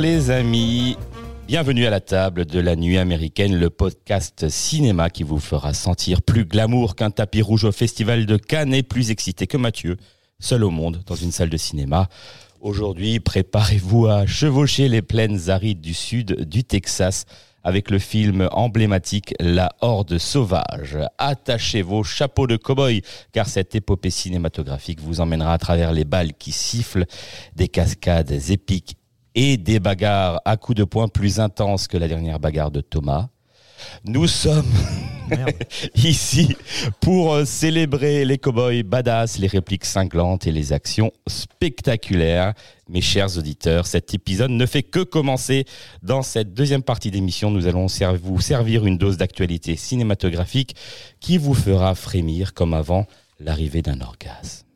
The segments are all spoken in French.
Les amis, bienvenue à la table de la nuit américaine, le podcast cinéma qui vous fera sentir plus glamour qu'un tapis rouge au festival de Cannes et plus excité que Mathieu, seul au monde dans une salle de cinéma. Aujourd'hui, préparez-vous à chevaucher les plaines arides du sud du Texas avec le film emblématique La Horde sauvage. Attachez vos chapeaux de cow-boy car cette épopée cinématographique vous emmènera à travers les balles qui sifflent, des cascades épiques et des bagarres à coups de poing plus intenses que la dernière bagarre de Thomas. Nous sommes ici pour euh, célébrer les cowboys badass, les répliques cinglantes et les actions spectaculaires. Mes chers auditeurs, cet épisode ne fait que commencer. Dans cette deuxième partie d'émission, nous allons vous servir une dose d'actualité cinématographique qui vous fera frémir comme avant l'arrivée d'un orgasme.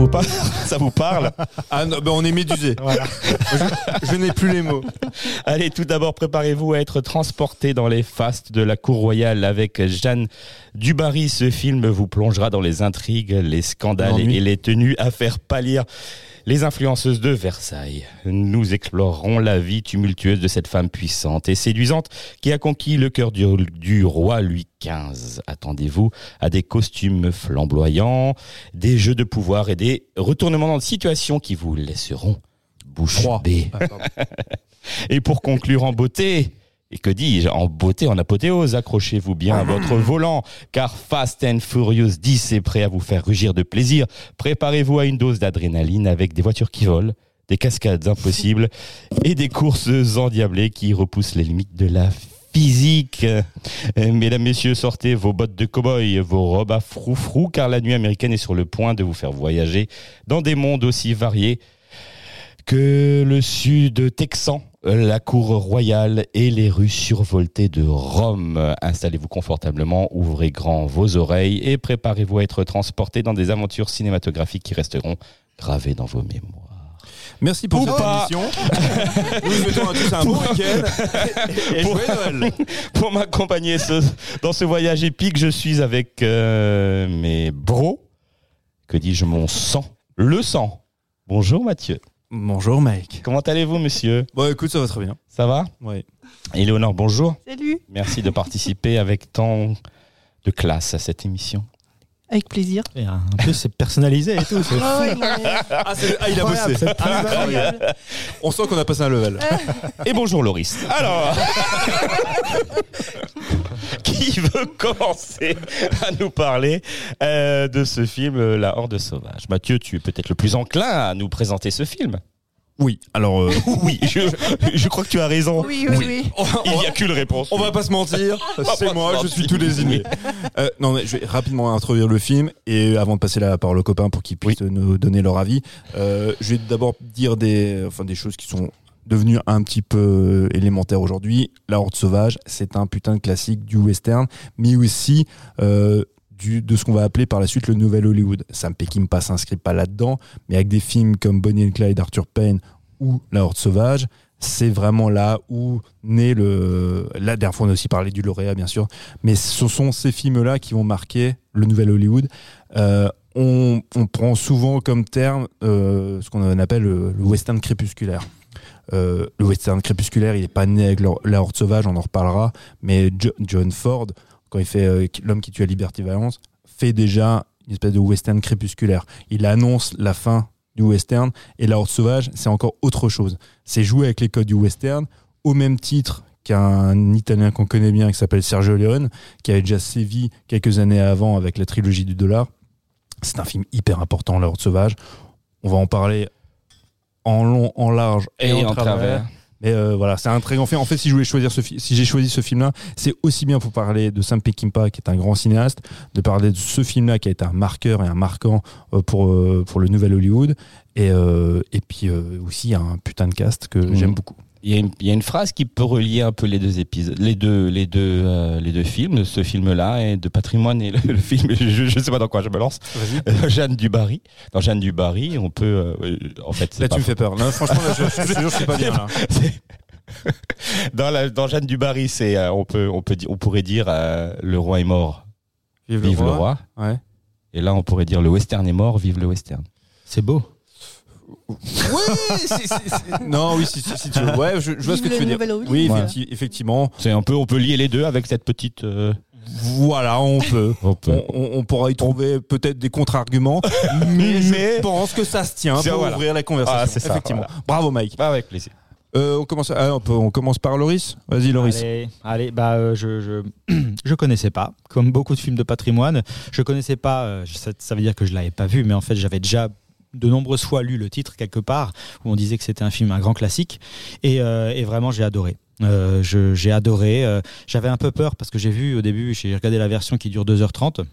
Vous parle Ça vous parle Ah non, ben on est médusé. je je n'ai plus les mots. Allez, tout d'abord, préparez-vous à être transporté dans les fastes de la cour royale avec Jeanne Dubarry. Ce film vous plongera dans les intrigues, les scandales et les tenues à faire pâlir les influenceuses de Versailles. Nous explorerons la vie tumultueuse de cette femme puissante et séduisante qui a conquis le cœur du, du roi Louis XV. Attendez-vous à des costumes flamboyants, des jeux de pouvoir et des retournements de situation qui vous laisseront bouche bée. Et pour conclure en beauté, et que dis-je, en beauté, en apothéose, accrochez-vous bien à votre volant, car Fast and Furious 10 est prêt à vous faire rugir de plaisir. Préparez-vous à une dose d'adrénaline avec des voitures qui volent, des cascades impossibles et des courses endiablées qui repoussent les limites de la physique. Euh, Mesdames, messieurs, sortez vos bottes de cow-boy, vos robes à froufrou, car la nuit américaine est sur le point de vous faire voyager dans des mondes aussi variés que le sud texan, la cour royale et les rues survoltées de Rome. Installez-vous confortablement, ouvrez grand vos oreilles et préparez-vous à être transporté dans des aventures cinématographiques qui resteront gravées dans vos mémoires. Merci pour Ou cette émission. Nous vous souhaitons à tous un bon week-end. Et Pour- joyeux Noël. Pour m'accompagner ce- dans ce voyage épique, je suis avec euh, mes bros, que dis-je, mon sang, le sang. Bonjour Mathieu. Bonjour Mike. Comment allez-vous monsieur Bon écoute, ça va très bien. Ça va Ouais. Éléonore, bonjour. Salut, Merci de participer avec tant de classe à cette émission. Avec plaisir. Et un peu c'est personnalisé et tout. c'est- Ah ouais, Ah, c'est- ah, il a bossé. Ah. On sent qu'on a passé un level. Et bonjour Loris. Alors, qui veut commencer à nous parler euh, de ce film La Horde sauvage? Mathieu, tu es peut-être le plus enclin à nous présenter ce film. Oui, alors euh, Oui, je, je crois que tu as raison. Oui, oui, oui. Il n'y a qu'une réponse. on va pas se mentir. C'est moi, je suis tout désigné. Euh, non, mais je vais rapidement introduire le film et avant de passer la parole aux copains pour qu'ils puissent nous donner leur avis, euh, je vais d'abord dire des, enfin, des choses qui sont devenues un petit peu élémentaires aujourd'hui. La Horde Sauvage, c'est un putain de classique du western, mais aussi euh, de ce qu'on va appeler par la suite le nouvel Hollywood. Sam Peckinpah s'inscrit pas là-dedans, mais avec des films comme Bonnie and Clyde, Arthur Payne ou La Horde Sauvage, c'est vraiment là où naît le. La dernière fois, on a aussi parlé du lauréat, bien sûr, mais ce sont ces films-là qui vont marquer le nouvel Hollywood. Euh, on, prend souvent comme terme euh, ce qu'on appelle le, western crépusculaire. Euh, le western crépusculaire, il n'est pas né avec la, Horde Sauvage, on en reparlera, mais Jo- John Ford, quand il fait euh, L'homme qui tue à Liberty Valence, fait déjà une espèce de western crépusculaire. Il annonce la fin du western et la Horde Sauvage, c'est encore autre chose. C'est jouer avec les codes du western au même titre qu'un Italien qu'on connaît bien qui s'appelle Sergio Leone, qui avait déjà sévi quelques années avant avec la trilogie du dollar. C'est un film hyper important, La Horde Sauvage. On va en parler en long, en large et, Et en, travers. Mais euh, voilà, c'est un très grand film. En fait, si je voulais choisir ce si j'ai choisi ce film-là, c'est aussi bien pour parler de Sam Peckinpah, qui est un grand cinéaste, de parler de ce film-là qui a été un marqueur et un marquant euh, pour euh, pour le nouvel Hollywood, et euh, et puis euh, aussi un putain de cast que Mhm. j'aime beaucoup. Il y, a une, il y a une phrase qui peut relier un peu les deux épisodes, les deux, les deux, euh, les deux films, ce film-là et de patrimoine et le, le film. Je, je sais pas dans quoi je me lance. Euh, Jeanne Dubarry. Dans Jeanne Dubarry, on peut, euh, euh, en fait, c'est Là, pas tu me fais peur. Non, franchement, là, je, je, jure, je suis pas bien. Là. Dans, la, dans Jeanne Dubarry, c'est, euh, on peut, on peut, di- on pourrait dire euh, le roi est mort, Vive, vive le roi. Ouais. Et là, on pourrait dire le western est mort, vive le western. C'est beau. Oui, c'est- c'est- c'est- non, oui, si, si, si tu veux. Ouais, je, je vois ce que tu veux dire. Oui, Ouais. effecti- effectivement. C'est un peu, on peut lier les deux avec cette petite. euh, Voilà, on peut. on peut. On, pourra y trouver peut-être des contre-arguments, mais, Mais- je pense que ça se tient pour C'est- voilà. ouvrir la conversation. Ah, c'est ça, effectivement. Bravo, Mike. Bah, avec plaisir. Euh, on, commence, ah, on, peut- on commence par Loris. Vas-y, Loris. Allez, allez, bah euh, je, je je connaissais pas, comme beaucoup de films de patrimoine, je connaissais pas. euh, ça, ça veut dire que je l'avais pas vu, mais en fait j'avais déjà de nombreuses fois lu le titre quelque part où on disait que c'était un film un grand classique et, euh, vraiment j'ai adoré. Euh, j'ai adoré. euh, J'avais un peu peur parce que j'ai vu au début, j'ai regardé la version qui dure 2h30.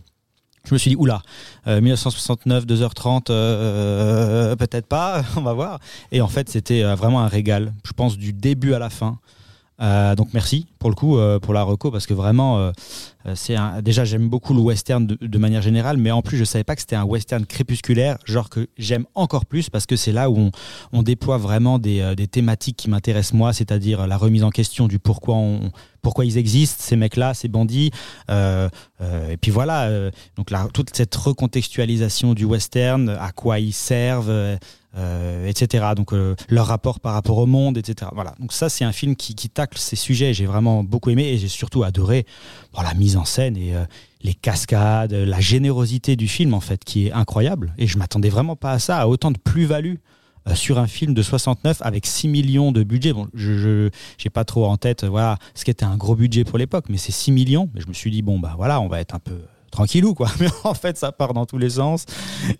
Je me suis dit, oula, euh, 1969, 2h30, euh, peut-être pas, on va voir. Et en fait, c'était vraiment un régal, je pense, du début à la fin. Euh, donc merci pour le coup euh, pour la reco parce que vraiment euh, c'est un... déjà j'aime beaucoup le western de, manière générale mais en plus je savais pas que c'était un western crépusculaire genre que j'aime encore plus parce que c'est là où on, déploie vraiment des, des thématiques qui m'intéressent moi c'est-à-dire la remise en question du pourquoi on pourquoi ils existent ces mecs là ces bandits et puis voilà donc toute cette recontextualisation du western à quoi ils servent euh, etc. Donc euh, leur rapport par rapport au monde, etc. Voilà. Donc ça, c'est un film qui, qui tacle ces sujets. J'ai vraiment beaucoup aimé et j'ai surtout adoré la mise en scène et euh, les cascades, la générosité du film en fait, qui est incroyable. Et je m'attendais vraiment pas à ça, à autant de plus-value sur un film de 69 avec 6 millions de budget. Bon, je j'ai pas trop en tête, voilà, ce qui était un gros budget pour l'époque, mais c'est 6 millions. Mais je me suis dit bon bah voilà, on va être un peu tranquillou quoi. Mais en fait, ça part dans tous les sens.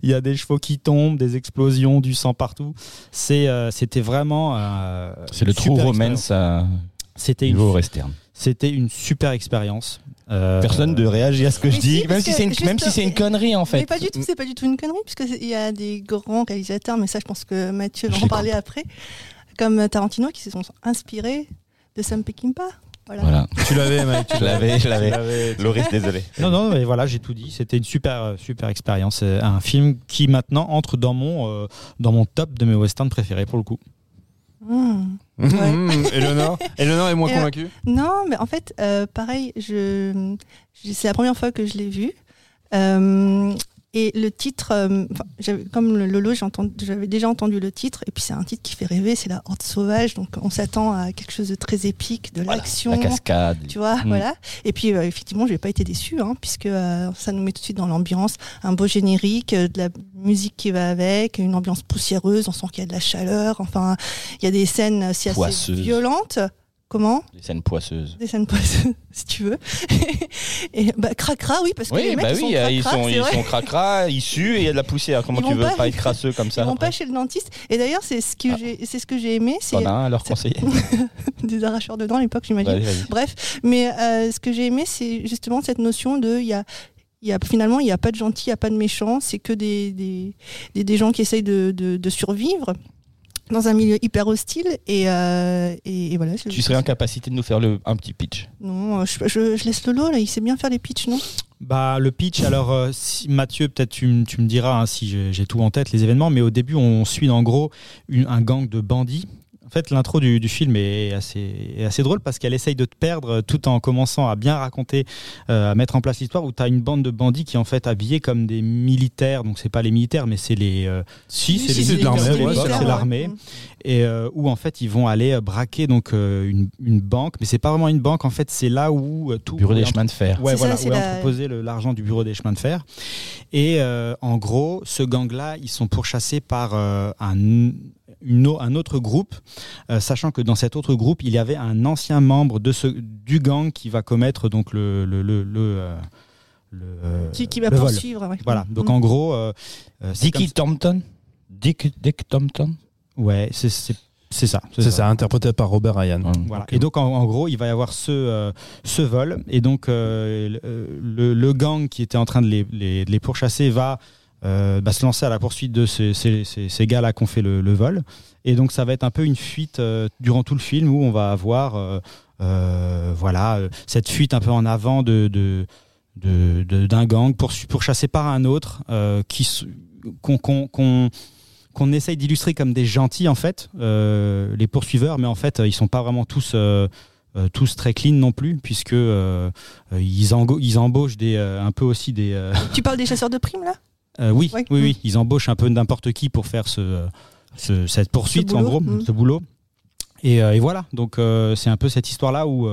Il y a des chevaux qui tombent, des explosions, du sang partout. C'est, euh, c'était vraiment. euh, C'est le super romance à C'était une, niveau western. c'était une super expérience. Euh, Personne de réagir à ce que Mais je dis, si, même si c'est une, juste- même si c'est une connerie en Mais fait. pas du tout, c'est pas du tout une connerie, puisqu'il y a des grands réalisateurs, mais ça, je pense que Mathieu va en parler après, comme Tarantino, qui se sont inspirés de Sam Peckinpah. Voilà. Voilà, Tu l'avais, Mike. je l'avais, je Tu l'avais. Loris, désolé. Non, non, mais voilà, j'ai tout dit. C'était une super, euh, super expérience. Euh, Un film qui maintenant entre dans mon, euh, dans mon top de mes westerns préférés pour le coup. Hmm. Mmh, Eleanor Eleanor est moins euh, convaincue Non, mais en fait, euh, pareil, je, je- c'est la première fois que je l'ai vu. Et le titre, euh, comme le Lolo, j'avais déjà entendu le titre, et puis c'est un titre qui fait rêver, c'est la Horde sauvage, donc on s'attend à quelque chose de très épique, de Voilà, l'action. La cascade. Tu vois, Mm. voilà. Et puis, euh, effectivement, je n'ai pas été déçue, hein, puisque euh, ça nous met tout de suite dans l'ambiance. Un beau générique, de la musique qui va avec, une ambiance poussiéreuse, on sent qu'il y a de la chaleur. Enfin, il y a des scènes aussi assez violentes. Comment Les scènes poisseuses. Des scènes poisseuses, si tu veux. et bah, cracra, oui, parce que Oui, les mecs, bah ils oui, sont euh, ils cracra, sont, c'est ils sont cracra, ils suent et il y a de la poussière. Comment Ils tu veux pas- pas être crasseux comme ça Ils vont pas chez le dentiste. Et d'ailleurs, c'est ce que Ah. j'ai, c'est ce que j'ai aimé, c'est T'en as un à leur conseiller. des arracheurs de dents à l'époque, j'imagine. Vas-y, vas-y. Bref, mais euh, ce que j'ai aimé, c'est justement cette notion de, il y a, il y a finalement, il n'y a pas de gentils, il n'y a pas de méchants, c'est que des, des, des, des gens qui essayent de, de, de survivre dans un milieu hyper hostile et, euh, et, et voilà. je- Tu serais en capacité de nous faire le, un petit pitch. Non, je, je, je laisse Lolo là, il sait bien faire les pitchs, non? Bah, le pitch, alors, euh, si, Mathieu, peut-être tu, tu me diras hein, si j'ai j'ai tout en tête, les événements, mais au début, on suit en gros une- un gang de bandits. En fait, l'intro du, du film est assez, est assez drôle parce qu'elle essaye de te perdre tout en commençant à bien raconter, euh, à mettre en place l'histoire où tu as une bande de bandits qui est en fait habillés comme des militaires. Donc, c'est pas les militaires, mais c'est les. euh, si, c'est l'armée, ouais, l'armée et euh, où en fait ils vont aller euh, braquer donc euh, une, une banque, mais c'est pas vraiment une banque en fait, c'est là où euh, tout Bureau des chemins de fer. Ouais, ça, voilà, c'est où est la- entreposé le- l'argent du bureau des chemins de fer. Et euh, en gros, ce gang-là, ils sont pourchassés par euh, un, une au- un autre groupe, euh, sachant que dans cet autre groupe, il y avait un ancien membre de ce, du gang qui va commettre donc le, le, le, le, euh, le, euh, qui, qui va poursuivre. ouais. Voilà. Donc Mm. en gros, comme- Thompson? Dick, Dick Thompson? Ouais, c'est c'est c'est ça. C'est ça, interprété par Robert Ryan. Voilà. Et donc en, en gros, il va y avoir ce, euh, ce vol, et donc euh, le, le- le gang qui était en train de les, les, de les pourchasser va euh, bah, se lancer à la poursuite de ces, ces, ces, gars-là qui ont fait le, le vol. Et donc ça va être un peu une fuite euh, durant tout le film où on va avoir euh, euh, voilà cette fuite un peu en avant de de de- d'un gang poursu- pourchassé par un autre qui qu'on qu'on qu'on qu'on essaye d'illustrer comme des gentils en fait les poursuiveurs mais en fait ils sont pas vraiment tous tous très clean non plus puisque ils, ils embauchent des un peu aussi des Tu parles des chasseurs de primes là? Euh, oui, Oui. oui, oui, ils embauchent un peu n'importe qui pour faire ce, euh, ce- cette poursuite, Ce en boulot. gros, Mm. ce boulot. Et, euh, et voilà, donc euh, c'est un peu cette histoire-là où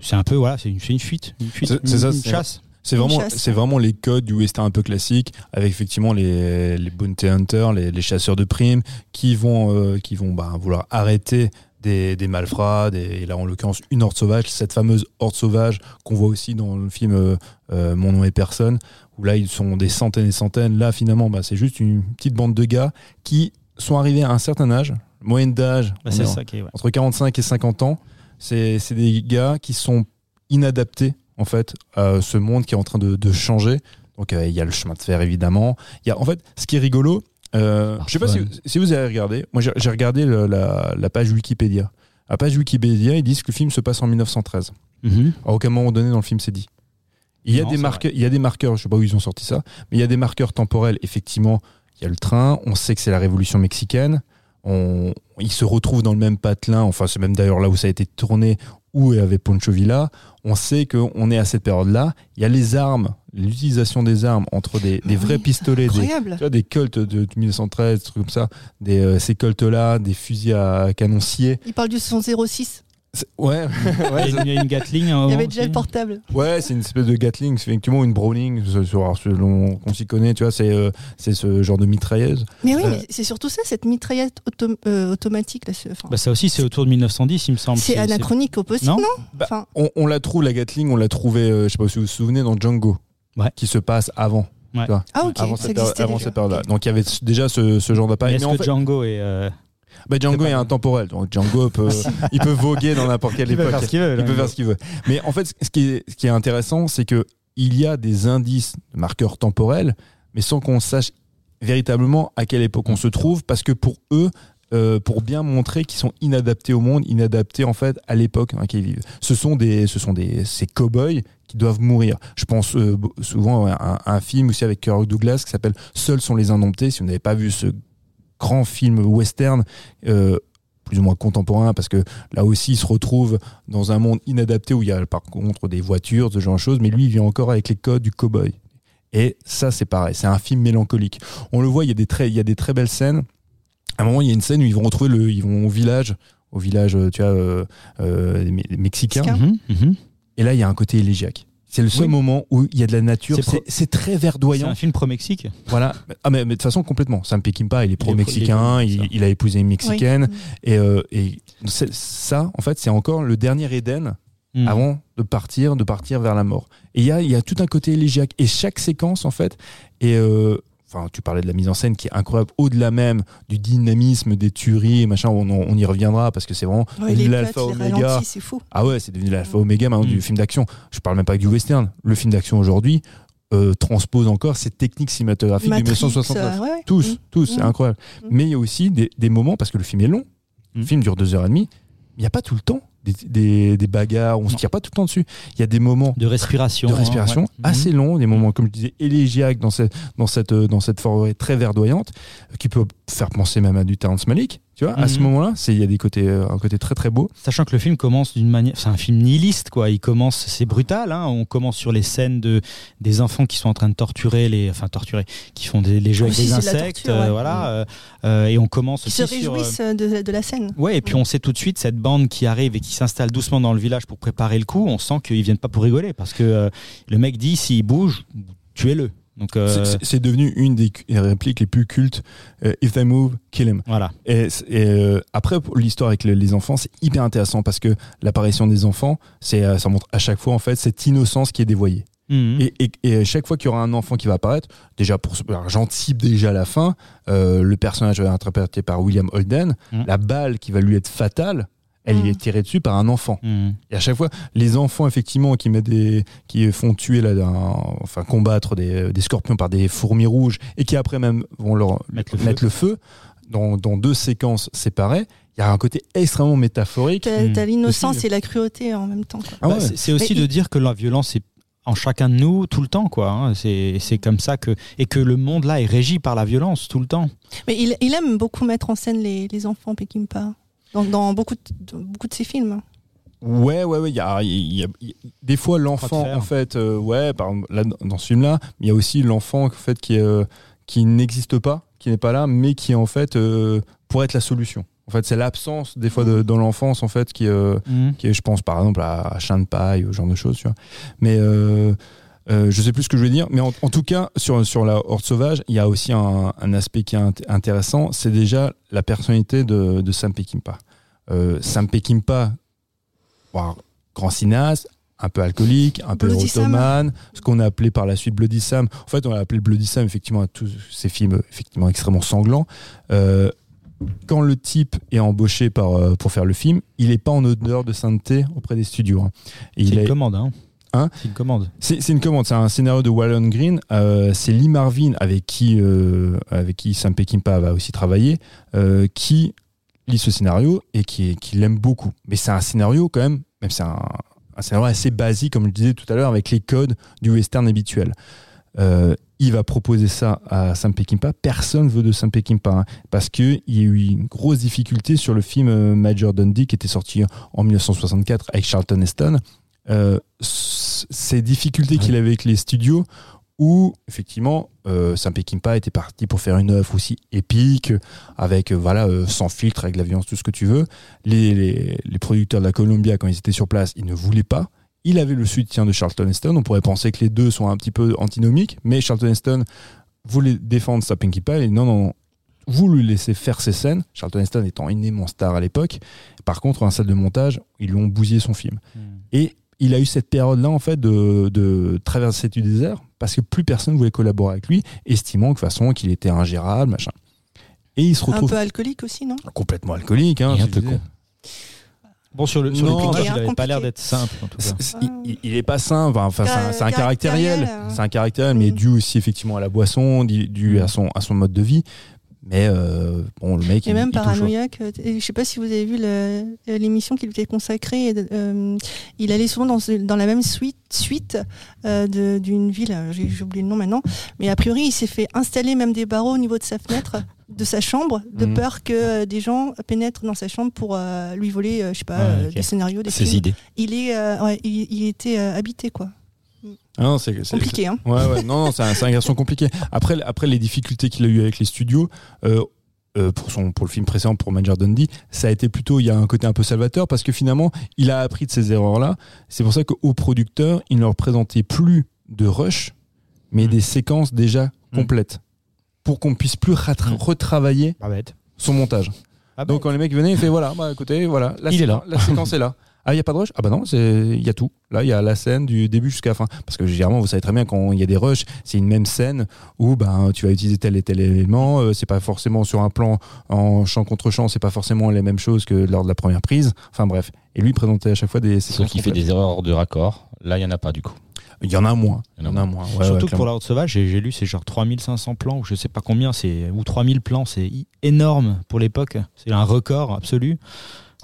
c'est un peu, voilà, c'est une, c'est une fuite, une fuite, une, ça, une c'est- chasse. C'est Une vraiment, chasse. c'est vraiment les codes du western un peu classique, avec effectivement les, les bounty hunters, les, les chasseurs de primes, qui vont, euh, qui vont bah, vouloir arrêter des, des malfrats, des- et là en l'occurrence une horde sauvage, cette fameuse horde sauvage qu'on voit aussi dans le film euh, euh, Mon nom est personne, où là ils sont des centaines et des centaines. Là finalement, bah, c'est juste une petite bande de gars qui sont arrivés à un certain âge, moyenne d'âge, Bah, on c'est est ça qui est, ouais. entre 45 et 50 ans. C'est c'est des gars qui sont inadaptés en fait à ce monde qui est en train de, de changer. Donc euh, il y a le chemin de fer évidemment. Il y a en fait ce qui est rigolo. Euh, je sais pas si, vous avez regardé. Moi j'ai regardé le- la, la page Wikipédia. La page Wikipédia ils disent que le film se passe en 1913. Mhm. À aucun moment donné dans le film c'est dit. Il y a Non, des marqueurs, il y a des marqueurs, je sais pas où ils ont sorti ça, mais il y a des marqueurs temporels. Effectivement, il y a le train. On sait que c'est la Révolution mexicaine. On, il se retrouve dans le même patelin. Enfin, c'est même d'ailleurs là où ça a été tourné, où il y avait Poncho Villa. On sait qu'on est à cette période-là. Il y a les armes, l'utilisation des armes entre des, des Ah vrais pistolets, des, tu vois, des colts de 1913, des trucs comme ça, des, euh, ces colts-là, des fusils à canon scié. Il parle du son 06. C'est- Ouais, ouais, Il y a une- il y a une Gatling. Il y avait déjà le portable. Ouais, c'est une espèce de Gatling, c'est effectivement une Browning, selon qu'on s'y connaît, tu vois, c'est euh, c'est ce genre de mitrailleuse. Mais oui, Euh, c'est surtout ça, cette mitraillette autom- euh, automatique. Là, enfin, Bah, ça aussi, c'est autour de 1910, il me semble. c'est anachronique au possible, Non non, Bah, Enfin, On, on la trouve, la Gatling, on l'a trouvée, euh, je sais pas si vous vous souvenez, dans Django, Ouais. qui se passe avant, Ouais. tu vois, Ah ok, avant ça cette, période-là. Donc il y avait déjà ce, ce genre d'appareil. est-ce que fait, Django est. bah, Django est pas- intemporel, donc Django peut, il peut voguer dans n'importe quelle Il peut époque. faire ce qu'il veut, Il peut faire ce qu'il veut. Mais en fait, ce qui est, ce qui est intéressant, c'est que il y a des indices, de marqueurs temporels, mais sans qu'on sache véritablement à quelle époque on se trouve, parce que pour eux, euh, pour bien montrer qu'ils sont inadaptés au monde, inadaptés en fait à l'époque dans laquelle ils vivent. Ce sont des, ce sont des, ces cow-boys qui doivent mourir. Je pense euh, souvent à un, à un film aussi avec Kirk Douglas qui s'appelle Seuls sont les indomptés. Si vous n'avez pas vu ce grand film western, euh, plus ou moins contemporain, parce que là aussi il se retrouve dans un monde inadapté où il y a par contre des voitures, ce genre de choses, mais lui il vient encore avec les codes du cow-boy. Et ça c'est pareil, c'est un film mélancolique. On le voit, il y a des très, il y a des très belles scènes. À un moment, il y a une scène où ils vont retrouver le, ils vont au village, au village, euh, tu vois, euh, euh, des Me- mexicains. Mexicain. Mhm, mhm. Et là, il y a un côté élégiaque. C'est le seul Oui. moment où il y a de la nature. C'est C'est pro- c'est très C'est verdoyant. un film pro-Mexique. Voilà. Ah mais, mais de toute façon complètement. Sam Peckinpah, il est pro- pro-mexicain, il est a épousé une mexicaine Oui. et, euh, et c'est- ça, en fait, c'est encore le dernier Éden Mhm. avant de partir, de partir vers la mort. Et il y a, il y a tout un côté élégiaque. Et chaque séquence, en fait, et enfin, tu parlais de la mise en scène qui est incroyable, au-delà même du dynamisme, des tueries, et machin. On, on y reviendra parce que c'est vraiment Ouais, l'alpha oméga. ralentis, c'est fou. Ah ouais, c'est devenu l'alpha oméga maintenant Mm. du film d'action. Je parle même pas que du western. Le film d'action aujourd'hui euh, transpose encore ces techniques cinématographiques de Matrix, 1969. euh, ouais. Tous, Mm. tous, c'est Mm. incroyable. Mm. Mais il y a aussi des, des moments, parce que le film est long, le Mm. film dure deux heures et demie, il n'y a pas tout le temps des, des, des bagarres, on se Non. tire pas tout le temps dessus. Il y a des moments De respiration. de hein, ouais. assez longs, des moments, comme je disais, élégiaques dans cette, dans cette, euh, dans cette forêt très verdoyante, euh, qui peut faire penser même à du Terrence Malick. Tu vois, à ce Mhm. moment-là, c'est- il y a des côtés, euh, un côté très très beau. Sachant que le film commence d'une manière, c'est un film nihiliste quoi. Il commence, c'est brutal. Hein. On commence sur les scènes de des enfants qui sont en train de torturer les, enfin torturer, qui font des, les jeux Ah avec des insectes, torture, ouais. euh, voilà. euh, euh, et on commence Qui se aussi sur. euh, réjouissent euh, de, de la scène. Ouais, et puis on sait tout de suite cette bande qui arrive et qui s'installe doucement dans le village pour préparer le coup. On sent qu'ils viennent pas pour rigoler parce que euh, le mec dit s'il bouge, tuez-le. Donc euh, C'est- devenu une des répliques les plus cultes. euh, If they move, kill him. voilà. Et, euh, après, l'histoire avec le- les enfants, c'est hyper intéressant parce que l'apparition des enfants, c'est, ça montre à chaque fois en fait cette innocence qui est dévoyée. Mhm. Et, et, et chaque fois qu'il y aura un enfant qui va apparaître, déjà pour j'anticipe déjà la fin, le personnage interprété par William Holden, Mm. la balle qui va lui être fatale, elle Mm. est tirée dessus par un enfant. Mhm. Et à chaque fois, les enfants effectivement qui mettent des, qui font tuer là, un- enfin combattre des, des scorpions par des fourmis rouges et qui après même vont leur Mettre le mettre le feu dans, dans deux séquences séparées. Il y a un côté extrêmement métaphorique. T'as Mm. l'innocence et la cruauté en même temps. Ah Bah, ouais. c'est- C'est aussi Mais de il- dire que la violence est en chacun de nous tout le temps, quoi. hein. C'est c'est comme ça que et que le monde là est régi par la violence tout le temps. Mais il, il aime beaucoup mettre en scène les, les enfants Peckinpah dans, dans beaucoup, de, dans beaucoup de ses films. Ouais, ouais, ouais. Il y a, il y a- il y a- des fois l'enfant, en fait, euh, ouais, par exemple, là, dans ce film-là, il y a aussi l'enfant en fait qui, euh, qui n'existe pas, qui n'est pas là, mais qui en fait euh, pourrait être la solution. En fait, c'est l'absence des fois de, dans l'enfance en fait qui, euh, qui est, je pense par exemple à, à Chien de paille ou ce genre de choses, tu vois. Mais euh, euh, je sais plus ce que je veux dire, mais en, en tout cas sur sur la horde sauvage, il y a aussi un, un aspect qui est int- intéressant, c'est déjà la personnalité de, de Sam Peckinpah. Euh, Sam Peckinpah, bon, grand cinéaste, un peu alcoolique, un peu ottomane, ce qu'on a appelé par la suite Bloody Sam. En fait, on a appelé Bloody Sam effectivement à tous ces films effectivement extrêmement sanglants. Euh, quand le type est embauché par, euh, pour faire le film, il n'est pas en odeur de sainteté auprès des studios. hein. Et C'est il une est- commande, hein. Hein C'est une commande. c'est c'est une commande, c'est un scénario de Wallon Green. Euh, c'est Lee Marvin avec qui, euh, avec qui Sam Peckinpah va aussi travailler, euh, qui lit ce scénario et qui, qui l'aime beaucoup. Mais c'est un scénario quand même, même c'est un, un scénario assez basique, comme je disais tout à l'heure, avec les codes du western habituel. Euh, il va proposer ça à Sam Peckinpah. Personne veut de Sam Peckinpah hein, parce qu'il y a eu une grosse difficulté sur le film euh, Major Dundee qui était sorti en 1964 avec Charlton Heston. Euh, ces difficultés qu'il avait avec les studios où effectivement euh, Sam Peckinpah était parti pour faire une œuvre aussi épique avec euh, voilà euh, sans filtre avec la violence tout ce que tu veux. Les, les, les producteurs de la Columbia quand ils étaient sur place ils ne voulaient pas. Il avait le soutien de Charlton Heston. On pourrait penser que les deux sont un petit peu antinomiques mais Charlton Heston voulait défendre Sam Peckinpah et non non vous lui laissez faire ses scènes Charlton Heston étant une immense star à l'époque. Par contre en salle de montage ils lui ont bousillé son film. Et il a eu cette période-là, en fait, de, de traverser du désert, parce que plus personne voulait collaborer avec lui, estimant de toute façon, qu'il était ingérable, machin. Et il se Un retrouve peu alcoolique aussi, non? Complètement alcoolique. Hein, Et un peu con. Bon, sur le, sur Non, le il est il avait pas l'air d'être simple, en tout cas. Il, il est pas simple, enfin, c'est un, c'est un caractériel, hein. c'est un caractériel, mais Mm. dû aussi effectivement à la boisson, dû, dû à son à son mode de vie. Mais euh, bon, le mec, Et il, même il paranoïaque. euh, Je sais pas si vous avez vu euh, l'émission qui lui était consacrée. euh, il allait souvent dans, dans la même suite, suite euh, d'une ville. J'ai oublié le nom maintenant. Mais a priori, il s'est fait installer même des barreaux au niveau de sa fenêtre, de sa chambre, de Mhm. peur que des gens pénètrent dans sa chambre pour lui voler, je sais pas, ok. des scénarios, des Ses films. idées. Il est, euh, ouais, il, il était habité quoi. Ah non, c'est- Compliqué, hein. Ouais, ouais, non, non, c'est un, garçon compliqué. Après, après les difficultés qu'il a eu avec les studios, euh, euh, pour, son, pour le film précédent, pour Major Dundee, ça a été plutôt, il y a un côté un peu salvateur parce que finalement, il a appris de ces erreurs-là. C'est pour ça qu'au producteur, il ne leur présentait plus de rush, mais Mm. des séquences déjà Mm. complètes pour qu'on puisse plus Mm. retravailler son montage. Donc quand les mecs venaient, ils fait voilà, bah écoutez, voilà, la, Il est séquence- là. la séquence est là. Ah, il n'y a pas de rush? Ah bah non, c'est- il y a tout. Là, il y a la scène du début jusqu'à la fin. Parce que généralement, vous savez très bien, quand il y a des rushs, c'est une même scène où ben, tu vas utiliser tel et tel élément. euh, c'est pas forcément sur un plan en champ contre champ, c'est pas forcément les mêmes choses que lors de la première prise. Enfin bref. Et lui, il présentait à chaque fois des Sauf qu'il fait des erreurs de raccord. Là, il n'y en a pas du coup. Il y en a moins. Il y en a moins. Ouais, ouais, Surtout que pour la Haute Sauvage, j'ai lu, c'est genre 3500 plans, ou je sais pas combien, c'est ou 3000 plans, c'est énorme pour l'époque. C'est un record absolu.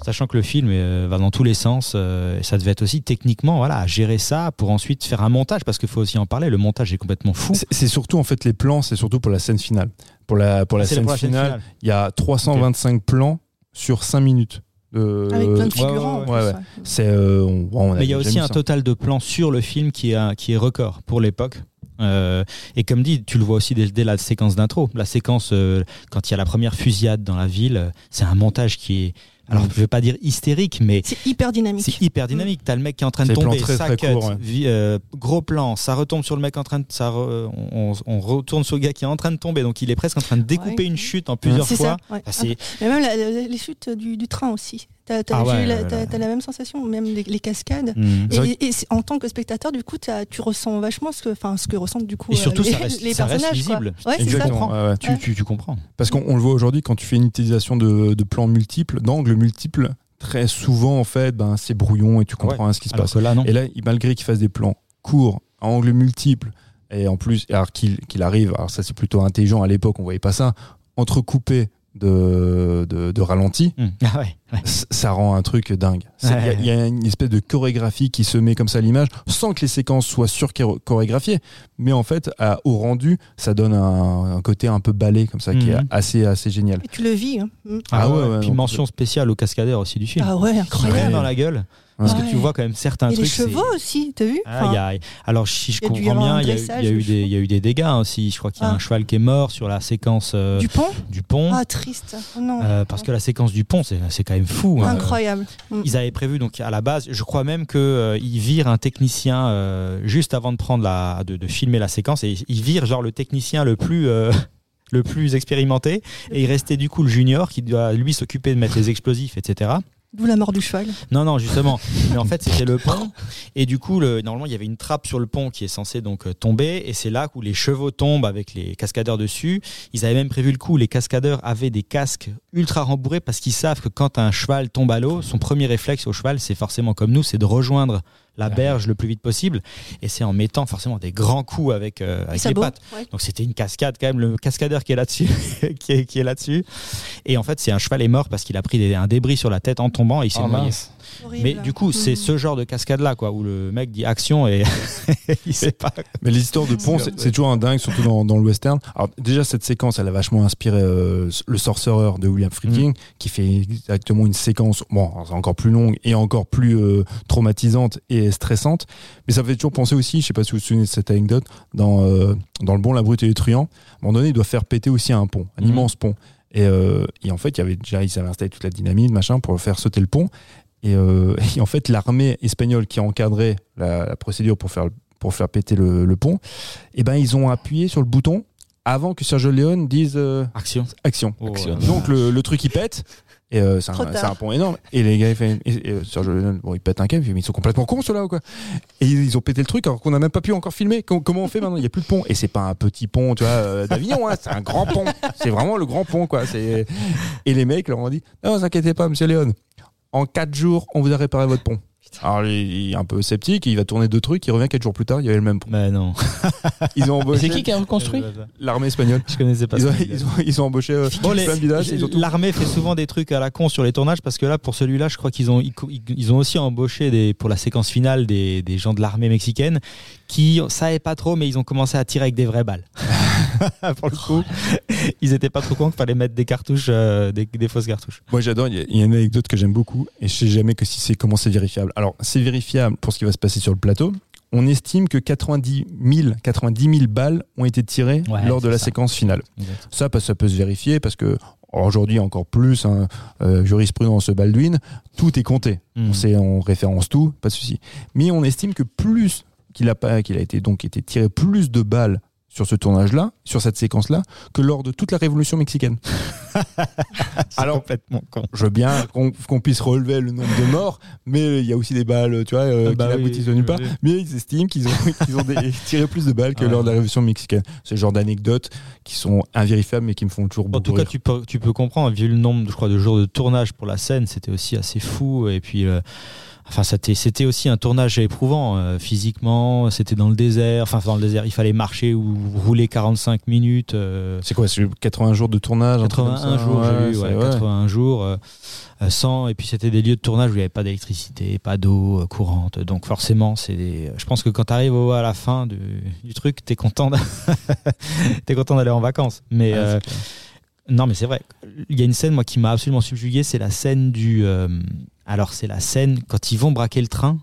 Sachant que le film euh, va dans tous les sens, euh, et ça devait être aussi techniquement, voilà, à gérer ça pour ensuite faire un montage, parce qu'il faut aussi en parler. Le montage est complètement fou. C'est- surtout en fait les plans, c'est surtout pour la scène finale. Pour la, pour la, scène, pour la scène finale, il y a 325 plans sur 5 minutes. Avec plein de figurants. ouais, en ouais, plus, ouais. C'est, euh, on, on a Mais il y a aussi un ça. total de plans sur le film qui est, qui est record pour l'époque. Euh, et comme dit, tu le vois aussi dès, dès la séquence d'intro. La séquence, euh, quand il y a la première fusillade dans la ville, c'est un montage qui est alors je vais pas dire hystérique, mais C'est hyper dynamique. c'est hyper dynamique. T'as le mec qui est en train de tomber, très, ça très cut, ouais. euh, gros plan, ça retombe sur le mec en train de, ça, re- on, on retourne sur le gars qui est en train de tomber, donc il est presque en train de découper Ouais. une chute en plusieurs C'est fois. ça. ouais. Mais même la- la- les chutes du, du train aussi. T'as Ah j'ai ouais, eu la, ouais, t'as- ouais. la même sensation, même les, les cascades. Vrai Et, en tant que spectateur, du coup, t'as- tu ressens vachement ce que, enfin, ce que ressentent du coup Et surtout, euh, les, ça reste- les ça reste personnages. ça. Ouais. Tu, tu, tu comprends. Parce qu'on on le voit aujourd'hui quand tu fais une utilisation de, de plans multiples, d'angles multiples, très souvent en fait, ben, c'est brouillon et tu comprends rien ce qui se Alors passe. que là, non. Et là, malgré qu'il fasse des plans courts, à angles multiples, et en plus, alors qu'il qu'il arrive, alors ça c'est plutôt intelligent à l'époque, on voyait pas ça, entrecoupé de, de, de ralenti, Hmm. Ah ouais, ouais. c- ça rend un truc dingue. Il y a- Ouais. il y, a une espèce de chorégraphie qui se met comme ça à l'image, sans que les séquences soient sur-chorégraphiées, mais en fait, à- au rendu, ça donne un, un côté un peu ballet comme ça, qui est Mhm. assez, assez génial. Et tu le vis. hein. Mm. Ah ouais, ouais, Puis mention spéciale au cascadeur aussi du film. Ah ouais, incroyable. dans la gueule. Parce que tu vois quand même certains Et les trucs. c'est- chevaux aussi, t'as vu? Ah, Enfin, y a- alors si je comprends bien, il y, a eu- des, il y a eu des dégâts aussi. Je crois qu'il y a Ah. un cheval qui est mort sur la séquence euh, Du pont? du pont. Ah, triste. Oh non. Euh, parce que la séquence du pont, c'est quand même fou. hein. Incroyable. Mm. Ils avaient prévu donc à la base, je crois même que euh, ils virent un technicien euh, juste avant de prendre la, de, de filmer la séquence et ils virent genre le technicien le plus euh, le plus expérimenté et il restait du coup le junior qui doit lui s'occuper de mettre les explosifs, etc. D'où la mort du cheval. Non, non, justement. Mais en fait, c'était le pont. Et du coup, le, normalement, il y avait une trappe sur le pont qui est censée donc euh, tomber. Et c'est là où les chevaux tombent avec les cascadeurs dessus. Ils avaient même prévu le coup. Les cascadeurs avaient des casques ultra rembourrés parce qu'ils savent que quand un cheval tombe à l'eau, son premier réflexe au cheval, c'est forcément comme nous, c'est de rejoindre la berge le plus vite possible. Et c'est en mettant forcément des grands coups avec, euh, avec les pattes. Ouais. Donc c'était une cascade quand même, le cascadeur qui est là-dessus, qui est, qui est là-dessus. Et en fait, c'est un cheval est mort parce qu'il a pris des- un débris sur la tête en tombant et il s'est Oh, noyé. mince. Horrible. Mais du coup, c'est Mm. ce genre de cascade-là, quoi, où le mec dit action et il sait pas. Mais les histoires de pont, c'est toujours un dingue, surtout dans, dans le western. Alors déjà, cette séquence, elle a vachement inspiré euh, le Sorcerer de William Friedkin, qui fait exactement une séquence, bon, encore plus longue et encore plus euh, traumatisante et stressante. Mais ça me fait toujours penser aussi, je sais pas si vous vous souvenez de cette anecdote, dans, euh, dans Le Bon, la Brute et le Truand, à un moment donné, il doit faire péter aussi un pont, un Mhm. immense pont. Et, euh, et en fait, il y avait déjà, ils avaient installé toute la dynamite, machin, pour faire sauter le pont. Et, euh, et en fait, l'armée espagnole qui a encadré la, la procédure pour faire, pour faire péter le, le pont, eh ben, ils ont appuyé sur le bouton avant que Sergio Leone dise euh, Action. action. Action. Donc le, le truc il pète. Et euh, c'est un, un pont énorme. Et les gars, ils, fait, et, et, euh, Sergio Leone, bon, ils pètent un câble, mais ils sont complètement cons ceux-là ou quoi? Et ils, ils ont pété le truc alors qu'on n'a même pas pu encore filmer. Com- comment on fait maintenant? Il n'y a plus de pont. Et c'est pas un petit pont, tu vois, euh, d'Avignon, hein, c'est un grand pont. C'est vraiment le grand pont, quoi. C'est... Et les mecs leur ont dit Non, vous inquiétez pas, monsieur Léon. En 4 jours, on vous a réparé votre pont. Alors, il est un peu sceptique, il va tourner deux trucs, il revient 4 jours plus tard, il y avait le même pont. Mais non. Ils ont embauché C'est qui qui a reconstruit l'armée espagnole. Je connaissais pas Ils ça. ont, ils, ont, ils ont embauché euh, Bon, les- plein de villages, et surtout- L'armée fait souvent des trucs à la con sur les tournages parce que là, pour celui-là, je crois qu'ils ont, ils, ils ont aussi embauché des, pour la séquence finale des, des gens de l'armée mexicaine qui savaient pas trop, mais ils ont commencé à tirer avec des vraies balles. pour le coup, ils étaient pas trop cons qu'il fallait mettre des cartouches, euh, des, des fausses cartouches. Moi j'adore, il y, a- il y a une anecdote que j'aime beaucoup et je sais jamais que si c'est comment c'est vérifiable. Alors c'est vérifiable pour ce qui va se passer sur le plateau. On estime que 90 000, 90 000 balles ont été tirées Ouais, lors de la ça. séquence finale. Ça, parce- ça peut se vérifier parce que aujourd'hui encore plus, hein, euh, jurisprudence Baldwin, tout est compté. Mm. On sait, on référence tout, pas de souci. Mais on estime que plus qu'il a pas, qu'il a été donc été tiré plus de balles sur ce tournage-là, sur cette séquence-là, que lors de toute la révolution mexicaine. Alors, complètement con. je veux bien qu'on puisse relever le nombre de morts, mais il y a aussi des balles, tu vois, euh, Ah bah qui oui, n'aboutissent oui. Mais ils estiment qu'ils ont, qu'ils ont des- tiré plus de balles que Ouais. lors de la révolution mexicaine. Le genre d'anecdotes qui sont invérifiables, mais qui me font toujours En beaucoup tout cas, rire. tu peux, tu peux comprendre, vu le nombre, je crois, de jours de tournage pour la scène, c'était aussi assez fou. Et puis, euh, enfin, c'était, c'était aussi un tournage éprouvant euh, physiquement. C'était dans le désert. Enfin, dans le désert, il fallait marcher ou rouler 45 minutes. euh, C'est quoi, c'est 80 jours de tournage un truc comme 81 ça jours, Ouais, ouais, ouais. 81 jours. euh, euh, sans, et puis c'était des lieux de tournage où il n'y avait pas d'électricité, pas d'eau euh, courante. Donc forcément, c'est des, je pense que quand tu arrives à la fin du, du truc, t'es content, t'es content d'aller en vacances. Mais Ah, euh, non, mais c'est vrai. Il y a une scène moi qui m'a absolument subjugué, c'est la scène du. Alors c'est la scène quand ils vont braquer le train.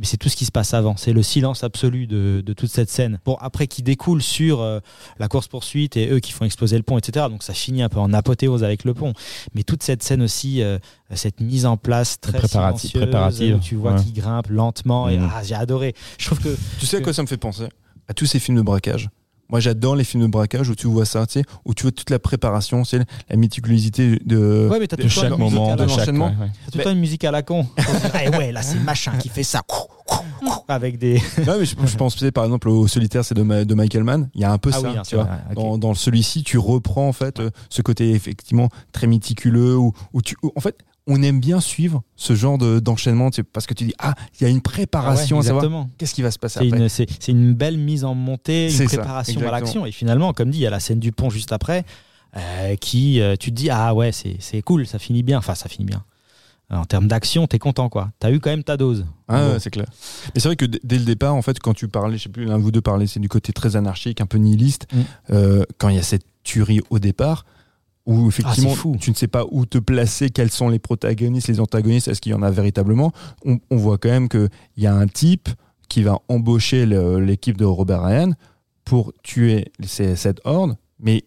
mais c'est tout ce qui se passe avant. C'est le silence absolu de, de, toute cette scène. Bon, après, qui découle sur euh, la course-poursuite et eux qui font exploser le pont, etc. Donc ça finit un peu en apothéose avec le pont. Mais toute cette scène aussi, euh, cette mise en place très Préparati- préparative. où tu vois Ouais. qui grimpe lentement. Et Mhm. ah, j'ai adoré. Je trouve que Tu sais à quoi ça me fait penser? À tous ces films de braquage. Moi, j'adore les films de braquage où tu vois ça, tu sais, où tu vois toute la préparation, c'est la méticulosité de. Ouais, mais t'as de tout le chaque temps une musique moment, de chaque. ouais, ouais. t'as tout le temps une musique à la con. Eh ouais, là c'est machin qui fait ça. Avec des. Non, mais je, je pense tu sais, par exemple au solitaire, c'est de, Michael Mann. Il y a un peu Ah ça, oui, hein, tu vois. Dans, dans celui-ci, tu reprends en fait euh, ce côté effectivement très méticuleux où, où tu, où, en fait, on aime bien suivre ce genre de- d'enchaînement, parce que tu dis ah, il y a une préparation Ah ouais, à savoir exactement. qu'est-ce qui va se passer C'est après. une, c'est, une belle mise en montée, une ça, préparation à l'action. Et finalement, comme dit, il y a la scène du pont juste après, euh, qui, euh, tu te dis, ah ouais, c'est, cool, ça finit bien. Enfin, ça finit bien. En termes d'action, t'es content, quoi. T'as eu quand même ta dose. Ah, Bon. c'est clair. Mais c'est vrai que dès le départ, en fait, quand tu parlais, je sais plus, l'un de vous deux parlait, c'est du côté très anarchique, un peu nihiliste. Mm. Euh, quand il y a cette tuerie au départ, où effectivement, Ah, tu ne sais pas où te placer, quels sont les protagonistes, les antagonistes, est-ce qu'il y en a véritablement? On, on voit quand même qu'il y a un type qui va embaucher l'équipe de Robert Ryan pour tuer ces- cette horde, mais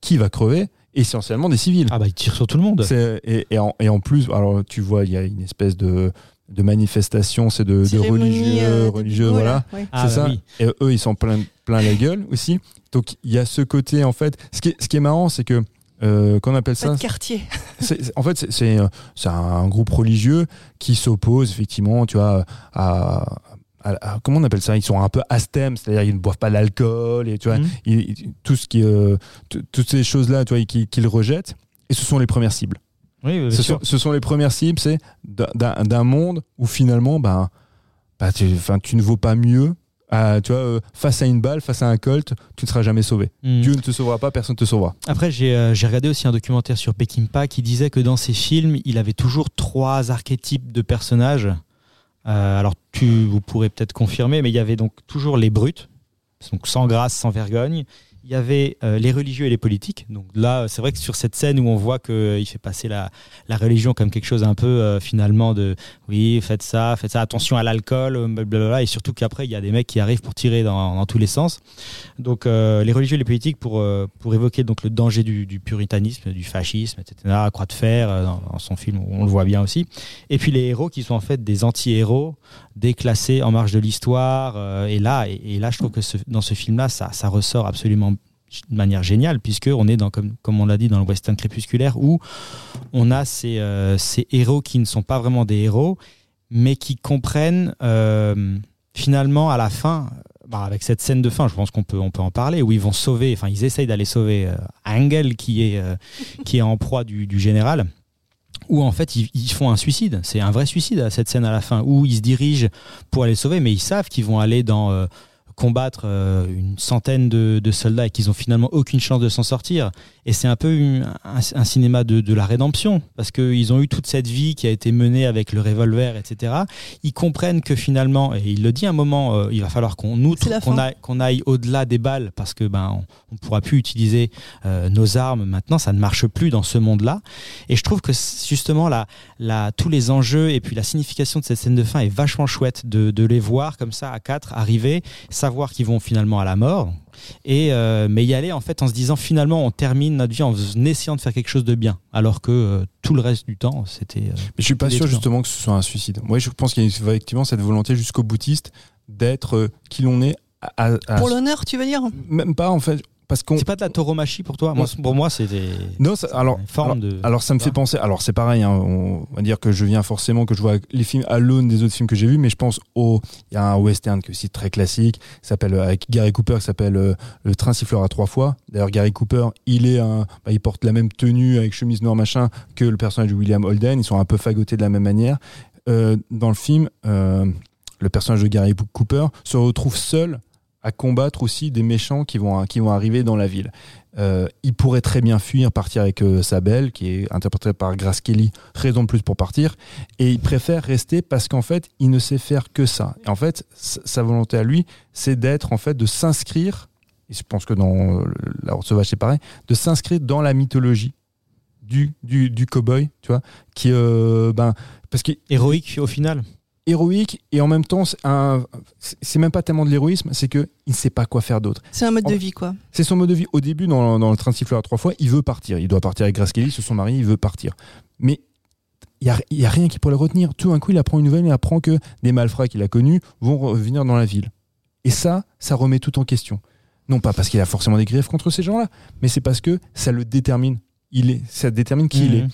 qui va crever? Essentiellement des civils. Ah bah, il tire sur tout le monde. Et, et en, et en plus, alors tu vois, il y a une espèce de, de manifestation, c'est de, religieux, euh, religieux voilà. Ah, c'est bah ça. oui. Et eux, ils sont plein, plein la gueule aussi. Donc il y a ce côté, en fait, ce qui est, ce qui est marrant, c'est que, euh, qu'on appelle Pas ça de quartier. En fait, c'est- c'est euh, un groupe religieux qui s'oppose, effectivement, tu vois, à, à- à- Comment on appelle ça? Ils sont un peu asthèmes, c'est-à-dire ils ne boivent pas d'alcool, et tu vois, Mhm. ils- ils- tout ce qui, euh, toutes ces choses-là, tu vois, qu'ils qu'ils rejettent. Et ce sont les premières cibles. Oui, bien Ce sûr. sont, ce sont les premières cibles, c'est d'un- monde où finalement, ben, bah, tu, enfin, tu ne vaux pas mieux. À- tu vois, euh, face à une balle, face à un colt, tu ne seras jamais sauvé. Mm. Dieu ne te sauvera pas, personne ne te sauvera. Après, j'ai euh, regardé aussi un documentaire sur Peckinpah qui disait que dans ses films, il avait toujours trois archétypes de personnages. Euh, alors, tu, vous pourrez peut-être confirmer, mais il y avait donc toujours les brutes, donc sans grâce, sans vergogne. Il y avait euh, les religieux et les politiques. Donc là, c'est vrai que sur cette scène où on voit qu'il fait passer la, la religion comme quelque chose un peu euh, finalement de oui, faites ça, faites ça, attention à l'alcool, euh, blablabla. Et surtout qu'après, il y a des mecs qui arrivent pour tirer dans, tous les sens. Donc euh, les religieux et les politiques pour, euh, pour évoquer donc le danger du, puritanisme, du fascisme, etc. Croix de fer euh, dans, son film, on le voit bien aussi. Et puis les héros qui sont en fait des anti-héros déclassés en marge de l'histoire. euh, et là, et, là, je trouve que dans ce film-là, ça, ça ressort absolument de manière géniale puisque on est dans comme comme on l'a dit dans le western crépusculaire où on a ces, euh, ces héros qui ne sont pas vraiment des héros mais qui comprennent euh, finalement à la fin bah, avec cette scène de fin, je pense qu'on peut, on peut en parler, où ils vont sauver, enfin ils essayent d'aller sauver euh, Angel qui est, euh, qui est en proie du, du général, où en fait ils, font un suicide, c'est un vrai suicide cette scène à la fin, où ils se dirigent pour aller sauver, mais ils savent qu'ils vont aller dans... combattre euh, une centaine de, de soldats et qu'ils ont finalement aucune chance de s'en sortir. Et c'est un peu une- un, un cinéma de, de la rédemption, parce qu'ils ont eu toute cette vie qui a été menée avec le revolver, etc. Ils comprennent que finalement, et il le dit à un moment, euh, il va falloir qu'on qu'on aille, au-delà des balles, parce que ben on, on pourra plus utiliser euh, nos armes maintenant, ça ne marche plus dans ce monde-là. Et je trouve que justement la, la, tous les enjeux et puis la signification de cette scène de fin est vachement chouette de, de les voir comme ça à quatre arriver, savoir qu'ils vont finalement à la mort. Et euh, mais y aller en fait en se disant finalement on termine notre vie en essayant de faire quelque chose de bien, alors que euh, tout le reste du temps c'était. euh, Mais je suis pas sûr justement que ce soit un suicide. Moi, je pense qu'il y a effectivement cette volonté jusqu'au boutiste d'être euh, qui l'on est. À, à- Pour l'honneur, tu veux dire? Même pas en fait, parce qu'on. C'est pas de la tauromachie pour toi? Moi, Pour moi, c'était. Non, ça- alors, une forme alors, de. alors ça me fait penser. Alors c'est pareil. hein, on va dire que je viens forcément que je vois les films à l'aune des autres films que j'ai vus, mais je pense au. Il y a un western qui est aussi très classique, s'appelle euh, avec Gary Cooper, qui s'appelle euh, Le Train sifflera trois fois. D'ailleurs, Gary Cooper, il est un, bah, il porte la même tenue avec chemise noire machin que le personnage de William Holden. Ils sont un peu fagotés de la même manière. Euh, dans le film, euh, le personnage de Gary Cooper se retrouve seul à combattre aussi des méchants qui vont qui vont arriver dans la ville. Euh, il pourrait très bien fuir, partir avec euh, sa belle, qui est interprétée par Grace Kelly, raison de plus pour partir, et il préfère rester parce qu'en fait, il ne sait faire que ça. Et en fait, sa volonté à lui, c'est d'être, en fait, de s'inscrire, et je pense que dans euh, La Horde Sauvage, c'est pareil, de s'inscrire dans la mythologie du, du, du cow-boy, tu vois, qui, euh, ben, parce que Héroïque au final. Héroïque et en même temps c'est même pas tellement de l'héroïsme, c'est que il ne sait pas quoi faire d'autre. C'est un mode de vie, quoi. C'est son mode de vie. Au début, dans, dans le train de siffleur à trois fois, il veut partir. Il doit partir avec Grace Kelly, c'est son mari, il veut partir. Mais il n'y a, il y a rien qui pourrait le retenir. Tout d'un coup, il apprend une nouvelle, il apprend que des malfrats qu'il a connus vont revenir dans la ville. Et ça, ça remet tout en question. Non pas parce qu'il a forcément des griefs contre ces gens-là, mais c'est parce que ça le détermine. Il est, ça détermine qui il est. Mhm.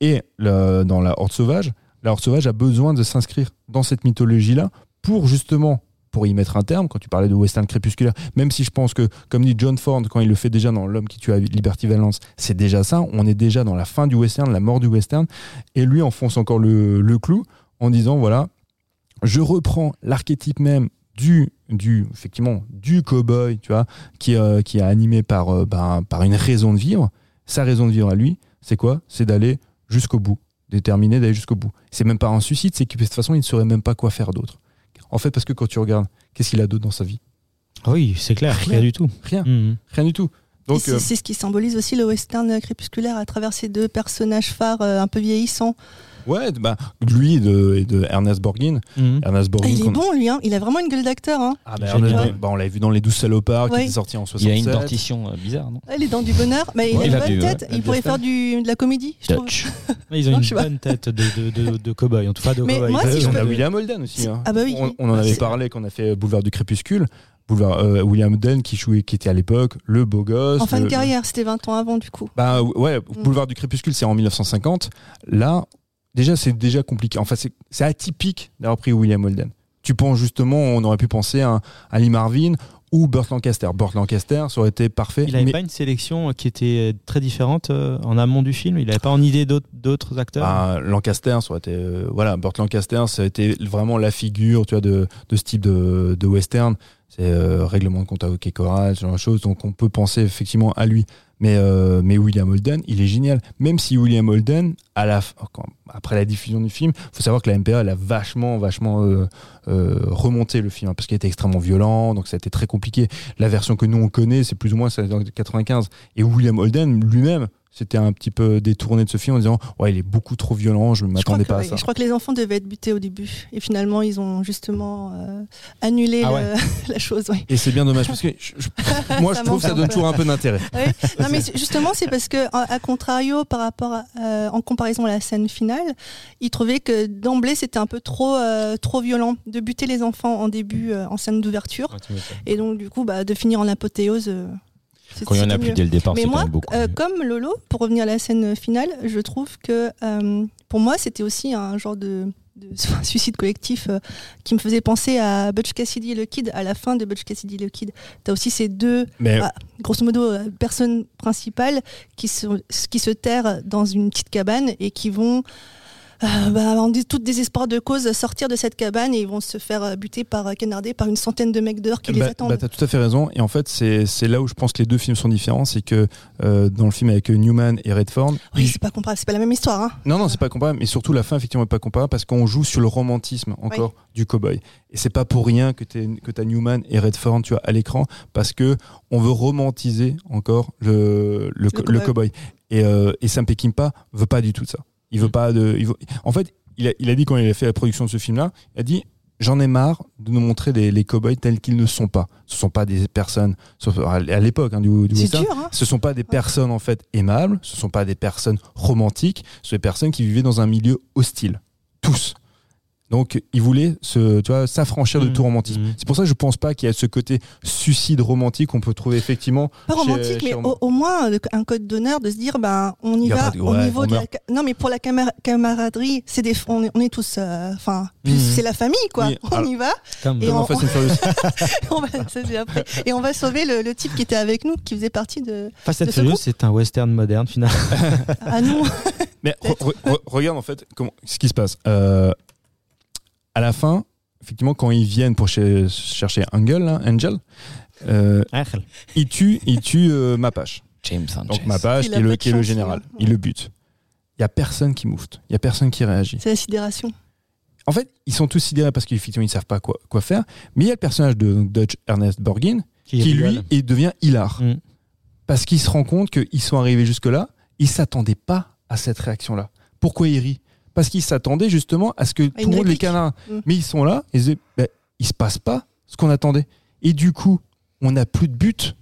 Et le- dans la Horde Sauvage, la Sauvage a besoin de s'inscrire dans cette mythologie-là pour justement, pour y mettre un terme, quand tu parlais de western crépusculaire, même si je pense que, comme dit John Ford, quand il le fait déjà dans L'homme qui tue à Liberty Valance, c'est déjà ça, on est déjà dans la fin du western, la mort du western, et lui enfonce encore le, clou en disant, voilà, je reprends l'archétype même du, du, effectivement, du cowboy, tu vois, qui, euh, est animé par, euh, ben, par une raison de vivre. Sa raison de vivre à lui, c'est quoi? C'est d'aller jusqu'au bout, déterminé d'aller jusqu'au bout. C'est même pas un suicide, c'est que de toute façon, il ne saurait même pas quoi faire d'autre. En fait, parce que quand tu regardes, qu'est-ce qu'il a d'autre dans sa vie? Oui, c'est clair, Rien. rien du tout. Rien, Mhm. rien du tout. Et Donc, c'est euh, c'est ce qui symbolise aussi le western crépusculaire à travers ces deux personnages phares euh, un peu vieillissants. Ouais, bah, lui et de, et de Ernest Borgnine. Mhm. Ernest Ah, Borgnine. il est bon, lui, hein. il a vraiment une gueule d'acteur. Hein. Ah, bah, bah, on l'avait vu dans Les Douze Salopards, qui Oui. était sorti en Il 67. a une dentition euh, bizarre, non Ah, Les dents du bonheur, mais il Ouais, a il une a bonne du- tête. ouais, il pourrait faire du, de la comédie, je trouve. Dutch. Ils ont Non, une bonne tête de, de, de, de cow-boy, en tout cas de Mais cow-boy. moi, si je on a William Holden aussi. hein. Ah bah oui. on, on en avait C'est- parlé quand on a fait Boulevard du Crépuscule. Boulevard, euh, William Holden qui jouait, qui était à l'époque le beau gosse. En fin le- de carrière, c'était 20 ans avant, du coup. Bah ouais, Mm. Boulevard du Crépuscule, c'est en 1950. Là, déjà, c'est déjà compliqué. Enfin, c'est atypique d'avoir pris William Holden. Tu penses justement, on aurait pu penser à, à Lee Marvin ou Burt Lancaster. Burt Lancaster, ça aurait été parfait. Il n'avait mais- pas une sélection qui était très différente euh, en amont du film? Il n'avait pas en idée d'autres- d'autres acteurs? Bah, Lancaster, ça aurait été, euh, voilà, Burt Lancaster, ça a été vraiment la figure, tu vois, de, de ce type de, de western. C'est euh, règlement de compte à hockey choral, ce genre de choses. Donc on peut penser effectivement à lui. Mais, euh, mais William Holden, il est génial. Même si William Holden, après la diffusion du film, faut savoir que la MPA, a vachement, vachement euh, euh, remonté le film, hein, parce qu'il était extrêmement violent, donc ça a été très compliqué. La version que nous on connaît, c'est plus ou moins celle de 95. Et William Holden lui-même, c'était un petit peu détourné de ce film en disant ouais il est beaucoup trop violent, je ne m'attendais que, pas à ouais, ça. je crois que les enfants devaient être butés au début. Et finalement, ils ont justement euh, annulé Ah le- la chose. ouais. Et c'est bien dommage parce que je- je- moi je trouve que ça donne toujours un peu d'intérêt. Ouais. Non, mais justement, c'est parce que, à contrario, par rapport, à, euh, en comparaison à la scène finale, ils trouvaient que d'emblée c'était un peu trop, euh, trop violent de buter les enfants en début, euh, en scène d'ouverture, et donc du coup, bah, de finir en apothéose. Quand il y en a plus mieux. dès le départ, Mais moi, beaucoup. euh, comme Lolo, pour revenir à la scène finale, je trouve que euh, pour moi, c'était aussi un genre de, de suicide collectif euh, qui me faisait penser à Butch Cassidy et le Kid, à la fin de Butch Cassidy et le Kid. T'as aussi ces deux, Mais Ah. grosso modo, euh, personnes principales qui se, qui se terrent dans une petite cabane et qui vont. Euh, bah, en tout désespoir de cause, sortir de cette cabane et ils vont se faire euh, buter par euh, canarder par une centaine de mecs dehors qui les bah, attendent. bah, t'as tout à fait raison. Et en fait, c'est là où je pense que les deux films sont différents. C'est que euh, dans le film avec Newman et Redford, oui, c'est pas comparable, c'est pas la même histoire. Hein. non, non, c'est pas comparable. Mais surtout, la fin, effectivement, est pas comparable parce qu'on joue sur le romantisme encore du cowboy. Et c'est pas pour rien que tu que as Newman et Redford, tu vois, à l'écran parce que on veut romantiser encore le, le, co- cowboy. le cowboy. Et, euh, et Sam Peckinpah veut pas du tout de ça. Il veut pas de. il veut- En fait, il a, il a dit quand il a fait la production de ce film-là, il a dit J'en ai marre de nous montrer les, les cowboys tels qu'ils ne sont pas. Ce sont pas des personnes, à l'époque hein, du, du western, dur, hein. ce sont pas des personnes en fait aimables, ce sont pas des personnes romantiques, ce sont des personnes qui vivaient dans un milieu hostile. Tous. Donc, il voulait se, tu vois, s'affranchir de Mhm. tout romantisme. Mhm. C'est pour ça que je pense pas qu'il y a ce côté suicide romantique qu'on peut trouver effectivement. Pas chez- romantique, chez mais au, au moins euh, un code d'honneur de se dire ben on y va au ouais, niveau de la meurt. non mais pour la camar- camaraderie c'est des on est, on est tous euh, enfin Mhm. c'est la famille quoi Oui, on alors- y va Comme- Et on- va, ça, c'est après. et on va sauver le, le type qui était avec nous qui faisait partie de Fast and Furious, c'est un western moderne finalement. ah non Mais re- re- re- regarde en fait comment, ce qui se passe. Euh, à la fin, effectivement, quand ils viennent pour chercher Angel, là, Angel, euh, ils tuent, ils tuent euh, Mapache. James Sanchez. Donc Mapache, qui est le, qui est le général. hein. Il le bute. Il y a personne qui moufte. Il y a personne qui réagit. c'est la sidération En fait, ils sont tous sidérés parce qu'effectivement, ils savent pas quoi, quoi faire. Mais il y a le personnage de Dutch Ernest Borgin qui, lui, il devient hilar. Mm. Parce qu'il se rend compte qu'ils sont arrivés jusque-là, ils s'attendaient pas à cette réaction-là. Pourquoi il rit? Parce qu'ils s'attendaient justement à ce que tout le monde les câlin. Mm. Mais ils sont là, et ils disaient, ben, il se passe pas ce qu'on attendait. Et du coup, on n'a plus de but.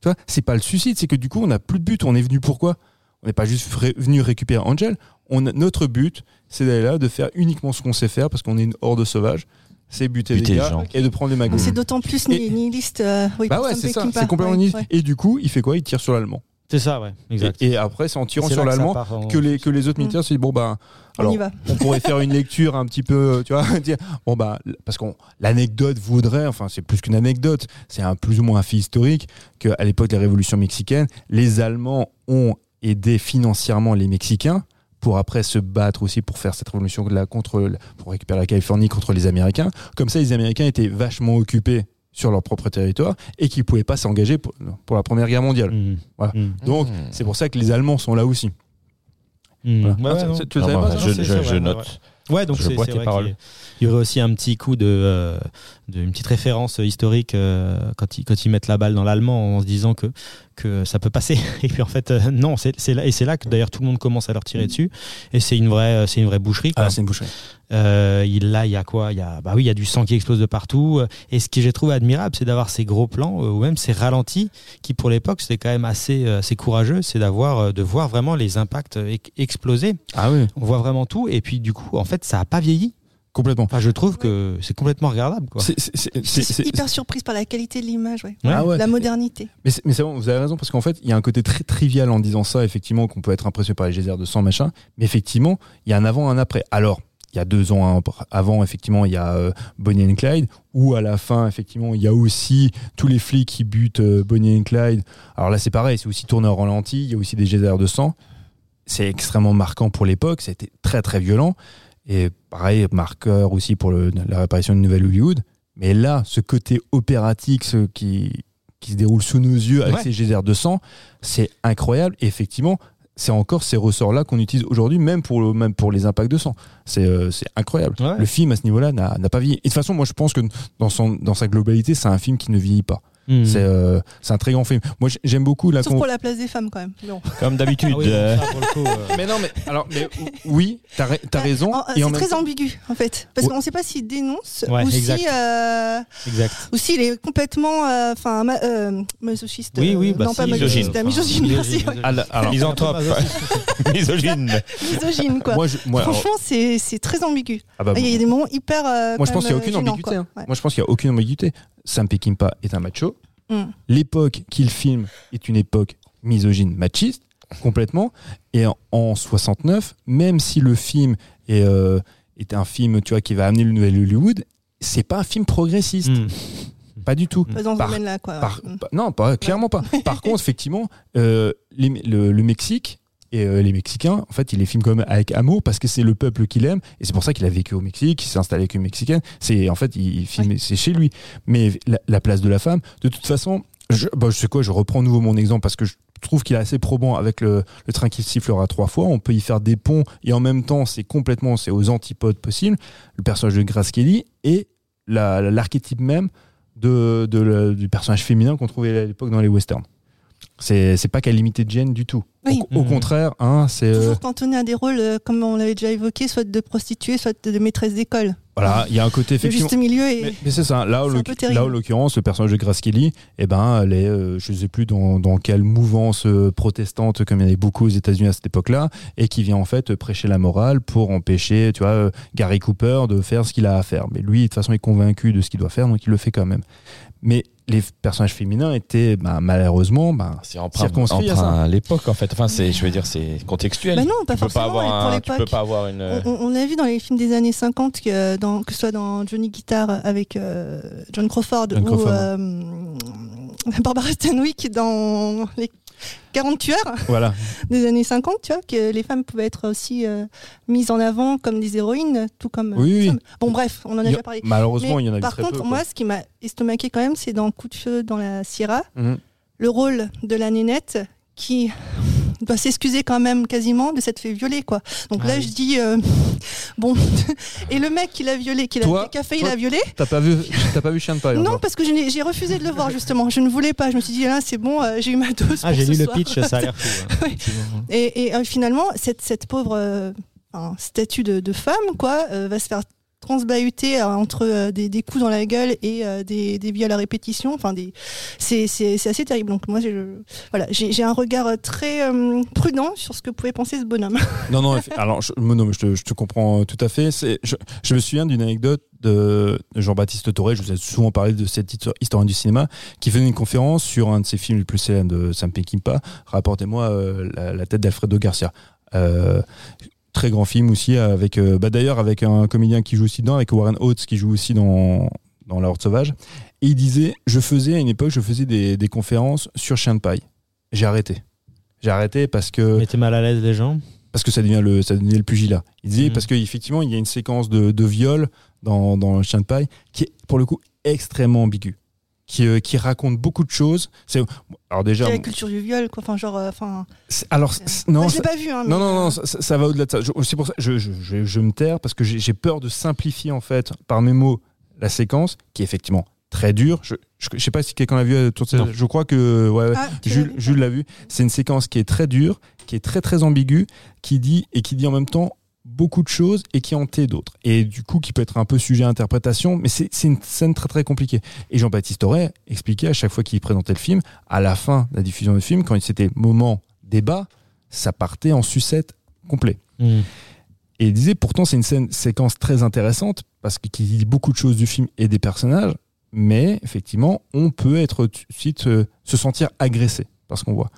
Tu vois, c'est pas le suicide, c'est que du coup, on n'a plus de but. On est venu pourquoi? On n'est pas juste ré- venu récupérer Angel. On a- notre but, c'est d'aller là, de faire uniquement ce qu'on sait faire, parce qu'on est une horde sauvage. C'est buter, Buter les gars gens. et de prendre les magouilles. C'est d'autant plus nihiliste. euh, oui, Bah ouais, c'est ça, c'est complètement Ouais, nihiliste. ouais. Et du coup, il fait quoi? Il tire sur l'allemand. C'est ça, ouais, exact. Et, et après, c'est en tirant sur que l'allemand en- que les, que les autres militaires se disent bon, ben, On alors, y va. on pourrait faire une lecture un petit peu, tu vois, dire, bon, bah, parce qu'on, l'anecdote voudrait, enfin, c'est plus qu'une anecdote, c'est un plus ou moins un fait historique, qu'à l'époque de la révolution mexicaine, les Allemands ont aidé financièrement les Mexicains pour après se battre aussi pour faire cette révolution là contre, pour récupérer la Californie contre les Américains. Comme ça, les Américains étaient vachement occupés sur leur propre territoire et qu'ils pouvaient pas s'engager pour, pour la Première Guerre mondiale. Mmh. Voilà. Mmh. Donc, Mmh. c'est pour ça que les Allemands sont là aussi. Mmh. Voilà. Ouais, Ah, ouais, ça- non. ça- tu le Non, savais bah, pas, ça je, je- je vrai, note. ouais, Ouais, donc c'est vrai qu'il y a- Il y aurait aussi un petit coup de, euh, de une petite référence historique euh, quand ils quand ils mettent la balle dans l'allemand en se disant que que ça peut passer et puis en fait euh, non c'est c'est là et c'est là que d'ailleurs tout le monde commence à leur tirer dessus et c'est une vraie c'est une vraie boucherie quoi. Ah, c'est une boucherie. Euh, il, là, il y a quoi? Il y a, bah oui, il y a du sang qui explose de partout. Et ce que j'ai trouvé admirable, c'est d'avoir ces gros plans euh, ou même ces ralentis qui, pour l'époque, c'était quand même assez, euh, assez courageux. C'est d'avoir, euh, de voir vraiment les impacts euh, ex- exploser. Ah oui, On voit vraiment tout. Et puis, du coup, en fait, ça a pas vieilli. Complètement. Enfin, je trouve que c'est complètement regardable, quoi. C'est- c'est- c'est- Je c'est- suis c'est- hyper surprise par la qualité de l'image, ouais. Ouais. Ah ouais. La modernité. Mais c'est mais c'est bon, vous avez raison, parce qu'en fait, il y a un côté très trivial en disant ça, effectivement, qu'on peut être impressionné par les geysers de sang, machin. Mais effectivement, il y a un avant, un après. Alors, il y a deux ans un- avant, effectivement, il y a euh, Bonnie and Clyde, où à la fin, effectivement, il y a aussi tous les flics qui butent euh, Bonnie and Clyde. Alors là, c'est pareil, c'est aussi tourné au ralenti, il y a aussi des geysers de sang. C'est extrêmement marquant pour l'époque, c'était très très violent. Et pareil, marqueur aussi pour le- la réapparition de Nouvelle Hollywood. Mais là, ce côté opératique ce qui, qui se déroule sous nos yeux avec Ouais. ces geysers de sang, c'est incroyable. Et effectivement, c'est encore ces ressorts-là qu'on utilise aujourd'hui, même pour, le- même pour les impacts de sang. C'est euh, incroyable. Ouais. Le film, à ce niveau-là, n'a n'a pas vieilli. Et de toute façon, moi, je pense que dans, son, dans sa globalité, c'est un film qui ne vieillit pas. Mmh. C'est euh, c'est un très grand film. Moi, j'aime beaucoup la Sauf pour la place des femmes, quand même. Non. Comme d'habitude. Ah oui, euh, euh, Mais non, mais alors, mais oui, t'as ra- t'as raison. C'est même très temps- ambigu, en fait. Parce Ouais. qu'on ne sait pas s'il dénonce Ouais, ou exact. si. euh, exact. ou s'il est complètement. euh, Enfin, ma- euh, masochiste. Oui, oui, bah non, si, pas misogyne. masochiste, euh, misogyne, merci. Misanthrope. Misogyne. Misogyne, quoi. moi, je, moi, alors- Franchement, c'est c'est très ambigu. ah bah, Il y a des moments hyper. euh, Moi, je pense qu'il n'y a aucune ambiguïté. hein. Moi, je pense qu'il n'y a aucune ambiguïté. Sam Peckinpah est un macho. Mm. L'époque qu'il filme est une époque misogyne, machiste, complètement. Et en, en 69, même si le film est, euh, est un film tu vois, qui va amener le nouvel Hollywood, c'est pas un film progressiste. Mmh. Pas du tout. Pas dans ce Par- domaine-là, quoi. Par- Mm. pas- non, pas, clairement pas. Par contre, effectivement, euh, les- le, le Mexique et euh, les Mexicains, en fait, il les filme comme avec amour parce que c'est le peuple qu'il aime et c'est pour ça qu'il a vécu au Mexique, il s'est installé avec une Mexicaine. C'est en fait, il, il filme, c'est chez lui. Mais la, la place de la femme, de toute façon, je, bah, je sais quoi, je reprends à nouveau mon exemple parce que je trouve qu'il est assez probant avec le, le train qui sifflera trois fois. On peut y faire des ponts et en même temps, c'est complètement, c'est aux antipodes possibles. Le personnage de Grace Kelly et la- la- l'archétype même de, de du personnage féminin qu'on trouvait à l'époque dans les westerns. C'est pas qu'à limiter de gêne du tout. Oui. Au, au Mhm. contraire, hein, c'est euh, Toujours cantonné à des rôles, euh, comme on l'avait déjà évoqué, soit de prostituée, soit de maîtresse d'école. voilà, il y a un côté Le effectivement. juste milieu est. Mais, mais c'est ça. Là, en C'est un l'oc- peu terrible. là, en l'occurrence, le personnage de Grace Kelly, eh ben, elle est, euh, je sais plus dans, dans quelle mouvance euh, protestante, comme il y en avait beaucoup aux États-Unis à cette époque-là, et qui vient en fait prêcher la morale pour empêcher, tu vois, euh, Gary Cooper de faire ce qu'il a à faire. Mais lui, de toute façon, est convaincu de ce qu'il doit faire, donc il le fait quand même. Mais les personnages féminins étaient, ben, malheureusement, ben, C'est emprunt, Circonscrit à emprunt à l'époque en fait. Enfin, c'est, je veux dire, c'est contextuel. Bah non, pas tu peux pas forcément. avoir et pour un, tu peux pas avoir une. On, on l'a vu dans les films des années 50, que, dans, que ce soit dans Johnny Guitar avec euh, John Crawford John ou Crawford. euh, Barbara Stanwyck dans les 40 tueurs voilà. des années 50, tu vois, que les femmes pouvaient être aussi euh, mises en avant comme des héroïnes, tout comme Oui, les oui. hommes. Bon, bref, on en a déjà parlé. Malheureusement, Mais il y en a par très contre, peu. moi, ce qui m'a estomaqué quand même, c'est dans Coup de feu dans la Sierra, Mhm. le rôle de la nénette qui doit s'excuser quand même quasiment de s'être fait violer quoi. Donc Ah là oui. je dis euh, bon et le mec qui l'a violé, qui l'a a failli toi- la violer T'as pas vu, t'as pas vu Chien de paille Non parce que j'ai refusé de le voir justement. Je ne voulais pas. Je me suis dit là c'est bon, euh, j'ai eu ma dose. Ah, j'ai lu le soir. pitch, ça a l'air fou. ouais. Effectivement. Et, et, euh, finalement cette cette pauvre euh, statut de, de femme, quoi, euh, va se faire transbahuter euh, entre euh, des, coups dans la gueule et euh, des, des viols à répétition. Enfin, c'est, assez terrible. Donc moi, j'ai, voilà, j'ai, un regard très prudent sur ce que pouvait penser ce bonhomme. Non, non, alors, je, je, te, comprends tout à fait. Je, me souviens d'une anecdote de Jean-Baptiste Toré, je vous ai souvent parlé de cet histo- historien du cinéma, qui faisait une conférence sur un de ses films les plus célèbres de Sam Peckinpah, Rapportez-moi la, tête d'Alfredo Garcia. Très grand film aussi, avec, euh, bah, d'ailleurs avec un comédien qui joue aussi dedans, avec Warren Oates qui joue aussi dans, dans La Horde Sauvage. Et il disait, je faisais à une époque, je faisais des, des conférences sur Chien de paille. J'ai arrêté. J'ai arrêté parce que Mettez mal à l'aise les gens. parce que ça devient le ça devient le pugilat. Il disait Mhm. parce qu'effectivement il y a une séquence de, de viol dans dans chien de paille qui est pour le coup extrêmement ambiguë, qui euh, qui raconte beaucoup de choses. C'est alors déjà la culture du viol, quoi. Enfin, genre, euh, enfin. alors non je pas vu, hein. non mais, non non euh, ça, va au-delà de ça. Je- C'est pour ça je je, je, je me taire parce que j'ai peur de simplifier en fait par mes mots la séquence qui est effectivement très dure. Je je, je sais pas si quelqu'un l'a vu euh. Je crois que ouais, ouais. ah, vu Jules l'a vu. C'est une séquence qui est très dure, qui est très très ambiguë, qui dit et qui dit en même temps beaucoup de choses et qui en tait d'autres. Et du coup, qui peut être un peu sujet à interprétation, mais c'est c'est une scène très très compliquée. Et Jean-Baptiste Auré expliquait à chaque fois qu'il présentait le film, à la fin de la diffusion du film, quand c'était moment débat, ça partait en sucette complet. Hmm. Et il disait pourtant c'est une scène, séquence très intéressante parce que qui dit beaucoup de choses du film et des personnages, mais effectivement on peut être suite euh, se sentir agressé parce qu'on voit.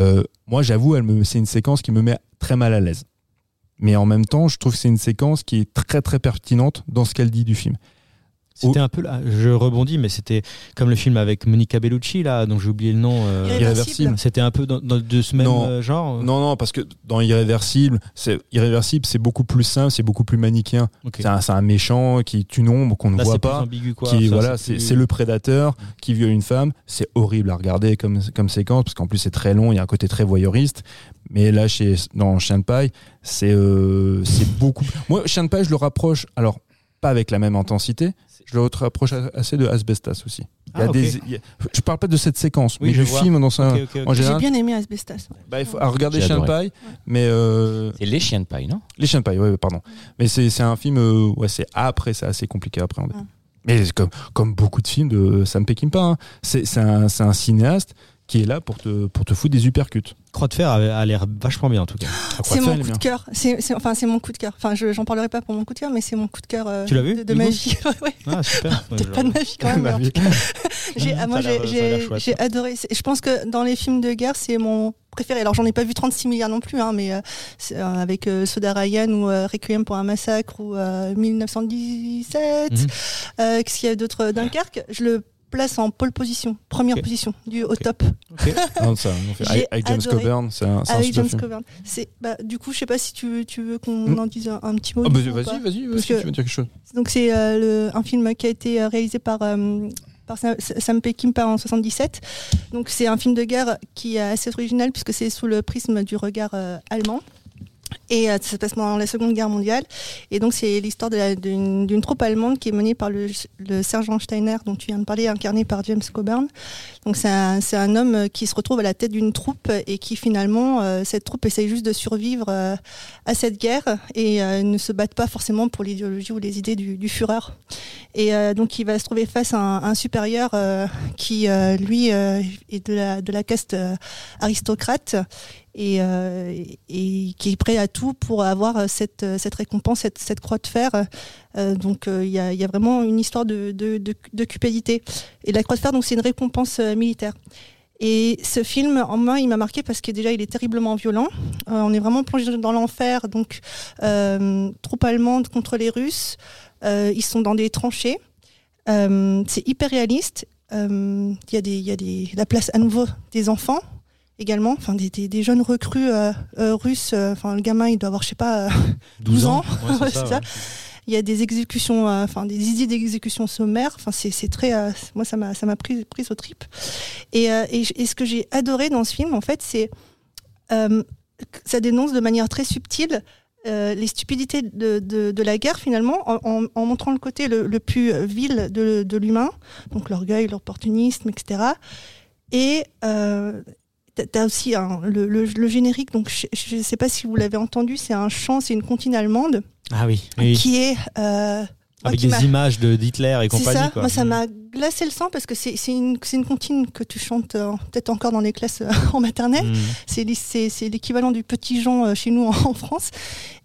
Euh, moi j'avoue, elle me, c'est une séquence qui me met très mal à l'aise. Mais en même temps, je trouve que c'est une séquence qui est très très pertinente dans ce qu'elle dit du film. C'était un peu là, je rebondis, mais c'était comme le film avec Monica Bellucci, là, dont j'ai oublié le nom. euh, Irréversible. C'était un peu dans, dans- de ce même Non. euh, genre. Non, non, parce que dans Irréversible, c'est Irréversible, c'est beaucoup plus simple, c'est beaucoup plus manichéen. C'est un, c'est un méchant qui tue une ombre qu'on ne Là, voit c'est plus pas. ambigu, quoi. qui Enfin, voilà, c'est plus- c'est le prédateur qui viole une femme. C'est horrible à regarder comme, comme séquence parce qu'en plus c'est très long, il y a un côté très voyeuriste. Mais là, chez, dans Chien de paille, c'est euh, c'est beaucoup. Moi, Chien de paille, je le rapproche, alors pas avec la même intensité, je le rapproche assez de Asbestas aussi. Il y a Ah, ok. des, il y a- je parle pas de cette séquence, Oui, mais je du vois. film dans sa, ok. en J'ai général. bien aimé Asbestas. ouais. Bah, il faut à regarder J'ai Chien de paille, mais euh, C'est les chiens de paille, non? les chiens de paille, ouais, pardon. Mais c'est c'est un film, euh, ouais, c'est après, c'est assez compliqué à appréhender. Mais comme, comme beaucoup de films de Sam Peckinpah, hein. c'est c'est un, c'est un cinéaste qui est là pour te, pour te foutre des uppercuts. Croix de fer a, a l'air vachement bien en tout cas. Quoi C'est mon coup de cœur. C'est, enfin, c'est mon coup de cœur. Enfin, je, j'en parlerai pas pour mon coup de cœur, mais c'est mon coup de cœur. euh, Tu l'as vu, de, de ma vie. Ouais. Ah super. Peut-être pas de ma vie quand même. j'ai, ah, moi, j'ai, j'ai adoré. Je pense que dans les films de guerre, c'est mon préféré. Alors, j'en ai pas vu 36 milliards non plus, hein, mais euh, euh, avec euh, Soda Ryan ou euh, Requiem pour un massacre ou euh, 1917. Mhm. Euh, qu'est-ce qu'il y a d'autre? Dunkerque, je le place en pole position, première position, du au top. Non, ça, on fait- J'ai avec, avec James adoré. Coburn, c'est un, Avec James film. Coburn. Bah, du coup, je sais pas si tu, veux- tu veux qu'on Mm. en dise un, un petit mot. Ah, bah, vas-y, vas-y, vas-y, Parce si tu veux dire quelque chose. Donc c'est euh, un film qui a été euh, réalisé par, euh, par Sa- Sam Peckinpah en 77. Donc c'est un film de guerre qui est assez original puisque c'est sous le prisme du regard euh, allemand. Et euh, ça se passe pendant la Seconde Guerre mondiale. Et donc c'est l'histoire d'une troupe allemande qui est menée par le, le sergent Steiner dont tu viens de parler, incarné par James Coburn. Donc c'est un, un homme euh, qui se retrouve à la tête d'une troupe et qui finalement, euh, cette troupe essaye juste de survivre à cette guerre et ne se battent pas forcément pour l'idéologie ou les idées du, du Führer. Et donc il va se trouver face à un, un supérieur qui, lui, est de la, de la caste aristocrate et, euh, et qui est prêt à tout pour avoir cette, cette récompense, cette, cette croix de fer. Euh, donc euh, il y, y a vraiment une histoire de, de, de, de cupidité. Et la croix de fer, donc c'est une récompense militaire. Et ce film, en moi, il m'a marqué parce que déjà, il est terriblement violent. Euh, on est vraiment plongé dans l'enfer. Donc, euh, troupes allemandes contre les Russes. Euh, ils sont dans des tranchées. C'est hyper réaliste. Il y a, des, y a des, la place à nouveau des enfants également, enfin des, des, des jeunes recrues euh, euh, russes. euh, Enfin, le gamin, il doit avoir, je sais pas, euh, 12 ans. Ouais, Ouais, c'est ça. c'est ça. ouais. il y a des exécutions, enfin des idées d'exécution sommaire. Enfin, c'est très, moi ça m'a ça m'a pris prise au trip. Et, et, et ce que j'ai adoré dans ce film, en fait, c'est que ça dénonce de manière très subtile. euh, les stupidités de, de, de la guerre finalement en, en, en montrant le côté le, le plus vil de, de l'humain donc l'orgueil l'opportunisme etc et euh, t'as t'as aussi un- le, le- le générique, donc je ne sais pas si vous l'avez entendu, c'est un chant, c'est une comptine allemande Ah oui, oui. qui est. euh, avec des m'a- images de d'Hitler et C'est compagnie. ça, quoi. moi ça Mm. m'a glacé le sang parce que c'est une, comptine que tu chantes euh, peut-être encore dans les classes euh, en maternelle. Mm. C'est l'é- C'est c'est l'équivalent du petit Jean euh, chez nous en, en France.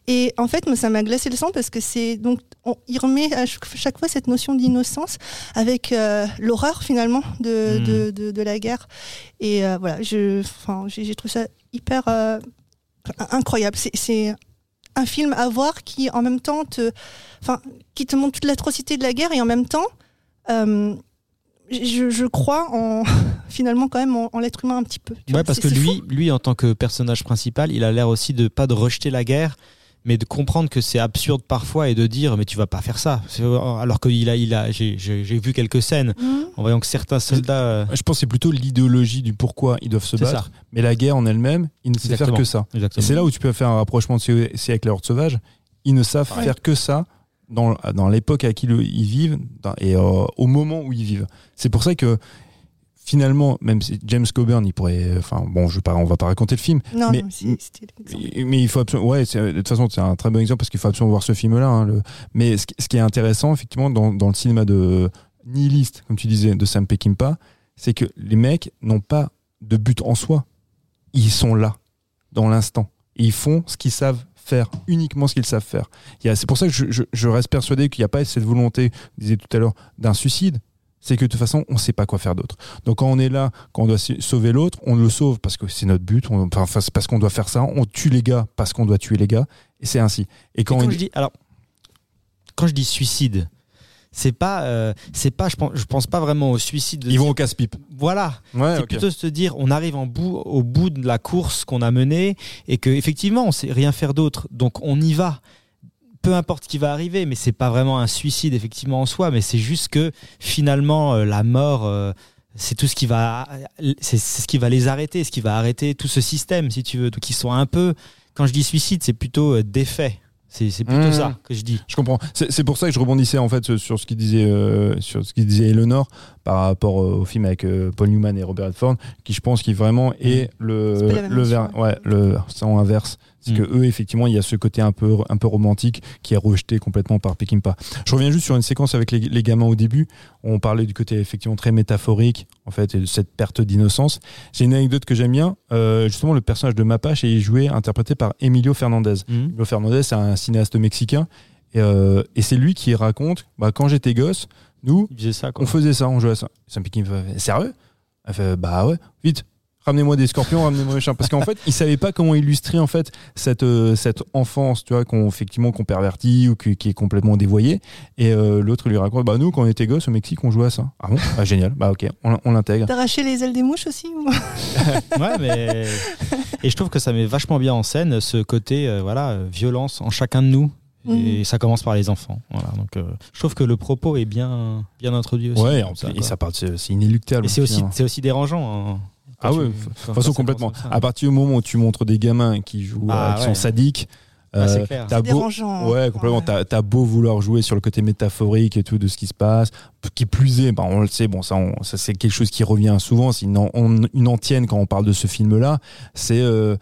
Et en fait, moi, ça m'a glacé le sang parce que c'est donc on, il remet à chaque, fois cette notion d'innocence avec euh, l'horreur finalement de, Mm. de, de, de la guerre. Et euh, voilà, je, j'ai trouvé ça hyper euh, incroyable. C'est- un film à voir qui en même temps te, enfin, qui te montre toute l'atrocité de la guerre et en même temps, je, je crois en finalement quand même en, en l'être humain un petit peu. tu Ouais, vois. parce que lui, fou. lui, en tant que personnage principal, il a l'air aussi de pas de rejeter la guerre, mais de comprendre que c'est absurde parfois et de dire mais tu vas pas faire ça. C'est- Alors qu'il a, il a, j'ai- vu quelques scènes Mhm. en voyant que certains soldats. euh, Je pense que c'est plutôt l'idéologie du pourquoi ils doivent se C'est battre. ça. Mais la guerre en elle-même, ils ne savent faire que ça. C'est là où tu peux faire un rapprochement de ces ces avec les hordes sauvages. Ils ne savent Ouais. faire que ça dans, dans l'époque à qui le- ils vivent dans- et euh, au moment où ils vivent. C'est pour ça que finalement, même si James Coburn, il pourrait. Enfin, bon, je vais pas, on va pas raconter le film, Non, mais- non, l'exemple. mais il faut absolument. Ouais, de toute façon, c'est un très bon exemple parce qu'il faut absolument voir ce film-là. hein, le- Mais ce, qui- ce qui est intéressant, effectivement, dans, dans le cinéma de nihiliste, comme tu disais, de Sam Peckinpah, c'est que les mecs n'ont pas de but en soi. Ils sont là, dans l'instant. Ils font ce qu'ils savent faire, uniquement ce qu'ils savent faire. C'est pour ça que je, je- je reste persuadé qu'il n'y a pas cette volonté, vous disiez tout à l'heure, d'un suicide. C'est que de toute façon, on ne sait pas quoi faire d'autre. Donc quand on est là, quand on doit sa- sauver l'autre, on le sauve parce que c'est notre but, on- enfin c'est parce qu'on doit faire ça, on tue les gars parce qu'on doit tuer les gars, et c'est ainsi. Et Et quand, on je dis alors quand je dis suicide c'est pas euh, c'est pas je pense je pense pas vraiment au suicide de ils vont au casse-pipe. voilà Ouais, c'est plutôt se dire on arrive en bout au bout de la course qu'on a menée et que effectivement on sait rien faire d'autre donc on y va peu importe ce qui va arriver mais c'est pas vraiment un suicide effectivement en soi mais c'est juste que finalement euh, la mort euh, c'est tout ce qui va c'est ce qui va les arrêter ce qui va arrêter tout ce système si tu veux donc ils sont un peu quand je dis suicide c'est plutôt euh, défait c'est plutôt Mmh. ça que je dis Je comprends. C'est pour ça que je rebondissais en fait sur ce qu'il disait euh, sur ce qu'il disait Eleanor par rapport au film avec euh, Paul Newman et Robert Redford, qui je pense qui vraiment est le même le ver- ouais. ouais le sens inverse. C'est Mm. que eux effectivement il y a ce côté un peu un peu romantique qui est rejeté complètement par Peckinpah. Je reviens juste sur une séquence avec les, les gamins au début. On parlait du côté effectivement très métaphorique en fait et de cette perte d'innocence. J'ai une anecdote que j'aime bien. Euh, justement le personnage de Mapache est joué interprété par Emilio Fernandez. Emilio Fernandez, c'est un cinéaste mexicain. Et, euh, et c'est lui qui raconte bah, quand j'étais gosse, nous, faisait ça on faisait ça, on jouait à ça. Ça me pique, Sérieux? Elle fait Bah ouais, vite, ramenez-moi des scorpions, ramenez-moi machin. Parce qu'en fait, il savait pas comment illustrer en fait cette, euh, cette enfance, tu vois, qu'on effectivement qu'on pervertit ou qui, qui est complètement dévoyée. Et euh, l'autre lui raconte Bah nous, quand on était gosse au Mexique, on jouait à ça. Ah bon? Bah génial, bah ok, on, on l'intègre. T'arracher les ailes des mouches aussi ou... ouais mais et je trouve que ça met vachement bien en scène ce côté euh, voilà violence en chacun de nous et ça commence par les enfants voilà donc euh, je trouve que le propos est bien bien introduit aussi Ouais, ça, et ça part, c'est inéluctable. et c'est aussi c'est aussi dérangeant hein, Ah tu- de toute façon complètement. À partir du moment où tu montres des gamins qui jouent, Ah euh, qui ouais. sont sadiques, Ah, c'est euh, clair. beau, dérangeant. ouais, complètement. T'as as beau vouloir jouer sur le côté métaphorique et tout de ce qui se passe, qui plus est, bah, on le sait, bon, ça, on- ça c'est quelque chose qui revient souvent. C'est une, an- une antienne quand on parle de ce film-là. C'est euh,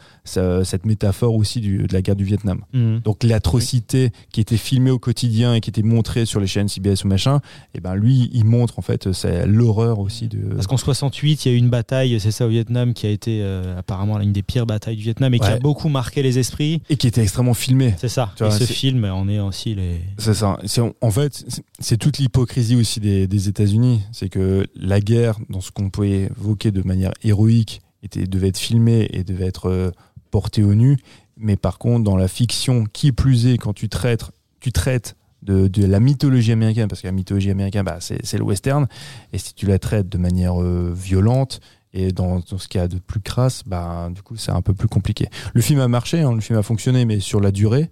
cette métaphore aussi du- de la guerre du Vietnam. Mhm. Donc l'atrocité qui était filmée au quotidien et qui était montrée sur les chaînes CBS ou machin, et ben lui, il montre en fait c'est l'horreur aussi de. Parce qu'en 68, il y a eu une bataille, c'est ça, au Vietnam, qui a été euh, apparemment l'une des pires batailles du Vietnam et qui Ouais. a beaucoup marqué les esprits. Et qui était extrêmement filmé. C'est ça. Tu et vois, ce film en est aussi les. C'est ça. En fait, c'est- toute l'hypocrisie aussi des, des États-Unis. C'est que la guerre, dans ce qu'on peut évoquer de manière héroïque, était, devait être filmée et devait être euh, portée au nu. Mais par contre, dans la fiction, qui plus est, quand tu traites, tu traites de, de la mythologie américaine, parce que la mythologie américaine, bah, c'est c'est le western, et si tu la traites de manière euh, violente, et dans, dans ce qu'il y a de plus crasse, bah, du coup, c'est un peu plus compliqué. Le film a marché, hein, le film a fonctionné, mais sur la durée,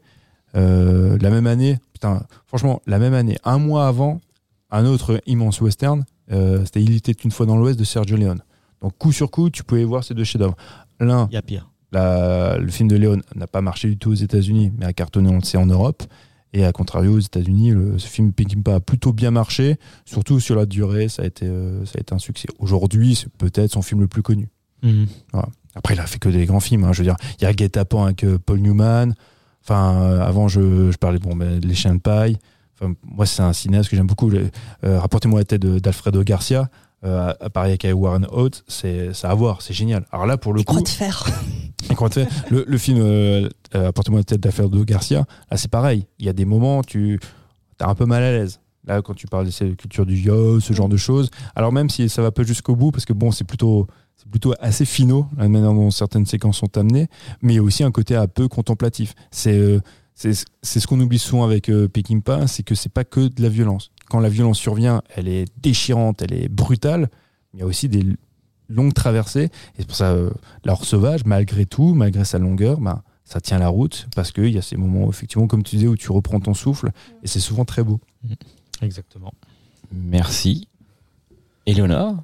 euh, la même année, putain, franchement, la même année, un mois avant, un autre immense western, euh, c'était Il était une fois dans l'Ouest de Sergio Leone. Donc, coup sur coup, tu pouvais voir ces deux chefs-d'œuvre. L'un, Il y a pire. la- le film de Leone n'a pas marché du tout aux États-Unis, mais a cartonné, on le sait, en Europe. Et à contrario, aux États-Unis, le- ce film Peckinpah a plutôt bien marché, surtout sur la durée, ça a été, euh, ça a été un succès. Aujourd'hui, c'est peut-être son film le plus connu. Mhm. Après, il a fait que des grands films. hein. Je veux dire, il y a Guet-apens avec euh, Paul Newman. Enfin, euh, avant, je, je parlais bon, ben, Les Chiens de Paille. Enfin, moi, c'est un cinéaste que j'aime beaucoup. Euh, Rapportez-moi la tête d'Alfredo Garcia. Euh, à Paris avec Warren Oates, c'est à voir, c'est génial. Alors là, pour le Les coup, croix de et fais le, le film euh, euh, Apportez-moi la tête d'affaires de Garcia, là c'est pareil. Il y a des moments, tu es un peu mal à l'aise. Là, quand tu parles de cette culture du yo, ce genre de choses. Alors même si ça va pas jusqu'au bout, parce que bon, c'est plutôt, c'est plutôt assez finaux, la manière dont certaines séquences sont amenées, mais il y a aussi un côté un peu contemplatif. C'est euh, c'est c'est ce qu'on oublie souvent avec euh, Peckinpah, c'est que c'est pas que de la violence. Quand la violence survient, elle est déchirante, elle est brutale. Il y a aussi des longues traversées. Et c'est pour ça, euh, l'or sauvage, malgré tout, malgré sa longueur, bah, ça tient la route parce qu'il y a ces moments, effectivement, comme tu disais, où tu reprends ton souffle et c'est souvent très beau. Exactement. Merci. Éléonore,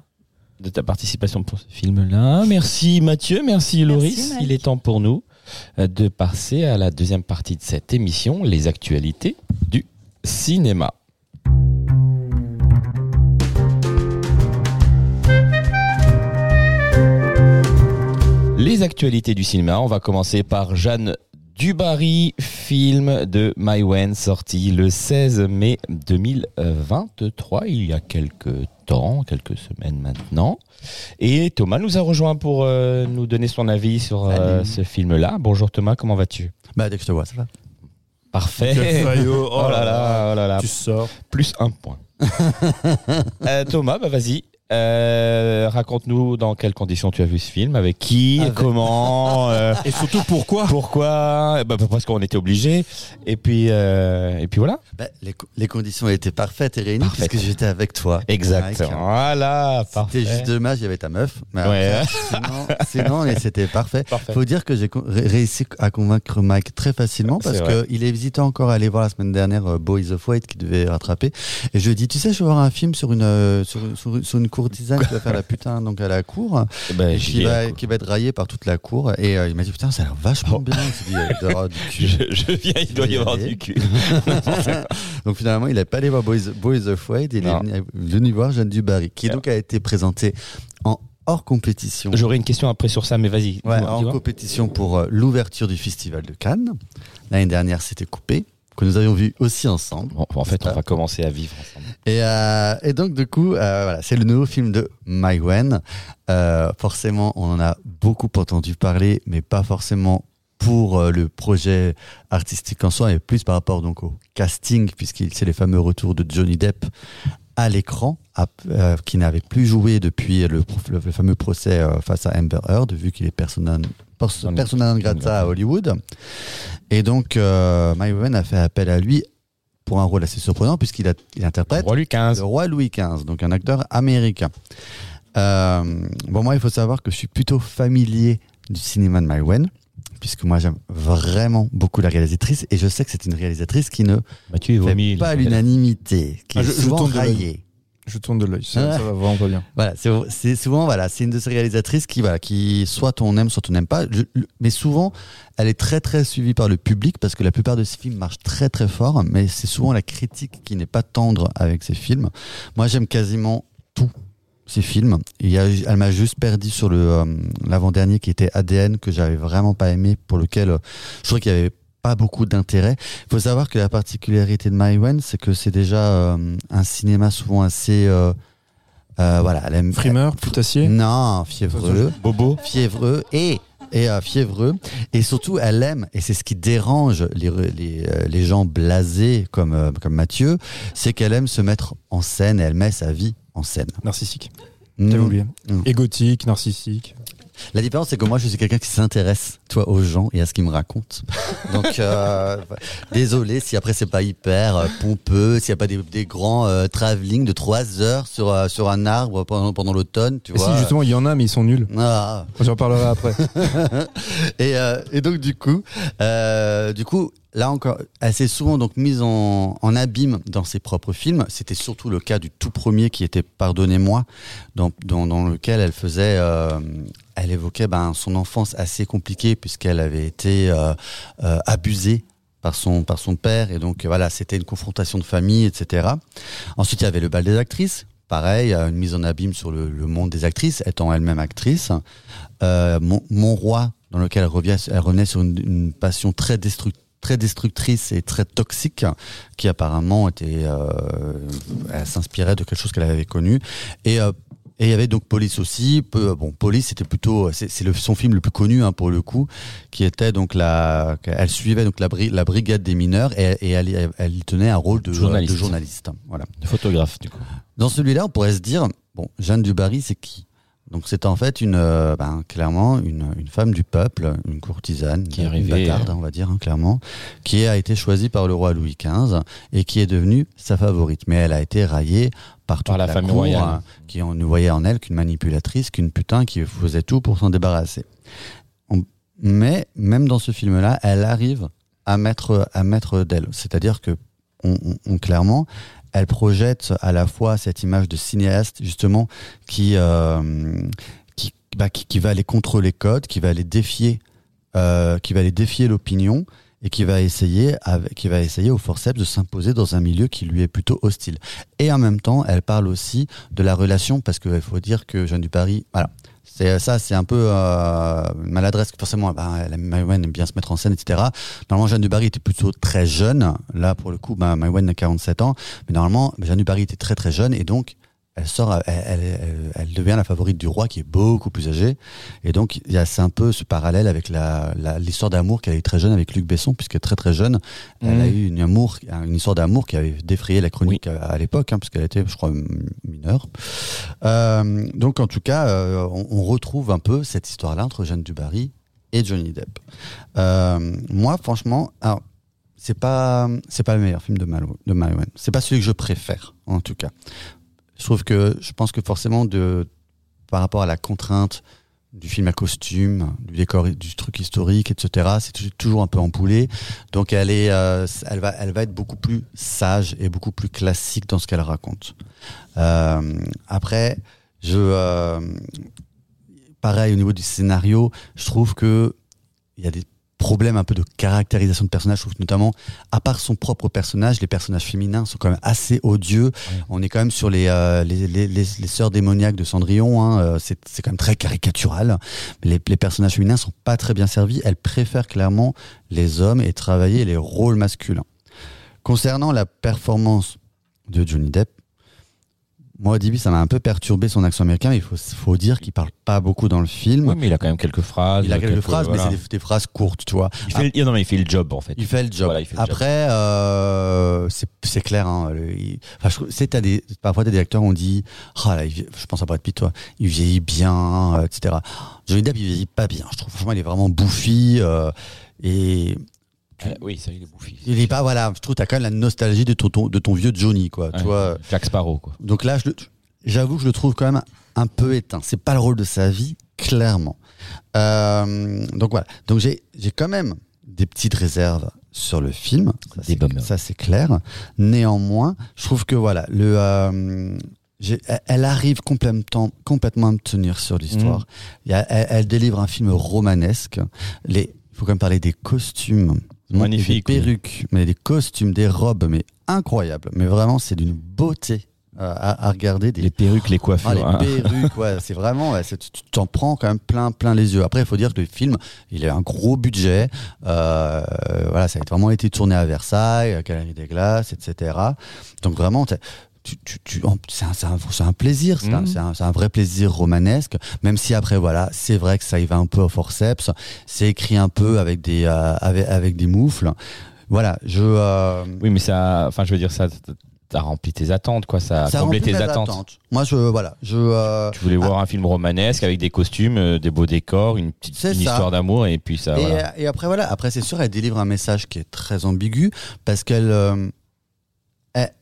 de ta participation pour ce film-là. Merci Mathieu, merci Loris. Il est temps pour nous euh, de passer à la deuxième partie de cette émission, les actualités du cinéma. Les actualités du cinéma, on va commencer par Jeanne Dubarry, film de Maïwen, sorti le 16 mai 2023, il y a quelques temps, quelques semaines maintenant. Et Thomas nous a rejoint pour euh, nous donner son avis sur euh, ce film-là. Bonjour Thomas, comment vas-tu? Bah, dès que je te vois, ça va. Parfait. Oh là là, oh là là. Tu sors. Plus un point. Euh, Thomas, bah vas-y. Euh, Raconte-nous dans quelles conditions tu as vu ce film, avec qui, Avec- comment, euh, Et surtout pourquoi pourquoi, Eh ben, parce qu'on était obligé. Et puis, euh, et puis voilà. Bah, les, les conditions étaient parfaites et réunies Parfaites. puisque j'étais avec toi. Exact. Mike. Voilà, parfait. C'était juste dommage, il y avait ta meuf. Mais Ouais. après, sinon, sinon, c'était parfait. Parfait. Faut dire que j'ai réussi à convaincre Mike très facilement parce qu'il hésitait encore à aller voir la semaine dernière euh, Boys of White qui devait rattraper. Et je lui ai dit, tu sais, je vais voir un film sur une, euh, sur, sur- sur une qui va faire la putain donc à la cour Eh ben, qui va, quoi. qui va être raillé par toute la cour. Et euh, il m'a dit, putain, ça a l'air vachement Oh. bien. Dit, euh, il doit y avoir du cul. je, je viens, il doit y y avoir aller. du cul. donc finalement, il n'est pas allé voir Boys, Boys of White, il Non. est venu, voir Jeanne Dubarry, qui donc a été présentée en hors compétition. J'aurai une question après sur ça, mais vas-y. Ouais, dis-moi. compétition pour euh, l'ouverture du Festival de Cannes. L'année dernière, c'était coupé, que nous avions vu aussi ensemble. Bon, en fait, on va commencer à vivre ensemble. Et, euh, et donc, du coup, euh, voilà, c'est le nouveau film de Mai Wen. Euh, forcément, on en a beaucoup entendu parler, mais pas forcément pour le projet artistique en soi, mais plus par rapport donc au casting, puisqu'il c'est les fameux retours de Johnny Depp à l'écran, qui n'avait plus joué depuis le, le- le fameux procès face à Amber Heard, vu qu'il est persona, pers- persona non grata à Hollywood. Et donc, euh, Mai Wen a fait appel à lui pour un rôle assez surprenant, puisqu'il il interprète Roi Louis XV. le roi Louis XV, donc un acteur américain. Euh, bon, moi, il faut savoir que je suis plutôt familier du cinéma de Maïwen, puisque moi, j'aime vraiment beaucoup la réalisatrice, et je sais que c'est une réalisatrice qui ne Mathieu fait vomi. pas l'unanimité, qui Ah, est je- je souvent l'œil. raillée. Je tourne de l'œil, ça, va vraiment bien. Voilà, c'est souvent voilà, c'est une de ces réalisatrices qui voilà, qui soit on aime, soit on n'aime pas. Mais souvent, elle est très très suivie par le public parce que la plupart de ses films marchent très très fort. Mais c'est souvent la critique qui n'est pas tendre avec ses films. Moi, j'aime quasiment tous ses films. A, elle m'a juste perdu sur le euh, l'avant-dernier qui était ADN que j'avais vraiment pas aimé, pour lequel euh, je trouvais qu'il y avait pas beaucoup d'intérêt. Il faut savoir que la particularité de Maïwen, c'est que c'est déjà euh, un cinéma souvent assez euh, euh, voilà, elle aime Frimeur, putassier non, fiévreux, Bobo. fiévreux et et euh, fiévreux et surtout elle aime et c'est ce qui dérange les les, euh, les gens blasés comme euh, comme Mathieu, c'est qu'elle aime se mettre en scène et elle met sa vie en scène. Narcissique. Mm. T'avais oublié. Mm. Égotique, narcissique. La différence, c'est que moi, je suis quelqu'un qui s'intéresse, toi, aux gens et à ce qu'ils me racontent. Donc, euh, désolé si après c'est pas hyper euh, pompeux, s'il n'y a pas des, des grands euh, travelling de trois heures sur euh, sur un arbre pendant, pendant l'automne, tu Et si, vois. justement, il y en a, mais ils sont nuls. Ah. J'en parlerai après. et, euh, et donc du coup, euh, du coup, là encore, s'est souvent donc mise en, abîme dans ses propres films. C'était surtout le cas du tout premier qui était Pardonnez-moi, dans, lequel elle faisait, euh, elle évoquait ben, son enfance assez compliquée puisqu'elle avait été euh, euh, abusée par son père et donc voilà c'était une confrontation de famille etc ensuite il y avait le bal des actrices pareil, une mise en abîme sur le, monde des actrices, étant elle-même actrice. Mon, mon roi, dans lequel elle, revient, elle revenait sur une, une passion très destructrice très destructrice et très toxique, qui apparemment était, euh, elle s'inspirait de quelque chose qu'elle avait connu. Et euh, et il y avait donc Police aussi. Peu, bon, Police c'était plutôt, c'est son film le plus connu hein, pour le coup, qui était donc la, elle suivait donc la, bri- la brigade des mineurs et, et elle, tenait un rôle de Journaliste. de journaliste. Voilà. Photographe, du coup. Dans celui-là, on pourrait se dire, bon, Jeanne Dubarry, c'est qui? Donc c'est en fait une, euh, ben, clairement une, une femme du peuple, une courtisane, Qui est une bâtarde, euh, on va dire hein, clairement, qui a été choisie par le roi Louis XV et qui est devenue sa favorite. Mais elle a été raillée par toute Par la famille cour, royale. hein, qui en- ne voyait en elle qu'une manipulatrice, qu'une putain qui faisait tout pour s'en débarrasser. On- mais même dans ce film-là, elle arrive à mettre à mettre d'elle, c'est-à-dire que on, on- on- clairement, elle projette à la fois cette image de cinéaste justement qui euh, bah, qui va aller contre les codes, qui va aller défier euh, qui va aller défier l'opinion et qui va essayer qui va essayer au forceps de s'imposer dans un milieu qui lui est plutôt hostile. Et en même temps, elle parle aussi de la relation parce qu'il faut dire que Jeanne du Paris, voilà. C'est ça, c'est un peu euh, maladresse. Forcément, ben, elle, Maïwen aime bien se mettre en scène, etc. Normalement, Jeanne du Barry était plutôt très jeune. Là, pour le coup, ben, Maïwen a 47 ans. Mais normalement, Jeanne du Barry était très très jeune et donc elle sort, elle, elle, elle- elle devient la favorite du roi qui est beaucoup plus âgé. Et donc, il y a un peu ce parallèle avec la la- l'histoire d'amour qu'elle a eu très jeune avec Luc Besson, puisqu'elle est très très jeune. Elle a eu une amour, une histoire d'amour qui avait défrayé la chronique à, à l'époque, hein, puisqu'elle était, je crois, mineure. Euh, donc, en tout cas, euh, on, on retrouve un peu cette histoire-là entre Jeanne Dubarry et Johnny Depp. Euh, moi, franchement, alors, c'est pas c'est pas le meilleur film de Malo, de Maïwen. C'est pas celui que je préfère, en tout cas. Je trouve que je pense que forcément de par rapport à la contrainte du film à costume, du décor, du truc historique, etc. C'est tou- toujours un peu empoulé. Donc elle est, euh, elle va, elle va être beaucoup plus sage et beaucoup plus classique dans ce qu'elle raconte. Euh, après, je, euh, pareil au niveau du scénario, je trouve que il y a des problèmes un peu de caractérisation de personnage. Je trouve notamment, à part son propre personnage, les personnages féminins sont quand même assez odieux. On est quand même sur les euh, les, les, les, les sœurs démoniaques de Cendrillon. Hein. Euh, C'est c'est quand même très caricatural. Les, les personnages féminins sont pas très bien servis. Elles préfèrent clairement les hommes et travailler les rôles masculins. Concernant la performance de Johnny Depp, moi au début ça m'a un peu perturbé son accent américain, mais il faut, faut dire qu'il parle pas beaucoup dans le film. Oui, mais il a quand même quelques phrases. il a quelques phrases, voilà. mais c'est des, des phrases courtes, tu vois. Il fait, le- non, mais il fait le job, en fait. Il fait le job. Voilà, il fait le job. Après, euh, c'est clair. Hein, le- il- enfin, je trouve- c'est t'as des parfois t'as des acteurs on dit, ah là, il vie- je pense à Brad Pitt, toi, il vieillit bien, euh, etc. Johnny Depp, il vieillit pas bien. Je trouve franchement, il est vraiment bouffi euh, et Euh, oui, ça, il est bouffi. il est pas voilà. Je trouve t'as quand même la nostalgie de ton, ton- de ton vieux Johnny, quoi. Ouais. Tu vois. Jack Sparrow, quoi. Donc là, j'avoue que je le trouve quand même un peu éteint. C'est pas le rôle de sa vie, clairement. Euh, donc voilà. Donc j'ai quand même des petites réserves sur le film. Ça, c'est- clair. Néanmoins, je trouve que voilà, le euh, elle- arrive complètement, complètement à me tenir sur l'histoire. Mm. Elle, elle délivre un film romanesque. Il faut quand même parler des costumes, Magnifique, des perruques, mais des costumes, des robes, mais incroyables. Mais vraiment, c'est d'une beauté euh, à, à regarder. Des, Les perruques, les coiffures. ah, les hein. perruques, ouais, c'est vraiment, ouais, tu t'en prends quand même plein, plein les yeux. Après, il faut dire que le film, il a un gros budget. Euh, voilà, ça a vraiment été tourné à Versailles, à Galerie des Glaces, etc. Donc vraiment, tu, tu, tu, en- c'est un, plaisir, c'est un, Mhm. c'est un, vrai plaisir romanesque. Même si après, voilà, c'est vrai que ça y va un peu au forceps. C'est écrit un peu avec des, euh, avec, avec des moufles. Voilà, je. euh, Oui, mais ça, enfin, je veux dire, ça, t'as rempli tes attentes, quoi. Ça a ça comblé remplit tes attentes. Moi, je, voilà, je. euh, Tu voulais voir un film romanesque avec des costumes, des beaux décors, une petite une histoire d'amour, et puis ça, et, voilà. et après voilà, après c'est sûr, elle délivre un message qui est très ambigu parce qu'elle elle,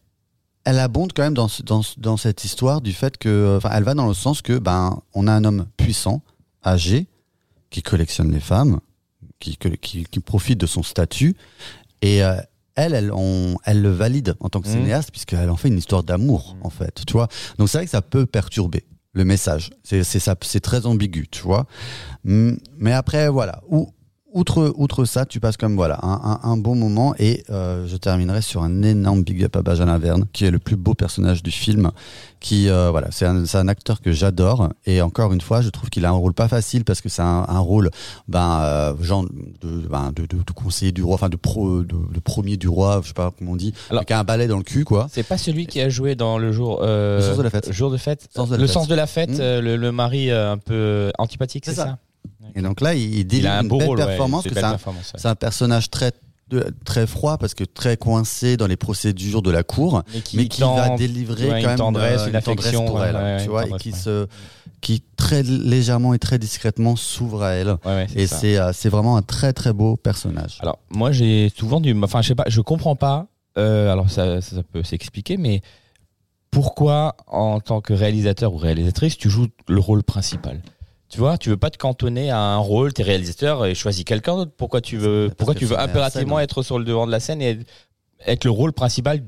elle abonde quand même dans, ce- dans, dans cette histoire du fait que, enfin, elle va dans le sens que ben on a un homme puissant, âgé, qui collectionne les femmes, qui, qui, qui profite de son statut et euh, elle, elle, on, elle le valide en tant que Mhm. cinéaste puisqu'elle en fait une histoire d'amour en fait, tu vois. Donc c'est vrai que ça peut perturber le message. C'est c'est ça, c'est très ambigu, tu vois. Mm, Mais après voilà, où outre, outre ça, tu passes comme voilà un, un, un bon moment et euh, je terminerai sur un énorme big up à Benjamin Verne, qui est le plus beau personnage du film. Qui euh, voilà, c'est un, un acteur que j'adore et encore une fois, je trouve qu'il a un rôle pas facile parce que c'est un, un rôle ben euh, genre de, ben, de, de, de conseiller du roi, enfin de pro, de, de premier du roi, je sais pas comment on dit, Alors- avec un balai dans le cul quoi. C'est pas celui qui a joué dans le jour. euh, Le sens de la fête. Jour de fête. Sens de la le fête. sens de la fête. Mm. euh, le, le mari euh, un peu antipathique, c'est C'est ça. ça? Et donc là, il, un une beau belle rôle. performance. c'est que belle c'est un- personnage très très froid parce que très coincé dans les procédures de la cour. Mais qui, mais qui tend- va délivrer ouais, quand une même tendresse, euh, une affection, pour ouais, elle, ouais, tu vois, et tendresse, qui se, qui très légèrement et très discrètement s'ouvre à elle. Et c'est, euh, c'est vraiment un très très beau personnage. Alors, moi, j'ai souvent du. Enfin, je sais pas, je comprends pas. euh, alors, ça, ça, ça peut s'expliquer, mais pourquoi, en tant que réalisateur ou réalisatrice, tu joues le rôle principal? Tu vois, tu veux pas te cantonner à un rôle, t'es réalisateur et choisis quelqu'un d'autre. Pourquoi tu veux, pourquoi tu veux impérativement scène. être sur le devant de la scène et être le rôle principal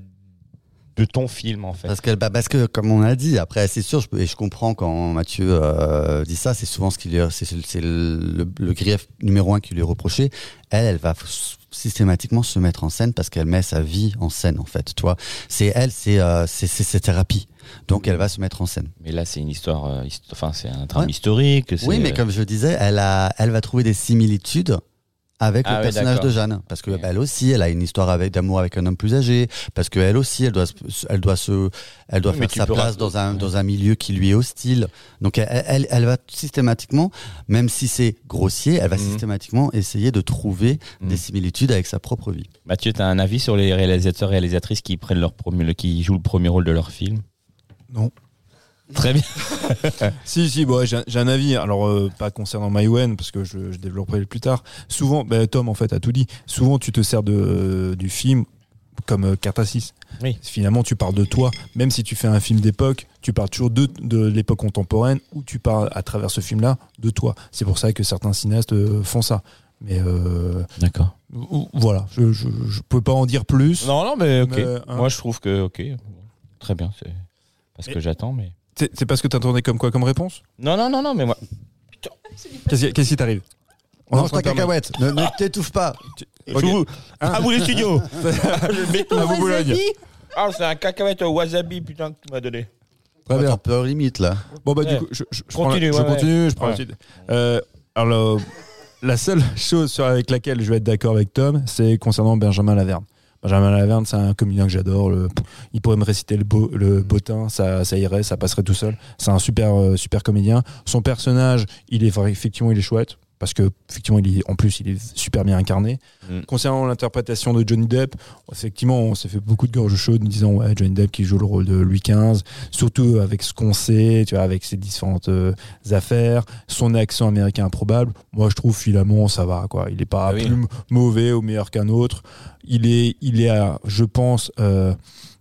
de ton film, en fait? Parce que, bah, parce que, comme on a dit, après, c'est sûr, je, et je comprends quand Mathieu euh, dit ça, c'est souvent ce qui lui, c'est, c'est le, le, le grief numéro un qui lui est reproché. Elle, elle va systématiquement se mettre en scène parce qu'elle met sa vie en scène, en fait. Tu vois, c'est elle, c'est, euh, c'est, c'est, c'est thérapie. Donc, elle va se mettre en scène. Mais là, c'est une histoire. euh, Enfin, c'est un drame Ouais. historique. Oui, mais comme je disais, elle a, elle va trouver des similitudes avec Ah le ouais, personnage de Jeanne, parce que Ouais. bah, elle aussi, elle a une histoire avec d'amour avec un homme plus âgé, parce que elle aussi, elle doit, elle doit se, elle doit Oui, faire sa place raconter- dans un dans un milieu qui lui est hostile. Donc elle, elle, elle va systématiquement, même si c'est grossier, elle va Mhm. systématiquement essayer de trouver Mhm. des similitudes avec sa propre vie. Mathieu, tu as un avis sur les réalisateurs réalisatrices qui prennent leur premier, qui jouent le premier rôle de leur film? Non. Très bien. Si, si, bon, ouais, j'ai un avis. Alors, euh, pas concernant MyWen, parce que je, je développerai plus tard. Souvent, bah, Tom, en fait, a tout dit. Souvent, tu te sers de, euh, du film comme euh, carte à six. Oui. Finalement, tu parles de toi. Même si tu fais un film d'époque, tu parles toujours de, de l'époque contemporaine ou tu parles à travers ce film-là de toi. C'est pour ça que certains cinéastes euh, font ça. Mais euh, D'accord. voilà, je, je, je peux pas en dire plus. Non, non, mais ok. Mais, hein. Moi, je trouve que ok. Très bien. C'est parce que Et- j'attends, mais. C'est parce que t'attendais comme quoi comme réponse Non, non, non, non, mais moi. Qu'est-ce qui- t'arrive On train ta cacahuète, ne, ne t'étouffe pas. Vous- À vous les studios. À vous, Boulogne. Ah, c'est un cacahuète au wasabi, putain, que tu m'as donné. Très bien. Peux limite là. Bon bah Ouais. du coup, je, je, je prends Continue, je ouais. continue, je prends la suite. Euh, alors la seule chose sur, avec laquelle je vais être d'accord avec Tom, c'est concernant Benjamin Laverne. Benjamin Laverne, c'est un comédien que j'adore. le- Il pourrait me réciter le, beau, le bottin, ça, ça irait, ça passerait tout seul. C'est un super, euh, super comédien. Son personnage, il est effectivement, il est chouette parce que effectivement, il est, en plus, il est super bien incarné. Mm. Concernant l'interprétation de Johnny Depp, effectivement, on s'est fait beaucoup de gorge chaude en disant ouais, Johnny Depp qui joue le rôle de Louis XV, surtout avec ce qu'on sait, tu vois, avec ses différentes euh, affaires, son accent américain improbable. Moi, je trouve finalement ça va, quoi. Il est pas Ah oui. plus mauvais ou meilleur qu'un autre. Il est, il est, à, je pense. Euh,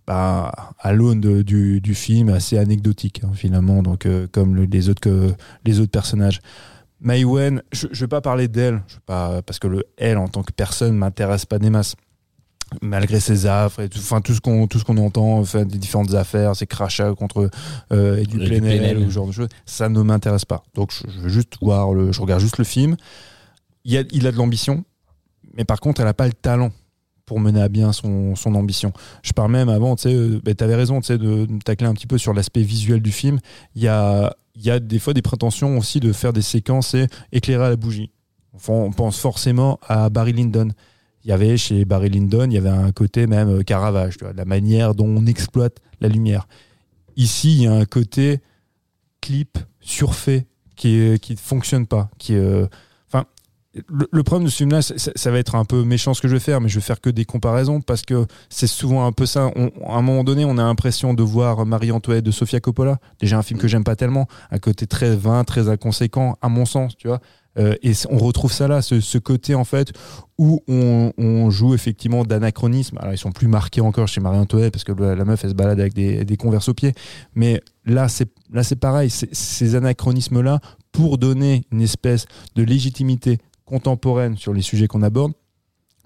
bah, à l'aune du, du film assez anecdotique hein, finalement donc euh, comme le- les autres que les autres personnages Mai Wen, je, je vais pas parler d'elle, je vais pas parce que le elle en tant que personne m'intéresse pas des masses. Malgré ses affres et tout, enfin tout ce qu'on tout ce qu'on entend, enfin, des différentes affaires, ses crachats contre euh, et du Plenel Plenel. ou ce genre de choses, ça ne m'intéresse pas. Donc je, je veux juste voir le, je regarde juste le film. Il, y a, il a de l'ambition, mais par contre, elle a pas le talent pour mener à bien son, son ambition. Je parle même avant, tu sais, euh, ben, t'avais raison, de, de tacler un petit peu sur l'aspect visuel du film. Il y a, y a des fois des prétentions aussi de faire des séquences et éclairer à la bougie. On pense forcément à Barry Lyndon. Il y avait chez Barry Lyndon, il y avait un côté même euh, Caravage, la manière dont on exploite la lumière. Ici, il y a un côté clip surfait qui ne fonctionne pas, qui euh, le, problème de ce film-là, ça, va être un peu méchant ce que je vais faire, mais je vais faire que des comparaisons parce que c'est souvent un peu ça. On- à un moment donné, on a l'impression de voir Marie-Antoinette de Sofia Coppola, déjà un film que j'aime pas tellement, un côté très vain, très inconséquent, à mon sens, tu vois. Euh, et on retrouve ça là, ce, ce côté en fait où on, on joue effectivement d'anachronisme. Alors ils sont plus marqués encore chez Marie-Antoinette parce que la, la meuf elle se balade avec des, des converses aux pieds. Mais là c'est là c'est pareil, ces anachronismes là pour donner une espèce de légitimité contemporaine sur les sujets qu'on aborde.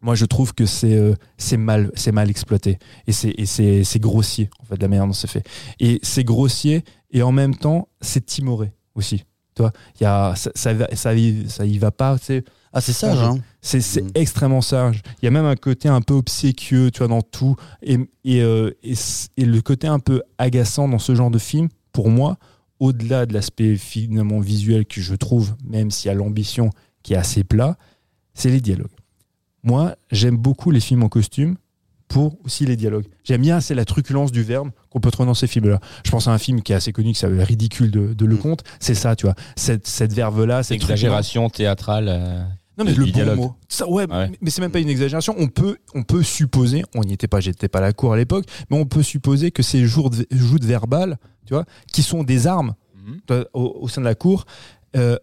Moi, je trouve que c'est euh, c'est mal c'est mal exploité et c'est c'est c'est grossier en fait de la manière dont c'est fait. Et c'est grossier et en même temps c'est timoré aussi. Tu vois, il y a ça ça, va- ça y ça y va pas, sais Ah, c'est sage, hein. C'est c'est Mhm. extrêmement sage. Il y a même un côté un peu obséquieux, tu vois, dans tout. Et, et, euh, et et le côté un peu agaçant dans ce genre de film, pour moi, au-delà de l'aspect finalement visuel que je trouve, même s'il y a l'ambition qui est assez plat, c'est les dialogues. Moi, j'aime beaucoup les films en costume pour aussi les dialogues. J'aime bien, c'est la truculence du verbe qu'on peut trouver dans ces films-là. Je pense à un film qui est assez connu, qui s'appelle Ridicule de, de Mm. Lecomte. C'est ça, tu vois. Cette, cette verve-là, cette. Exagération théâtrale. euh, Non mais le bon dialogue. mot. Ça, ouais, Ouais. mais- mais c'est même pas une exagération. On peut, on peut supposer, on n'y était pas, j'étais pas à la cour à l'époque, mais on peut supposer que ces joutes verbales, tu vois, qui sont des armes euh, au, au sein de la cour, euh,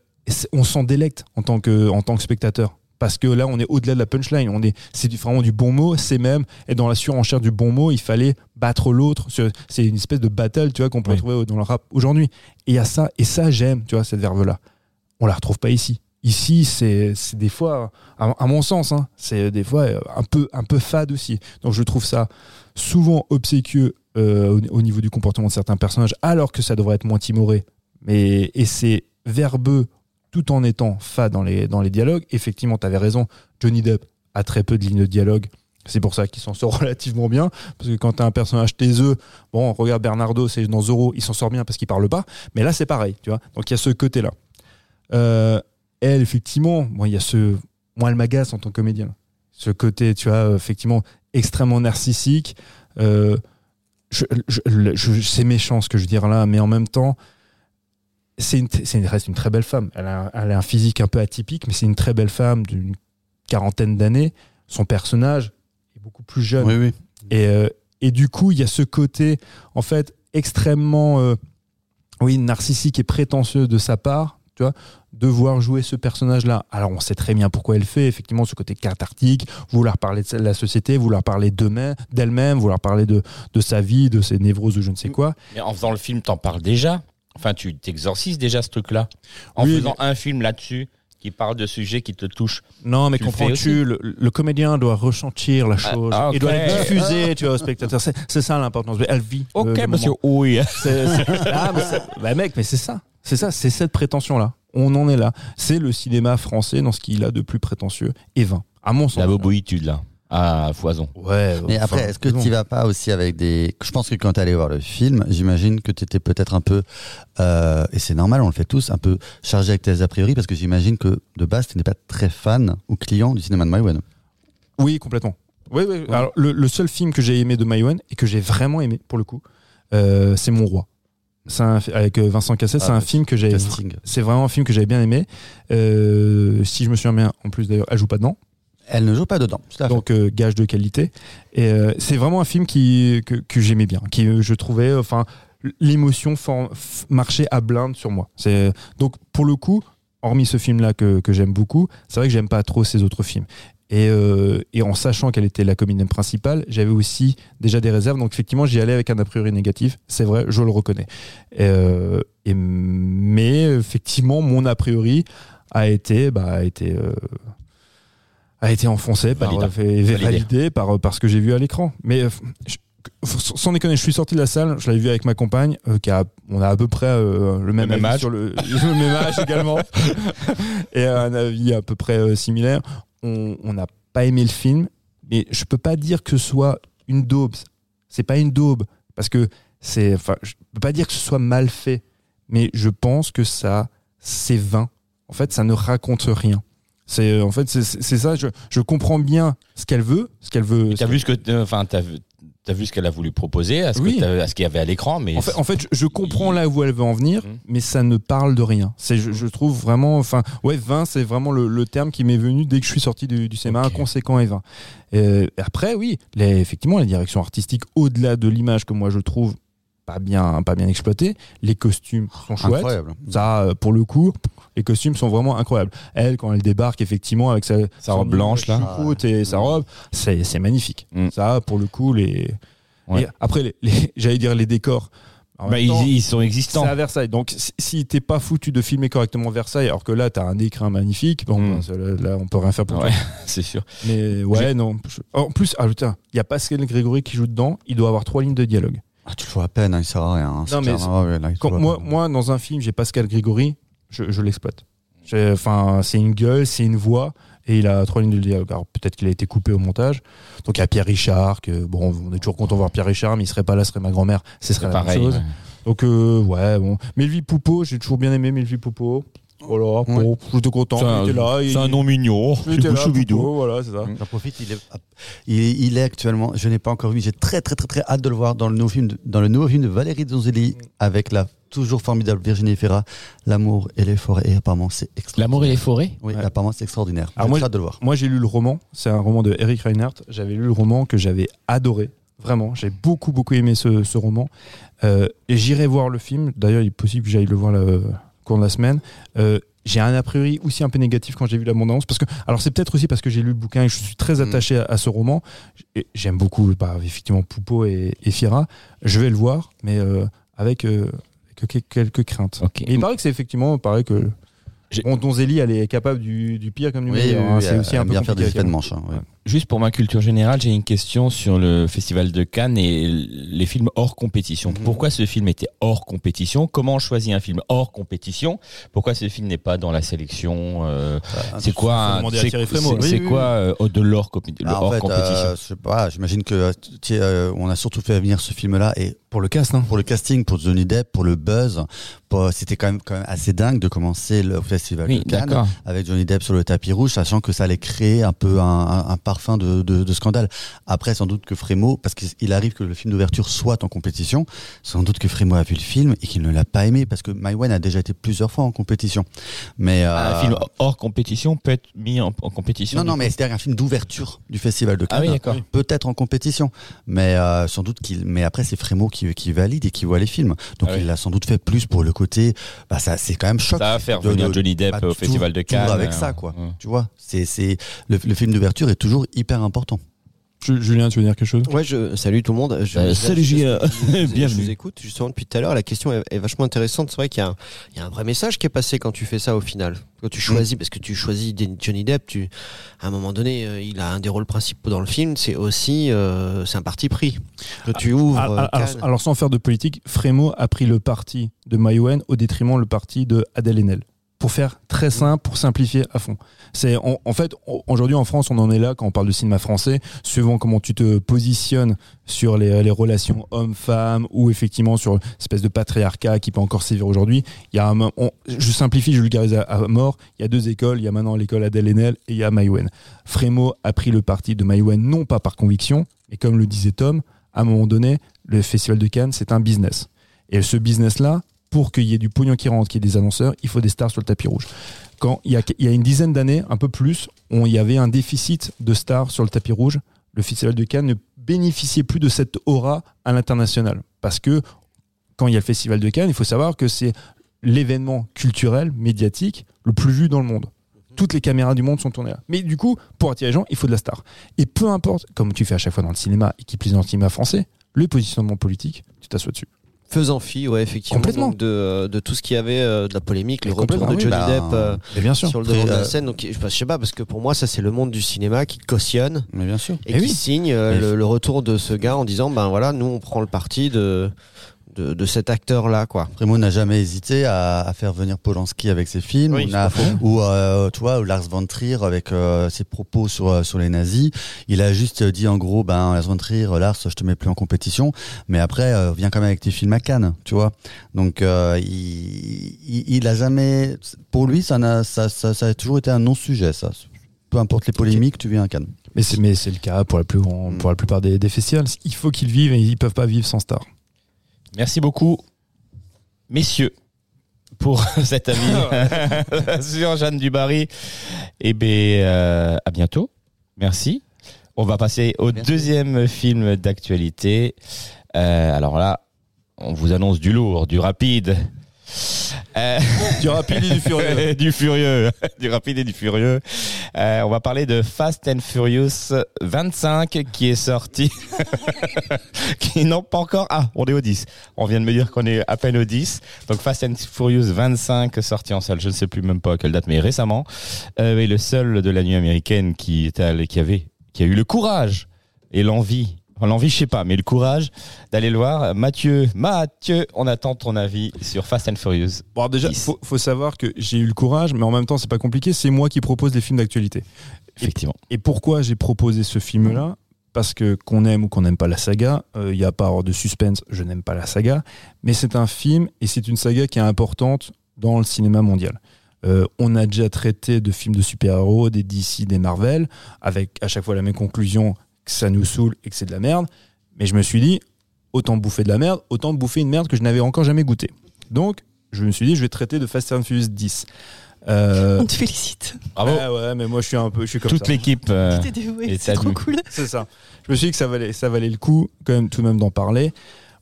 on s'en délecte en tant que, en tant que spectateur. Parce que là, on est au-delà de la punchline. On est, c'est vraiment du bon mot. C'est même, et dans la surenchère du bon mot, il fallait battre l'autre. C'est une espèce de battle, tu vois, qu'on peut Oui. retrouver dans le rap aujourd'hui. Et il y a ça, et ça, j'aime, tu vois, cette verve-là. On la retrouve pas ici. Ici, c'est des fois, à, à mon sens, hein, c'est des fois euh, un peu, un peu fade aussi. Donc je trouve ça souvent obséquieux euh, au, au niveau du comportement de certains personnages, alors que ça devrait être moins timoré. Mais, et c'est verbeux tout en étant fade dans les, dans les dialogues. Effectivement, tu avais raison, Johnny Depp a très peu de lignes de dialogue. C'est pour ça qu'il s'en sort relativement bien. Parce que quand tu as un personnage taiseux, bon, regarde Bernardo, c'est dans Zorro, il s'en sort bien parce qu'il parle pas. Mais là, c'est pareil, tu vois. Donc il y a ce côté-là. Euh, elle, effectivement, bon, il y a ce. Moi, elle m'agace en tant que comédien. Ce côté, tu vois, effectivement, extrêmement narcissique. Euh, je, je- je- c'est méchant ce que je veux dire là, mais en même temps, c'est une, c'est une, reste une très belle femme. Elle a, elle a un physique un peu atypique, mais c'est une très belle femme d'une quarantaine d'années. Son personnage est beaucoup plus jeune. Oui, oui. Et, euh, et du coup, il y a ce côté, en fait, extrêmement euh, oui, narcissique et prétentieux de sa part, tu vois, de voir jouer ce personnage-là. Alors, on sait très bien pourquoi elle fait, effectivement, ce côté cathartique, vouloir parler de la société, vouloir parler d'elle-même, vouloir parler de, de sa vie, de ses névroses ou je ne sais quoi. Mais en faisant le film, t'en parles déjà. Enfin, tu t'exorcises déjà ce truc-là. En Oui, faisant un film là-dessus qui parle de sujets qui te touchent. Non, mais comprends-tu, le, le comédien doit ressentir la chose. ah, Il doit ok. la diffuser, tu vois, au spectateur. C'est ça l'importance. Elle vit. le- le moment. oui. Ah, mais bah, mec, mais c'est ça. C'est ça, c'est cette prétention-là. On en est là. C'est le cinéma français dans ce qu'il a de plus prétentieux et vain. À mon sens. La boboïtude, là. À foison. Ouais. Mais enfin, après, est-ce que tu vas pas aussi avec des. Je pense que quand tu allé voir le film, j'imagine que tu étais peut-être un peu. euh, et c'est normal, on le fait tous, un peu chargé avec tes a priori, parce que j'imagine que de base, tu n'es pas très fan ou client du cinéma de Maïwen. Oui, complètement. Oui, oui. Alors, le, le seul film que j'ai aimé de Maïwen et que j'ai vraiment aimé, pour le coup, euh, c'est Mon Roi. C'est un- avec euh, Vincent Cassel, c'est Ah, un film que j'ai. Casting. C'est vraiment un film que j'avais bien aimé. Euh, si je me souviens bien, en plus d'ailleurs, elle joue pas dedans. Elle ne joue pas dedans. donc euh, gage de qualité. Et euh, c'est vraiment un film qui, que, j'aimais bien, qui euh, je trouvais, enfin, l'émotion marchait à blinde sur moi. Donc pour le coup, hormis ce film-là que, que j'aime beaucoup, c'est vrai que j'aime pas trop ces autres films. Et, en sachant qu'elle était la comédienne principale, j'avais aussi déjà des réserves. Donc effectivement, j'y allais avec un a priori négatif. C'est vrai, je le reconnais. Mais effectivement, mon a priori a été, bah, été, a été enfoncé, par, Validé. euh, fait- Validé. validé par, par ce que j'ai vu à l'écran. Mais euh, je- sans déconner, je suis sorti de la salle, je l'avais vu avec ma compagne, euh, qui a, on a à peu près euh, le même, même avis âge. sur le, le même âge également, et un avis à peu près euh, similaire. On on n'a pas aimé le film, mais je peux pas dire que ce soit une daube. C'est pas une daube parce que c'est, enfin, je peux pas dire que ce soit mal fait, mais je pense que ça, c'est vain. En fait, ça ne raconte rien. C'est, en fait, c'est c'est ça. Je, je comprends bien ce qu'elle veut, ce qu'elle veut. T'as vu ce que, enfin, t'as vu, t'as vu ce qu'elle a voulu proposer, à ce Oui. qu'il y avait à l'écran, mais En fait, en fait, je, je comprends là où elle veut en venir, Mhm. mais ça ne parle de rien. C'est, je, je trouve vraiment, enfin, ouais, vain, c'est vraiment le, le terme qui m'est venu dès que je suis sorti du, du cinéma, inconséquent et vain. Euh, après, oui, les- effectivement, la direction artistique, au-delà de l'image que moi je trouve pas bien, pas bien exploitée, les costumes sont chouettes. Incroyable. Ça, euh, pour le coup, les costumes sont vraiment incroyables. Elle, quand elle débarque, effectivement, avec sa, Sa robe blanche, là. sa robe, c'est, c'est magnifique. Mm. Ça, pour le coup, les. Ouais. Et après, les, les- j'allais dire les décors. Bah, temps, ils, ils sont existants. c'est à Versailles. Donc, si- t'es pas foutu de filmer correctement Versailles, alors que là, t'as un écrin magnifique, bon, Mm. ben, là, là, on peut rien faire pour Ouais, toi. c'est sûr. Mais ouais, non. En plus, ah, putain, il y a Pascal Grégory qui joue dedans. Il doit avoir trois lignes de dialogue. Ah, tu le vois à peine, hein, il sert à rien. hein, Non, mais clair. Ah ouais, là, Quand moi, moi, dans un film, j'ai Pascal Grégory, je, je l'exploite. J'ai- Enfin, c'est une gueule, c'est une voix, et il a trois lignes de dialogue. Alors peut-être qu'il a été coupé au montage. Donc il y a Pierre Richard, que bon, on est toujours content de voir Pierre Richard, mais il serait pas là, ce serait ma grand-mère, ce serait la pareil. même chose. ouais. Donc euh, ouais, bon. Melville Poupeau, j'ai toujours bien aimé Melville Poupeau. Voilà, bon, j'étais content, C'est un, là. c'est il- un nom mignon. là, voilà, c'est ça. J'en profite, il est, il, il est actuellement, je n'ai pas encore vu, j'ai très très très très hâte de le voir dans le nouveau film de, dans le nouveau film de Valérie Donzelli avec la toujours formidable Virginie Fira, L'amour et les forêts. Et apparemment, c'est extraordinaire. L'amour et les forêts Oui, Ouais. apparemment, c'est extraordinaire. Alors J'ai moi, hâte de le voir. Moi, j'ai lu le roman. C'est un roman de Eric Reinhardt. J'avais lu le roman que j'avais adoré. Vraiment, j'ai beaucoup, beaucoup aimé ce, ce roman. Euh, et j'irai voir le film. D'ailleurs, il est possible que j'aille le voir au cours de la semaine. Euh, j'ai un a priori aussi un peu négatif quand j'ai vu l'abondance. Parce que, alors, c'est peut-être aussi parce que j'ai lu le bouquin et je suis très Mm. attaché à, à ce roman. J'aime beaucoup, bah, effectivement, Poupeau et, et Fira. Je vais le voir, mais euh, avec, euh, avec quelques craintes. Et il paraît que c'est effectivement, pareil que. Bon, Donzelli, elle est capable du, du pire comme du Oui, meilleur. oui, hein. oui, c'est aussi un aime peu bien faire des effets de manche. hein, ouais. Juste pour ma culture générale, j'ai une question sur le festival de Cannes et les films hors compétition. Mhm. Pourquoi ce film était hors compétition? Comment on choisit un film hors compétition? Pourquoi ce film n'est pas dans la sélection euh, C'est quoi C'est Oui, oui, quoi euh, de l'hors Ah, compétition euh, je sais pas, j'imagine que on a surtout fait venir ce film-là et Pour le cast, hein. pour le casting, pour Johnny Depp, pour le buzz, c'était quand même, quand même assez dingue de commencer le festival Oui, de Cannes avec Johnny Depp sur le tapis rouge, sachant que ça allait créer un peu un, un- un parfum de, de- de scandale. Après, sans doute que Frémo, parce qu'il arrive que le film d'ouverture soit en compétition, sans doute que Frémo a vu le film et qu'il ne l'a pas aimé, parce que Maïwen a déjà été plusieurs fois en compétition. Mais euh, Un film hors compétition peut être mis en, en compétition. non, non, coup. mais c'est un film d'ouverture du festival de Ah Cannes. oui, d'accord. Peut-être en compétition, mais euh, sans doute qu'il. Mais après, c'est Frémo qui, qui valide et qui voit les films. Donc Ah oui. il l'a sans doute fait plus pour le côté. Bah ça, c'est quand même choc. Ça va faire de- venir Johnny Depp bah, au festival de Cannes. avec euh, ça, quoi. ouais. Tu vois, c'est c'est le, le film d'ouverture est toujours hyper important. Ju- Julien, tu veux dire quelque chose? Ouais, je salut tout le monde. Je, Euh, je- salut, Julien. je- je- Bienvenue. Je vous écoute justement depuis tout à l'heure. La question est, est vachement intéressante. C'est vrai qu'il y, a un- il y a un vrai message qui est passé quand tu fais ça au final. Quand tu choisis, parce que tu choisis Johnny Depp, tu, à un moment donné, euh, il a un des rôles principaux dans le film. C'est aussi, euh, c'est un parti pris. Que tu ouvres. alors, euh, alors- sans faire de politique, Frémo a pris le parti de Maïwen au détriment le parti de Adèle Haenel. Pour faire très simple, pour simplifier à fond. C'est en, fait aujourd'hui en France, on en est là quand on parle de cinéma français, suivant comment tu te positionnes sur les, relations hommes-femmes ou effectivement sur espèce de patriarcat qui peut encore sévir aujourd'hui. Il y a un, je simplifie, je vulgarise à, à mort. Il y a deux écoles. Il y a maintenant l'école Adèle Haenel et il y a Maïwen. Frémo a pris le parti de Maïwen non pas par conviction, mais comme le disait Tom, à un moment donné, le festival de Cannes, c'est un business. Et ce business-là, pour qu'il y ait du pognon qui rentre, qu'il y ait des annonceurs, il faut des stars sur le tapis rouge. Quand il y a, il y a une dizaine d'années, un peu plus, on, il y avait un déficit de stars sur le tapis rouge. Le festival de Cannes ne bénéficiait plus de cette aura à l'international. Parce que quand il y a le festival de Cannes, il faut savoir que c'est l'événement culturel, médiatique, le plus vu dans le monde. Toutes les caméras du monde sont tournées là. Mais du coup, pour attirer les gens, il faut de la star. Et peu importe, comme tu fais à chaque fois dans le cinéma et qui plus dans le cinéma français, le positionnement politique, tu t'assois dessus. Faisant fi, ouais, effectivement, Complètement. donc de, de tout ce qu'il y avait, euh, de la polémique, le retour de Johnny oui, Depp bah, euh, Et bien sûr. sur le devant de la euh, scène. Donc, je, sais pas, parce que pour moi, ça, c'est le monde du cinéma qui cautionne Mais bien sûr. et qui oui. signe euh, le retour de ce gars en disant, ben voilà, nous, on prend le parti de, de, de cet acteur-là, quoi. Frémo n'a jamais hésité à, à faire venir Polanski avec ses films, Oui, a- ou euh, tu vois, ou Lars von Trier avec euh, ses propos sur euh, sur les nazis. Il a juste dit en gros, ben Lars von Trier, Lars, je te mets plus en compétition, mais après euh, viens quand même avec tes films à Cannes, tu vois. Donc euh, il, il, il a jamais, pour lui, ça, n'a- ça, ça, ça a toujours été un non-sujet, ça. Peu importe les polémiques, tu viens à Cannes. Mais c'est, mais c'est le cas pour la, plus grand- Mm. pour la plupart des, des festivals. Il faut qu'ils vivent et ils peuvent pas vivre sans star. Merci beaucoup, messieurs, pour cet avis sur Jeanne Dubarry. Et ben, euh, à bientôt. Merci. On va passer au Merci. deuxième film d'actualité. Euh, alors là, on vous annonce du lourd, du rapide. Euh, Du rapide et du furieux. du furieux, du rapide et du furieux. Euh, on va parler de Fast and Furious 25 qui est sorti, qui n'ont pas encore. Ah, on est au 10. On vient de me dire qu'on est à peine au 10. Donc Fast and Furious 25 sorti en salle. Je ne sais plus même pas à quelle date, mais récemment. Euh, et le seul de la nuit américaine qui était allé- qui avait, qui a eu le courage et l'envie L'envie, je sais pas, mais le courage d'aller le voir. Mathieu, Mathieu, on attend ton avis sur Fast and Furious. Bon, déjà, 10. faut, faut savoir que j'ai eu le courage, mais en même temps, c'est pas compliqué. C'est moi qui propose les films d'actualité. Effectivement. Et pourquoi j'ai proposé ce film-là? Parce que qu'on aime ou qu'on n'aime pas la saga, il n'y a pas avoir de suspense, je n'aime pas la saga, mais c'est un film et c'est une saga qui est importante dans le cinéma mondial. Euh, on a déjà traité de films de super-héros, des DC, des Marvel, avec à chaque fois la même conclusion que ça nous saoule et que c'est de la merde. Mais je me suis dit, autant bouffer de la merde, autant bouffer une merde que je n'avais encore jamais goûté. Donc, je me suis dit, je vais traiter de Fast and Furious 10. Euh, On te félicite. Bravo. ouais, ouais, mais moi je suis un peu, je suis comme Toute l'équipe. euh, T'es dévoué, et c'est trop cool. C'est ça. Je me suis dit que ça valait, ça valait le coup, quand même, tout de même d'en parler.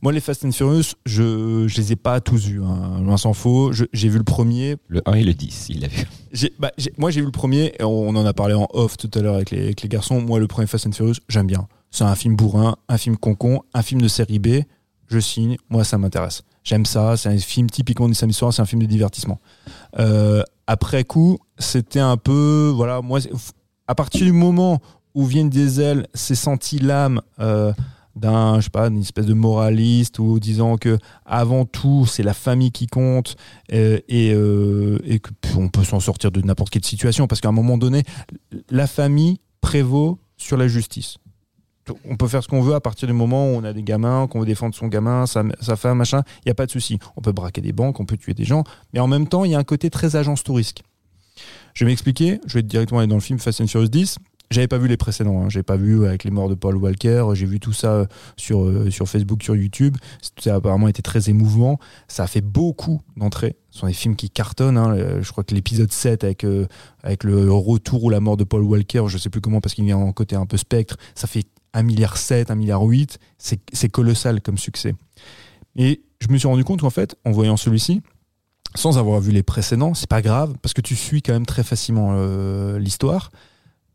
Moi, les Fast and Furious, je, je les ai pas tous vus, hein, loin s'en faut. J'ai vu le premier. le 1 et le 10, il l'a vu. Bah, moi, j'ai vu le premier, et on, on en a parlé en off tout à l'heure avec les, avec les garçons. Moi, le premier Fast and Furious, j'aime bien. C'est un film bourrin, un film concon, un film de série B. Je signe, moi, ça m'intéresse. J'aime ça, c'est un film typiquement du samedi soir, c'est un film de divertissement. Euh, après coup, c'était un peu, voilà, moi, c'est- à partir du moment où Vin Diesel s'est senti l'âme euh, d'un, je sais pas, d'une espèce de moraliste ou disant que avant tout c'est la famille qui compte euh, et, euh, et que on peut s'en sortir de n'importe quelle situation parce qu'à un moment donné, la famille prévaut sur la justice. On peut faire ce qu'on veut à partir du moment où on a des gamins, qu'on veut défendre son gamin, sa, sa femme, machin, il n'y a pas de souci. On peut braquer des banques, on peut tuer des gens, mais en même temps, il y a un côté très agence touriste. Je vais m'expliquer, je vais directement aller dans le film Fast and Furious 10. J'avais pas vu les précédents, hein. j'ai pas vu avec les morts de Paul Walker, j'ai vu tout ça euh, sur, euh, sur Facebook, sur YouTube. Ça a apparemment été très émouvant. Ça a fait beaucoup d'entrées. Ce sont des films qui cartonnent. hein. Euh, Je crois que l'épisode 7 avec, avec le retour ou la mort de Paul Walker, je sais plus comment parce qu'il vient en côté un peu spectre, ça fait 1,7 milliard, 1,8 milliard. C'est c'est colossal comme succès. Et je me suis rendu compte qu'en fait, en voyant celui-ci, sans avoir vu les précédents, c'est pas grave parce que tu suis quand même très facilement l'histoire.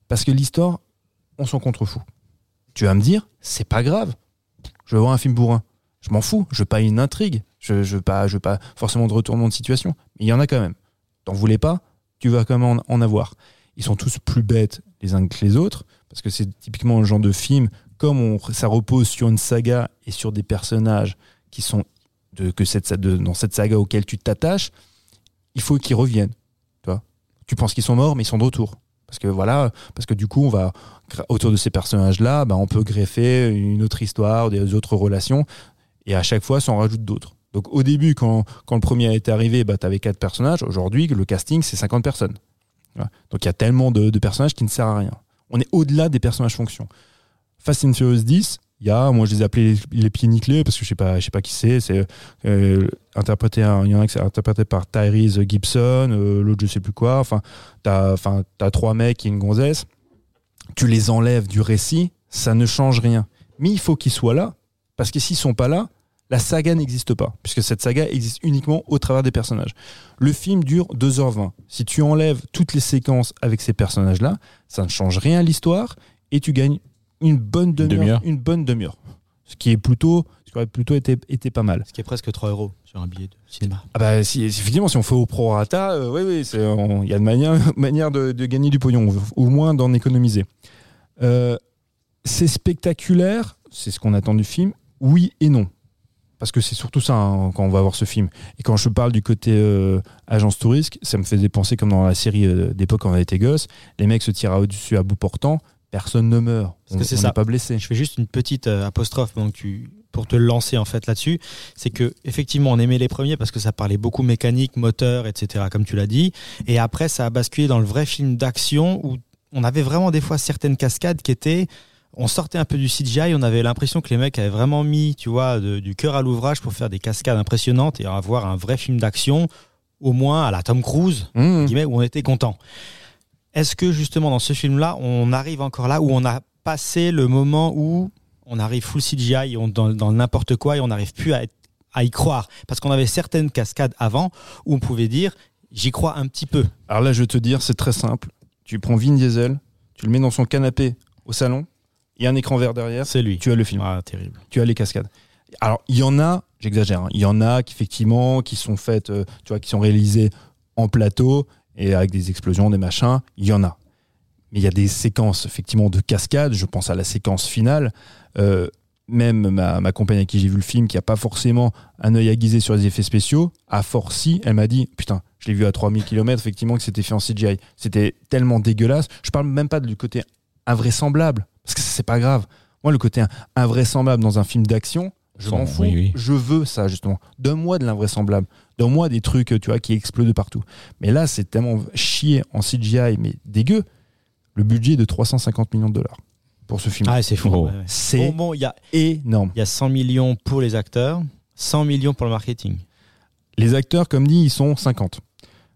Parce que l'histoire, on s'en contrefout. Tu vas me dire, c'est pas grave. Je veux voir un film bourrin. Je m'en fous. Je veux pas une intrigue. Je, veux pas, je veux pas forcément de retournement de situation. Mais il y en a quand même. T'en voulais pas, tu vas quand même en, avoir. Ils sont tous plus bêtes les uns que les autres parce que c'est typiquement le genre de film comme on, ça repose sur une saga et sur des personnages qui sont de, que cette, dans cette saga auquel tu t'attaches, il faut qu'ils reviennent. Tu penses qu'ils sont morts, mais ils sont de retour. Parce que voilà, parce que du coup, on va autour de ces personnages-là, bah, on peut greffer une autre histoire, des autres relations, et à chaque fois, s'en rajoute d'autres. Donc au début, quand, quand le premier été arrivé, bah, tu avais quatre personnages. Aujourd'hui, le casting, c'est 50 personnes. Donc il y a tellement de, de personnages qui ne servent à rien. On est au-delà des personnages fonctions. Fast and Furious 10, il y a, moi je les ai appelés les, les pieds nickelés parce que je sais pas, je sais pas qui c'est. C'est euh, interprété, il y en a qui c'est interprété par Tyrese Gibson, euh, l'autre je sais plus quoi. Enfin, t'as, enfin, t'as trois mecs et une gonzesse. Tu les enlèves du récit, ça ne change rien. Mais il faut qu'ils soient là parce que s'ils sont pas là, la saga n'existe pas, puisque cette saga existe uniquement au travers des personnages. Le film dure 2h20. Si tu enlèves toutes les séquences avec ces personnages-là, ça ne change rien à l'histoire et tu gagnes une bonne demi-heure. Une bonne demi-heure. Ce qui est plutôt, ce qui aurait plutôt été, été pas mal. Ce qui est presque 3 euros sur un billet de cinéma. Ah bah, si, effectivement, si on fait au prorata, euh, oui, oui, c'est- on- il y a une manière, manière de, de gagner du pognon, au moins d'en économiser. Euh, c'est spectaculaire, c'est ce qu'on attend du film, oui et non. Parce que c'est surtout ça hein, quand on va voir ce film. Et quand je parle du côté euh, agence touriste, ça me faisait penser comme dans la série euh, d'époque quand on était gosse, les mecs se tirent au-dessus à bout portant, personne ne meurt. Parce que On- c'est on ça. pas blessé. Je fais juste une petite euh, apostrophe donc tu, pour te lancer en fait là-dessus. C'est que effectivement on aimait les premiers parce que ça parlait beaucoup mécanique, moteur, etc. Comme tu l'as dit. Et après ça a basculé dans le vrai film d'action où on avait vraiment des fois certaines cascades qui étaient on sortait un peu du CGI, on avait l'impression que les mecs avaient vraiment mis, tu vois, de- du cœur à l'ouvrage pour faire des cascades impressionnantes et avoir un vrai film d'action, au moins à la Tom Cruise, Mmh. où on était content. Est-ce que justement dans ce film-là, on arrive encore là où on a passé le moment où on arrive full CGI, et on- dans, dans n'importe quoi et on n'arrive plus à, être- à y croire? Parce qu'on avait certaines cascades avant où on pouvait dire j'y crois un petit peu. Alors là, je vais te dire, c'est très simple. Tu prends Vin Diesel, tu le mets dans son canapé au salon, il y a un écran vert derrière, C'est lui. tu as le film. Ah, terrible. tu as les cascades. Alors, il y en a, j'exagère, hein, il y en a qui effectivement qui sont faites, euh, tu vois, qui sont réalisées en plateau et avec des explosions, des machins, il y en a. Mais il y a des séquences effectivement de cascades, je pense à la séquence finale, euh, même ma, ma compagne à qui j'ai vu le film, qui a pas forcément un œil aiguisé sur les effets spéciaux, à force si, elle m'a dit, putain, je l'ai vu à 3000 km, effectivement, que c'était fait en CGI. C'était tellement dégueulasse. Je parle même pas du côté invraisemblable, parce que c'est pas grave. Moi, le côté invraisemblable dans un film d'action, je m'en fous. oui, oui. Je veux ça, justement. Donne-moi de l'invraisemblable. Donne-moi des trucs, tu vois, qui explosent de partout. Mais là, c'est tellement chié en CGI, mais dégueu. Le budget est de 350 millions de dollars pour ce film. Ah, c'est fou. Oh. ouais, ouais. c'est Bon, bon, il y a, énorme. il y a 100 millions pour les acteurs, 100 millions pour le marketing. Les acteurs, comme dit, ils sont 50.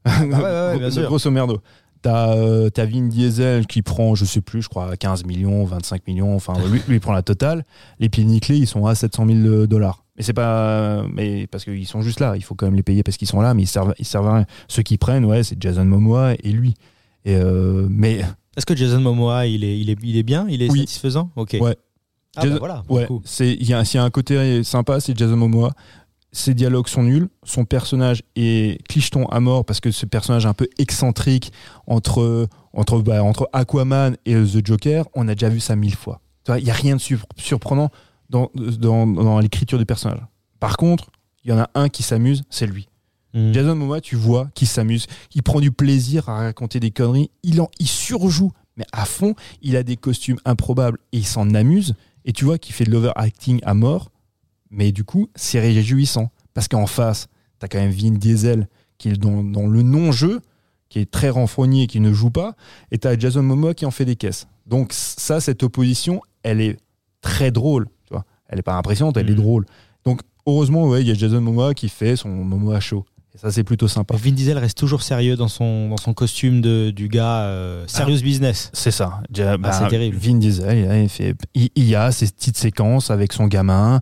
Ah ouais, ouais, bien sûr. Grosso merdo. T'as euh, Vin Diesel qui prend, je sais plus, je crois 15 millions, 25 millions, enfin lui, lui il prend la totale. Les pieds nickelés, ils sont à 700 000 dollars. Mais c'est pas, mais parce qu'ils sont juste là, il faut quand même les payer parce qu'ils sont là, mais ils servent, ils servent à rien. Ceux qui prennent, ouais, c'est Jason Momoa et lui. Et euh, mais Est-ce que Jason Momoa, il est, il est, il est bien? Il est Oui. satisfaisant? Ok. Ouais. Ah, Jason- bah voilà, Ouais, c'est il y a, s'il y a un côté sympa, c'est Jason Momoa. Ses dialogues sont nuls, son personnage est clicheton à mort parce que ce personnage un peu excentrique entre entre bah, entre Aquaman et The Joker, on a déjà vu ça mille fois. Il y a rien de sur- surprenant dans dans, dans l'écriture du personnage. Par contre, il y en a un qui s'amuse, c'est lui. Mm. Jason Momoa, tu vois qu'il s'amuse, il prend du plaisir à raconter des conneries, il en il surjoue mais à fond, il a des costumes improbables et il s'en amuse et tu vois qu'il fait de l'overacting à mort, mais du coup, c'est réjouissant parce qu'en face, t'as quand même Vin Diesel qui est dans, dans le non-jeu, qui est très renfrogné et qui ne joue pas, et t'as Jason Momoa qui en fait des caisses. Donc ça, cette opposition, elle est très drôle, tu vois. Elle est pas impressionnante, elle est Mhm. drôle. Donc heureusement, ouais, il y a Jason Momoa qui fait son Momoa show. Et ça, c'est plutôt sympa. Vin Diesel reste toujours sérieux dans son, dans son costume de, du gars euh, serious business. C'est ça. Bah, c'est terrible. Vin Diesel, il, il fait, il, il y a ces petites séquences avec son gamin,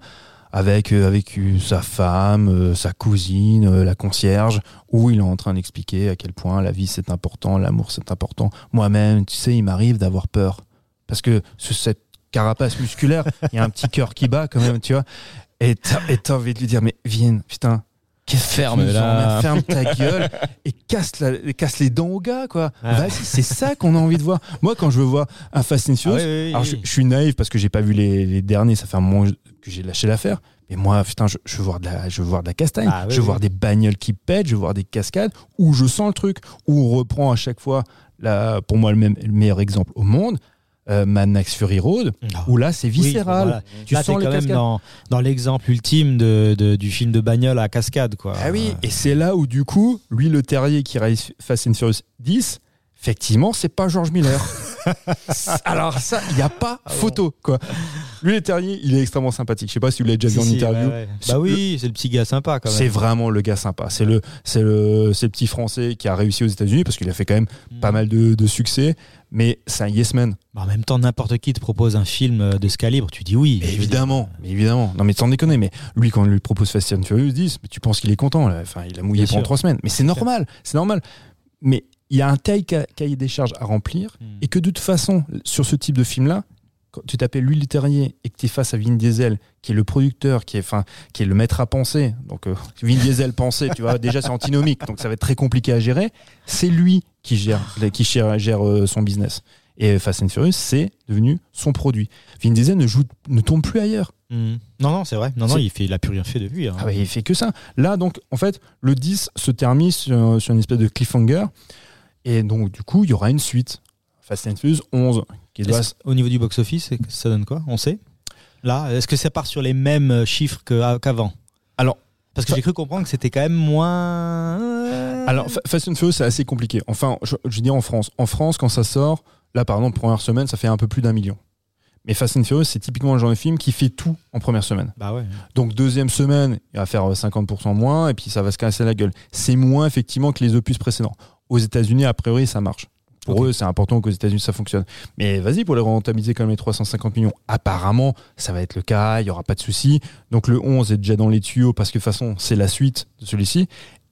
avec, euh, avec sa femme, euh, sa cousine, euh, la concierge, où il est en train d'expliquer à quel point la vie c'est important, l'amour c'est important. Moi-même, tu sais, il m'arrive d'avoir peur. Parce que sur cette carapace musculaire, il y a un petit cœur qui bat quand même, tu vois. Et t'as envie de lui dire, mais Vin, putain, Ferme là. Ferme ta gueule et casse, la- casse les dents au gars, quoi. Ah. Vas-y, c'est ça qu'on a envie de voir. Moi, quand je veux voir un Fast and Ah Furious, oui, oui, oui. alors je, je suis naïf parce que j'ai pas vu les, les derniers, ça fait un moment que j'ai lâché l'affaire. Mais moi, putain, je, je veux voir de la, je veux voir de la castagne. Ah oui, je veux oui. voir des bagnoles qui pètent, je veux voir des cascades où je sens le truc, où on reprend à chaque fois, la, pour moi, le, même, le meilleur exemple au monde, euh, Mad Max Fury Road, Ah. où là, c'est Oui, viscéral. voilà. Tu Là, sens les quand même dans, dans l'exemple ultime de, de- du film de bagnole à cascade, quoi. Ah oui, et c'est là où du coup, lui, le terrier qui réalise Fast and Furious 10, effectivement, c'est pas George Miller. Alors ça, il n'y a pas Ah photo, quoi. Lui, le terrier, il est extrêmement sympathique. Je sais pas si vous l'avez déjà Si, vu en si, interview. ouais, ouais. C'est Bah le- oui, c'est le petit gars sympa quand même. C'est vraiment le gars sympa. C'est le, c'est le, c'est le petit français qui a réussi aux États-Unis parce qu'il a fait quand même Mm. pas mal de, de succès. Mais c'est un yes man. Bah, en même temps, n'importe qui te propose un film euh, de ce calibre, tu dis oui. Mais évidemment, mais évidemment. Non, mais sans déconner. Mais lui, quand on lui propose Fast and Furious 10, mais tu penses qu'il est content. Là? Enfin, il a mouillé Bien pendant sûr. trois semaines. Mais c'est normal. C'est normal. Mais il y a un tel ca- cahier des charges à remplir dire. Mm. et que de toute façon, sur ce type de film-là, quand tu t'appelles Louis Leterrier et que tu es face à Vin Diesel, qui est le producteur, qui est, enfin, qui est le maître à penser, donc euh, Vin Diesel penser, tu vois, déjà c'est antinomique, donc ça va être très compliqué à gérer. C'est lui qui gère, qui gère, gère, euh, son business. Et Fast and Furious, c'est devenu son produit. Vin Diesel ne, joue, ne tourne plus ailleurs. Mm. Non, non, c'est vrai. Non, non, il, fait, il a plus rien fait depuis. hein. Ah bah, il fait que ça. Là, donc, en fait, le 10 se termine sur, sur une espèce de cliffhanger. Et donc, du coup, il y aura une suite. Fast and Furious 11, qui doit Au niveau du box-office, ça donne quoi? On sait Là, est-ce que ça part sur les mêmes euh, chiffres que- qu'avant? Alors, Parce que j'ai cru comprendre que c'était quand même moins. euh, Alors, Fa- Fast and Furious, c'est assez compliqué. Enfin, je, je dis en France. En France, quand ça sort, là, par exemple, première semaine, ça fait un peu plus d'un million. Mais Fast and Furious, c'est typiquement le genre de film qui fait tout en première semaine. Bah ouais. Donc, deuxième semaine, il va faire euh, 50% moins, et puis ça va se casser la gueule. C'est moins, effectivement, que les opus précédents. Aux États-Unis, a priori, ça marche. Pour eux, c'est important qu'aux États-Unis, ça fonctionne. Mais vas-y, pour les rentabiliser quand même les 350 millions, apparemment, ça va être le cas, il n'y aura pas de souci. Donc, le 11 est déjà dans les tuyaux, parce que de toute façon, c'est la suite de celui-ci.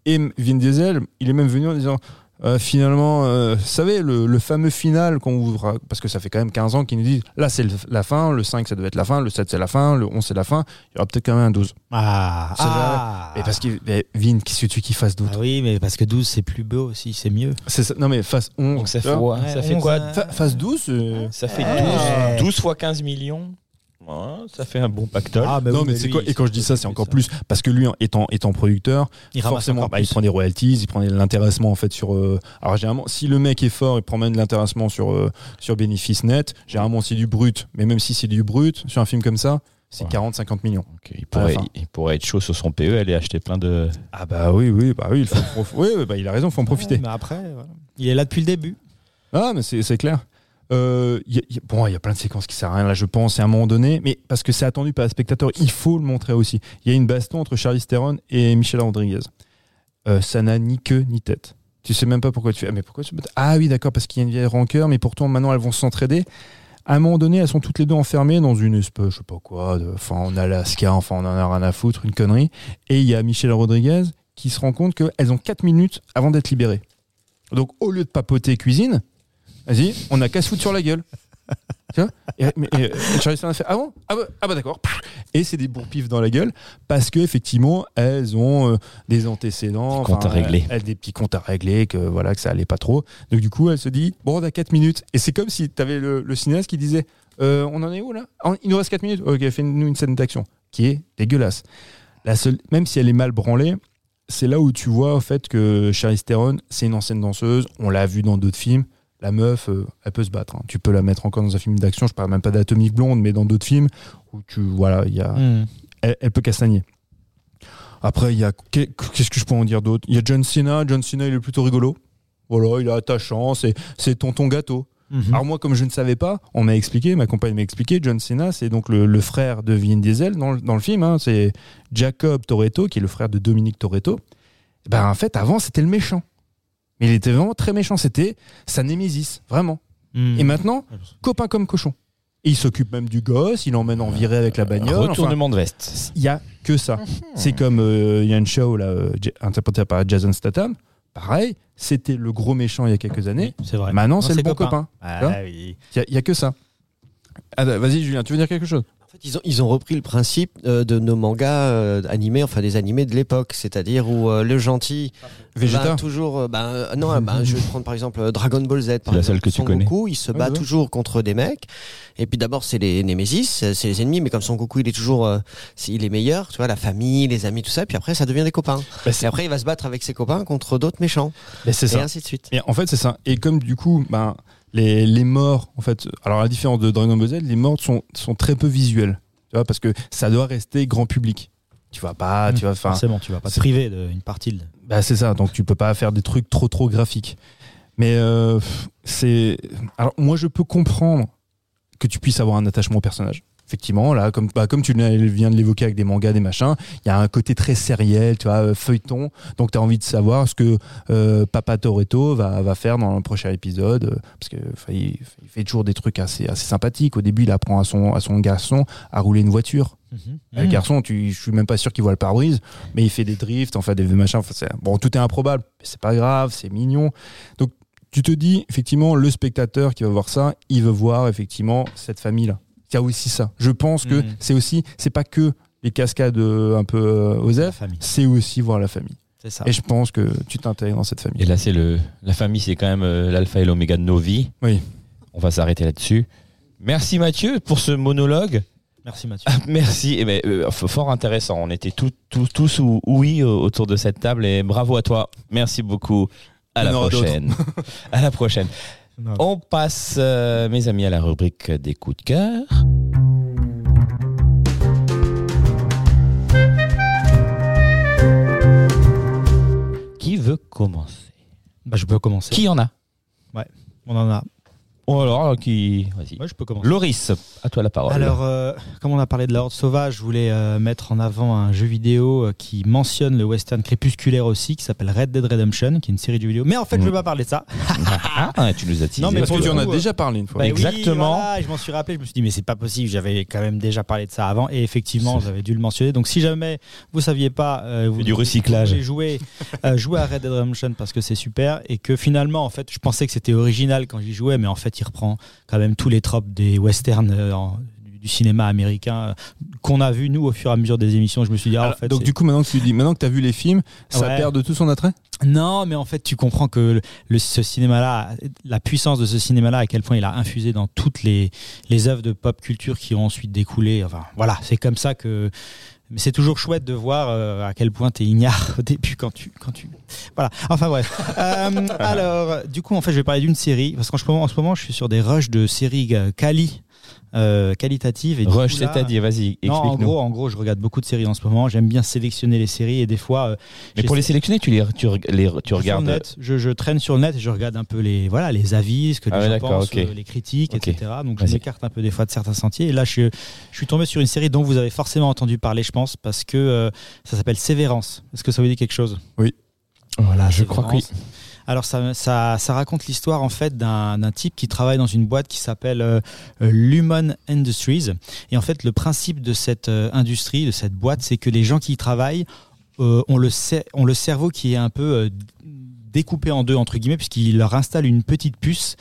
Et Vin Diesel, il est même venu en disant euh, finalement, euh, vous savez, le, le fameux final qu'on ouvre, parce que ça fait quand même 15 ans qu'ils nous disent là c'est la fin, le 5 ça devait être la fin, le 7 c'est la fin, le 11 c'est la fin, il y aura peut-être quand même un 12. Ah, C'est ah. Et parce que mais Vin, qu'est-ce que tu qu'il fasse d'autre? Ah oui, mais parce que 12, c'est plus beau aussi, c'est mieux. C'est ça- Non mais face 11. Donc ça fait, ouais, ça fait 11, quoi? Fa- Face 12 euh, Ça fait Ouais. 12, 12 fois 15 millions Ouais, ça fait un bon pactole. Ah, bah non, oui, mais, c'est lui, quoi il Et quand je dis ça, c'est encore plus parce que lui, étant, étant producteur, Il forcément, bah, il prend des royalties, il prend de l'intéressement en fait sur. euh, alors généralement, si le mec est fort, il prend même de l'intéressement sur euh, sur bénéfice net. Généralement, c'est du brut, mais même si c'est du brut sur un film comme ça, c'est Ouais. 40-50 millions. Il, pourrait, il pourrait être chaud sur son PE, aller acheter plein de. Ah bah oui, oui, bah oui, il faut prof- oui, bah, il a raison, faut en profiter. Ouais, mais après, voilà. il est là depuis le début. Ah, mais c'est c'est clair. Euh, bon, il y a plein de séquences qui servent à rien là, je pense, à un moment donné, mais parce que c'est attendu par le spectateur, il faut le montrer aussi. Il y a une baston entre Charlize Theron et Michel Rodriguez. Euh, ça n'a ni queue ni tête. Tu sais même pas pourquoi tu fais. Ah, mais pourquoi tu Ah oui, d'accord, parce qu'il y a une vieille rancœur, mais pourtant maintenant elles vont s'entraider. À un moment donné, elles sont toutes les deux enfermées dans une espèce, je sais pas quoi, de- enfin en Alaska, enfin on en a rien à foutre, une connerie. Et il y a Michel Rodriguez qui se rend compte qu'elles ont 4 minutes avant d'être libérées. Donc au lieu de papoter cuisine, vas-y, on a qu'à se foutre sur la gueule. tu vois et, et, a fait Ah bon Ah bah, ah bah d'accord. Et c'est des bourpifs dans la gueule parce que effectivement elles ont euh, des antécédents, Des comptes à régler. Elles, elles, des petits comptes à régler, que voilà que ça allait pas trop. Donc du coup elle se dit Bon on a 4 minutes. Et c'est comme si tu avais le, le cinéaste qui disait Euh, On en est où là? Il nous reste 4 minutes. Ok, fais-nous une scène d'action qui est dégueulasse. La seule, même si elle est mal branlée, c'est là où tu vois en fait que Charlize Theron, c'est une ancienne danseuse. On l'a vu dans d'autres films. La meuf, euh, elle peut se battre. hein. Tu peux la mettre encore dans un film d'action. Je parle même pas d'Atomic Blonde, mais dans d'autres films où tu voilà, il y a, Hmm. elle, elle peut castagner. Après, il y a qu'est- qu'est-ce que je peux en dire d'autre? Il y a John Cena. John Cena, il est plutôt rigolo. Voilà, il est attachant. C'est c'est tonton gâteau. Mhm. Alors moi, comme je ne savais pas, on m'a expliqué, ma compagne m'a expliqué, John Cena, c'est donc le, le frère de Vin Diesel dans le, dans le film. hein. c'est Jacob Toretto, qui est le frère de Dominique Toretto. Ben, en fait, avant, c'était le méchant. Mais il était vraiment très méchant. C'était sa némésis, vraiment. Hmm. Et maintenant, copain comme cochon. Et il s'occupe même du gosse, il l'emmène en virée avec la bagnole. Enfin, Retournement de veste. il y a que ça. C'est comme euh, il y a une show là, euh, interprétée par Jason Statham. Pareil, c'était le gros méchant il y a quelques années. C'est vrai. Maintenant, c'est le bon copain. copain. Ah, vois oui. Il y a- il a que ça. Ah, bah, Vas-y, Julien, tu veux dire quelque chose? Fait, ils ont, ils ont repris le principe euh, de nos mangas euh, animés, enfin des animés de l'époque, c'est-à-dire où euh, le gentil Vegeta va toujours. euh, bah, euh, non, bah, je vais prendre par exemple euh, Dragon Ball Z. Par la exemple. seule que tu Son connais. Goku, il se Ouais, bat ouais. toujours contre des mecs. Et puis d'abord, c'est les Némésis, c'est les ennemis, mais comme Son Goku, il est toujours. euh, il est meilleur, tu vois, la famille, les amis, tout ça. Puis après, ça devient des copains. Bah, Et après, il va se battre avec ses copains contre d'autres méchants. C'est Et ça. ainsi de suite. Et en fait, c'est ça. Et comme du coup, ben, les, les morts, en fait, alors à la différence de Dragon Ball Z, les morts sont, sont très peu visuelles. Tu vois, parce que ça doit rester grand public. Tu vas pas, tu vas, Forcément, tu vas pas te c'est- priver d'une partie. de- Bah, c'est ça, donc tu peux pas faire des trucs trop trop graphiques. Mais euh, c'est. Alors moi je peux comprendre que tu puisses avoir un attachement au personnage. Effectivement, là, comme, bah, comme tu viens de l'évoquer avec des mangas, des machins, il y a un côté très sériel, tu vois, euh, feuilleton. Donc tu as envie de savoir ce que euh, Papa Toretto va, va faire dans le prochain épisode. euh, Parce que il, il fait toujours des trucs assez, assez sympathiques. Au début, il apprend à son, à son garçon à rouler une voiture. Le Hmm. garçon, tu, je suis même pas sûr qu'il voit le pare-brise, mais il fait des drifts, enfin des machins. enfin, bon, tout est improbable, mais c'est pas grave, c'est mignon. Donc, tu te dis, effectivement, le spectateur qui va voir ça, il veut voir effectivement cette famille-là. Il y a aussi ça. Je pense que Mhm. c'est aussi, c'est pas que les cascades euh, un peu euh, Osef, famille. c'est aussi voir la famille. Ça. Et je pense que tu t'intègres dans cette famille. Et là, c'est le, la famille, c'est quand même euh, l'alpha et l'oméga de nos vies. Oui. On va s'arrêter là-dessus. Merci Mathieu pour ce monologue. Merci Mathieu. Ah, Merci. Eh ben, euh, fort intéressant. On était tous, tous, tous ou- oui euh, autour de cette table et bravo à toi. Merci beaucoup. À la prochaine. à la prochaine. Non. On passe, euh, mes amis, à la rubrique des coups de cœur. Qui veut commencer? Bah, je peux commencer. Qui en a? On en a. Oh alors, qui Vas-y. Moi, je peux commencer. Loris, à toi la parole. Alors, euh, comme on a parlé de la Horde Sauvage, je voulais euh, mettre en avant un jeu vidéo euh, qui mentionne le western crépusculaire aussi, qui s'appelle Red Dead Redemption, qui est une série de jeux vidéo. Mais en fait, je ne vais pas parler de ça. ah, tu nous as teasé. Non, mais Parce que tu en as déjà parlé une fois. Bah oui, Exactement. voilà, je m'en suis rappelé, je me suis dit, mais c'est pas possible, j'avais quand même déjà parlé de ça avant, et effectivement, j'avais dû le mentionner. Donc, si jamais vous saviez pas, euh, vous, du recyclage. J'ai joué, euh, joué à Red Dead Redemption parce que c'est super, et que finalement, en fait, je pensais que c'était original quand j'y jouais, mais en fait, il reprend quand même tous les tropes des westerns euh, en- du, cinéma américain euh, qu'on a vu nous au fur et à mesure des émissions. Je me suis dit, ah, en fait, donc du coup, maintenant que tu dis, maintenant que as vu les films, ça Ouais. perd de tout son attrait? Non, mais en fait, tu comprends que le, le- ce cinéma-là, la puissance de ce cinéma-là, à quel point il a infusé dans toutes les, les œuvres de pop culture qui ont ensuite découlé. Enfin, voilà, c'est comme ça que. Mais c'est toujours chouette de voir euh, à quel point tu es ignare au début quand tu, quand tu. Voilà. Enfin bref. Euh, alors, du coup, en fait, je vais parler d'une série parce qu'en ce moment, en ce moment, je suis sur des rushs de séries euh, quali, euh, qualitatives. Et du Rush, c'est-à-dire, vas-y, en explique-nous. gros, en gros, je regarde beaucoup de séries en ce moment. J'aime bien sélectionner les séries et des fois. euh, Mais pour les sélectionner, tu les, tu, les, tu regardes. net, je, je traîne sur le net et je regarde un peu les voilà les avis, ce que Ah les ouais, gens pensent, euh, les critiques, etc. Donc je m'écarte un peu des fois de certains sentiers. Et là, je, je suis tombé sur une série dont vous avez forcément entendu parler, je pense, parce que euh, ça s'appelle Sévérance. Est-ce que ça vous dit quelque chose? Voilà, je crois que oui. Alors ça, raconte l'histoire en fait d'un type qui travaille dans une boîte qui s'appelle euh, euh, Lumon Industries. Et en fait, le principe de cette euh, industrie, de cette boîte, c'est que les gens qui y travaillent euh, ont, le cerveau qui est un peu découpé en deux entre guillemets, puisqu'il leur installe une petite puce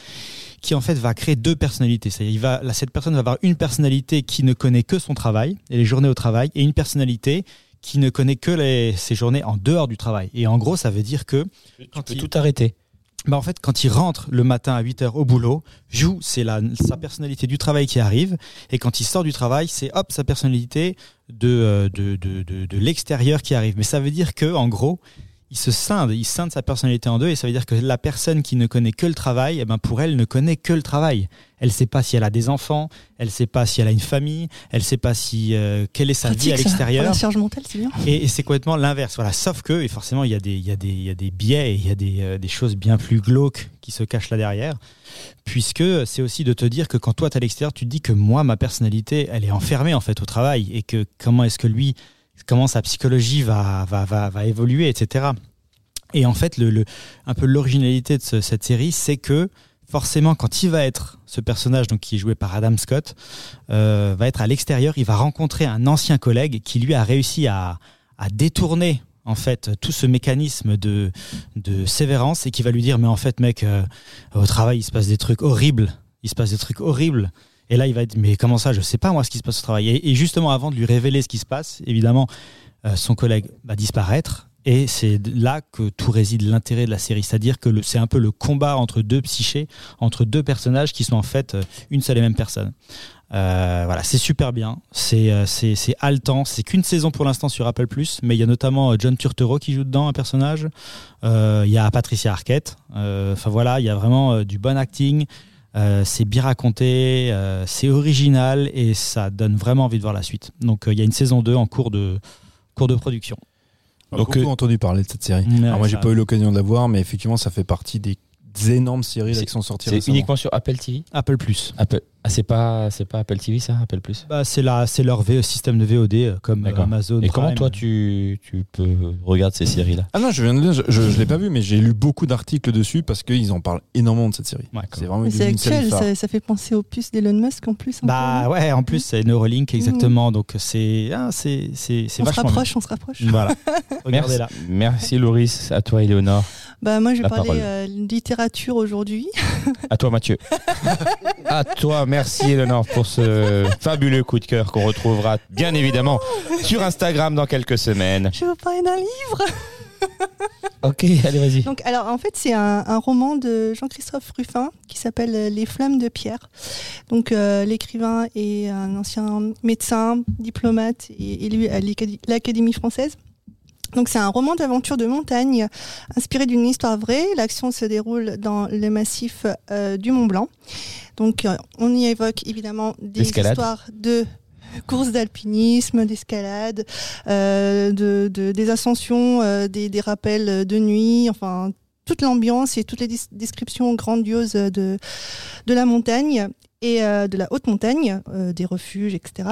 qui en fait va créer deux personnalités. Cette personne va avoir une personnalité qui ne connaît que son travail et les journées au travail, et une personnalité qui ne connaît que les, ses journées en dehors du travail. Et en gros, ça veut dire que Tu peux il- tout arrêter. bah en fait, quand il rentre le matin à 8h au boulot, joue, c'est sa personnalité du travail qui arrive. Et quand il sort du travail, c'est hop, sa personnalité de, euh, de, de, de, de l'extérieur qui arrive. Mais ça veut dire que, en gros, il se scinde, il scinde sa personnalité en deux. Et ça veut dire que la personne qui ne connaît que le travail, eh ben pour elle, ne connaît que le travail. Elle sait pas si elle a des enfants, elle sait pas si elle a une famille, elle sait pas si euh, quelle est sa vie à l'extérieur. Mentale, c'est bien. Et, et c'est complètement l'inverse. Voilà. Sauf que, et forcément, il y, a des, il, y a des, il y a des biais il y a des, euh, des choses bien plus glauques qui se cachent là derrière. Puisque c'est aussi de te dire que quand toi, tu es à l'extérieur, tu te dis que moi, ma personnalité, elle est enfermée en fait au travail. Et que comment est-ce que lui, comment sa psychologie va, va, va, va évoluer, etc. Et en fait, le, le, un peu l'originalité de ce- cette série, c'est que forcément, quand il va être ce personnage, donc qui est joué par Adam Scott, euh, va être à l'extérieur, il va rencontrer un ancien collègue qui lui a réussi à, détourner en fait tout ce mécanisme de, sévérance et qui va lui dire mais en fait mec euh, au travail il se passe des trucs horribles. Il se passe des trucs horribles. Et là il va être mais comment ça je sais pas moi ce qui se passe au travail. Et, et justement avant de lui révéler ce qui se passe évidemment euh, son collègue va disparaître et c'est là que tout réside l'intérêt de la série c'est-à-dire que c'est un peu le combat entre deux psychés entre deux personnages qui sont en fait euh, une seule et même personne euh, voilà, c'est super bien. C'est euh, haletant. C'est qu'une saison pour l'instant sur Apple mais il y a notamment euh, John Turturro qui joue dedans un personnage. Euh, Il y a Patricia Arquette. Enfin voilà, il y a vraiment du bon acting. C'est bien raconté, c'est original et ça donne vraiment envie de voir la suite. Donc il y a une saison 2 en cours de cours de production. J'ai Donc, beaucoup euh, entendu parler de cette série. Alors moi, j'ai pas eu l'occasion de la voir, mais effectivement, ça fait partie des énormes séries là, qui sont sorties C'est uniquement sur Apple TV Apple Plus. Apple. Ah, c'est pas, c'est pas Apple TV, ça, Apple Plus? Bah, c'est la c'est leur V- système de VOD euh, comme euh. Amazon. Et comment toi, tu, tu peux regarder ces séries-là? Ah non, je viens de le dire, je, je, je l'ai pas vu, mais j'ai lu beaucoup d'articles dessus parce qu'ils en parlent énormément de cette série. Ouais, C'est vraiment une, actuel, ça, ça fait penser aux puces d'Elon Musk en plus. un Bah ouais, en plus c'est Neuralink exactement. Donc c'est ah, c'est c'est c'est non on se bien. rapproche, on se rapproche. Voilà. Regardez là. Merci, merci Loris, à toi Éléonore, Bah moi, je vais La parler euh, littérature aujourd'hui. à toi Mathieu. à toi, merci Éléonore pour ce fabuleux coup de cœur qu'on retrouvera bien évidemment sur Instagram dans quelques semaines. Je vais vous parler d'un livre. Ok, allez vas-y. Donc, alors, en fait, c'est un, un roman de Jean-Christophe Ruffin qui s'appelle euh, Les Flammes de Pierre. Donc, euh, l'écrivain est un ancien médecin, diplomate et élu à l'Acadé- l'Académie française. Donc, c'est un roman d'aventure de montagne inspiré d'une histoire vraie. L'action se déroule dans le massif euh, du Mont Blanc. Donc, euh, on y évoque évidemment des histoires de courses d'alpinisme, d'escalade, euh, de, de- des ascensions, des, des rappels de nuit, enfin toute l'ambiance et toutes les descriptions grandioses de, de la montagne et euh, de la haute montagne, euh, des refuges, etc.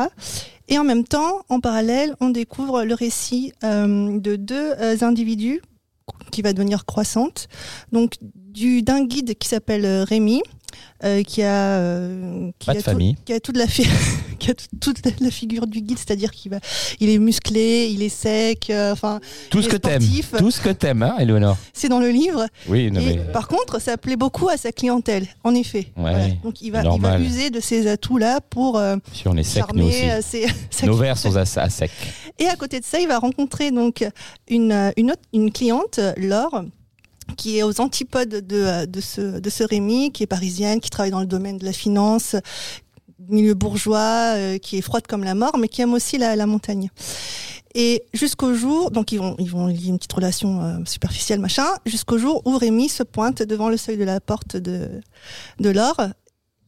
Et en même temps, en parallèle, on découvre le récit euh, de deux individus qui va devenir croissante. Donc du d'un guide qui s'appelle Rémi euh, qui a, euh, qui Pas a tout- qui a toute la, fi- qui a tout- toute la figure du guide, c'est-à-dire qu'il va, il est musclé, il est sec, euh, enfin, Tout il ce que t'aimes. Tout ce que t'aimes, hein, Eleonore c'est dans le livre. Oui, non, Et mais. par contre, ça plaît beaucoup à sa clientèle, en effet. Ouais, Donc il va, il va user de ces atouts-là pour euh, Si on est sec, nous aussi. euh, ses- sa Nos verres sont à, à sec. Et à côté de ça, il va rencontrer donc une, euh, une, autre, une cliente, euh, Laure, qui est aux antipodes de, de, ce, de ce Rémi, qui est parisienne, qui travaille dans le domaine de la finance, milieu bourgeois, euh, qui est froide comme la mort, mais qui aime aussi la, la montagne. Et jusqu'au jour, donc ils vont, ils vont lier une petite relation euh, superficielle, machin, jusqu'au jour où Rémi se pointe devant le seuil de la porte de, de Laure.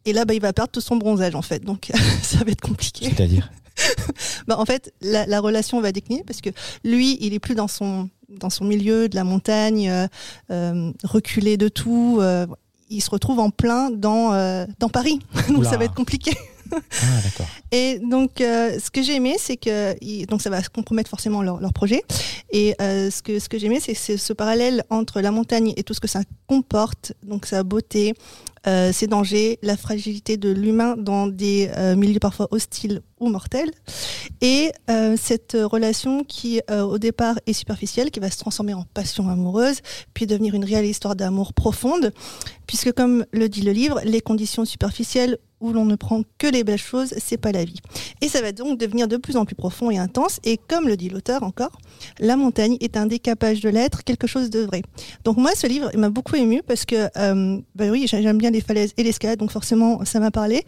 Et là, bah, il va perdre tout son bronzage, en fait. Donc, ça va être compliqué. C'est-à-dire Bah, en fait, la, la relation va décliner parce que lui, il est plus dans son dans son milieu de la montagne, euh, euh, reculé de tout. euh, il se retrouve en plein dans dans Paris, donc Oula. ça va être compliqué. Ah, d'accord. Et donc, euh, ce que j'ai aimé, c'est que donc ça va compromettre forcément leur, projet. Et euh, ce que ce que j'ai aimé, c'est ce parallèle entre la montagne et tout ce que ça comporte, donc sa beauté, euh, ses dangers, la fragilité de l'humain dans des milieux parfois hostiles ou mortels, et cette relation qui au départ est superficielle, qui va se transformer en passion amoureuse, puis devenir une réelle histoire d'amour profonde, puisque comme le dit le livre, les conditions superficielles où l'on ne prend que les belles choses, c'est pas la vie. Et ça va donc devenir de plus en plus profond et intense. Et comme le dit l'auteur encore, la montagne est un décapage de l'être, quelque chose de vrai. Donc moi, ce livre m'a beaucoup ému parce que, euh, bah oui, j'ai- j'aime bien les falaises et l'escalade, donc forcément, ça m'a parlé.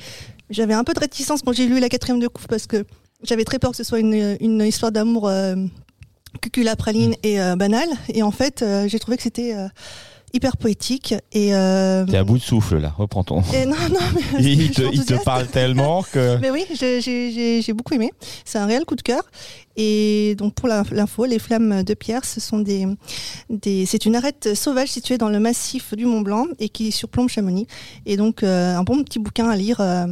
J'avais un peu de réticence quand j'ai lu la quatrième de couve parce que j'avais très peur que ce soit une, histoire d'amour euh, cuculapraline et euh, banale. Et en fait, euh, j'ai trouvé que c'était euh, hyper poétique et, euh, T'es à bout de souffle là, reprends ton. et non, non, mais Il te, il parle tellement que. Mais oui, j'ai- beaucoup aimé. C'est un réel coup de cœur. Et donc pour l'info, les flammes de pierre, ce sont des, des c'est une arête sauvage située dans le massif du Mont Blanc et qui surplombe Chamonix. Et donc euh, un bon petit bouquin à lire, euh,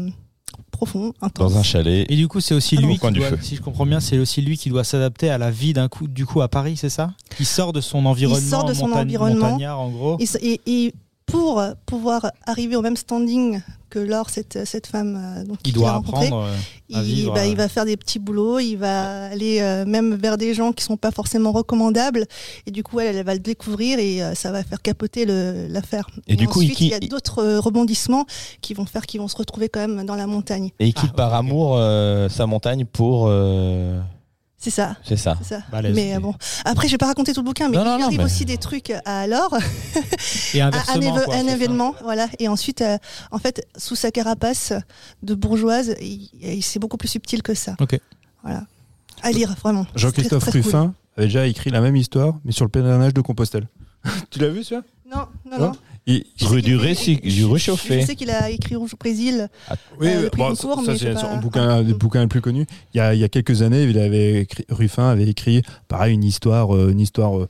profond, intense. Dans un chalet. Et du coup, c'est aussi Ah, lui qui doit, si je comprends bien, c'est aussi lui qui doit s'adapter à la vie d'un coup, du coup, à Paris, c'est ça? Il sort de son environnement, sort de son environnement. montagnard, en gros. Et, et- et pour pouvoir arriver au même standing que Laure, cette, cette femme euh, donc, Il qu'il doit apprendre euh, à il, vivre. bah, euh, il va faire des petits boulots, il va aller euh, même vers des gens qui sont pas forcément recommandables, et du coup elle, elle va le découvrir et euh, ça va faire capoter l'affaire. Et du coup, il ensuite, il y a qui- d'autres euh, rebondissements qui vont faire qu'ils vont se retrouver quand même dans la montagne. Et il quitte Ah, par amour euh, sa montagne pour. Euh, C'est ça. C'est ça. c'est ça. Balèze. mais euh, bon, après, je vais pas raconter tout le bouquin, mais Non, il non, lui non, arrive mais- aussi des trucs à Laure, Et un, inversement, éve- quoi, un événement, voilà. Et ensuite, euh, en fait, sous sa carapace de bourgeoise, il, il- c'est beaucoup plus subtil que ça. Ok. Voilà. À lire, vraiment. Jean-Christophe cool. Ruffin avait déjà écrit la même histoire, mais sur le pèlerinage de Compostelle. tu l'as vu, ça Non, non, Ouais. non. Il- Rue du réci- du réchauffé. Je sais qu'il a écrit Rouge au Brésil. Oui, Euh, le euh, bon, ça c'est pas- bouquin, des bouquins le plus connu. Il y a, il y a quelques années, il avait écrit, Ruffin avait écrit, pareil, une histoire, euh, une histoire euh,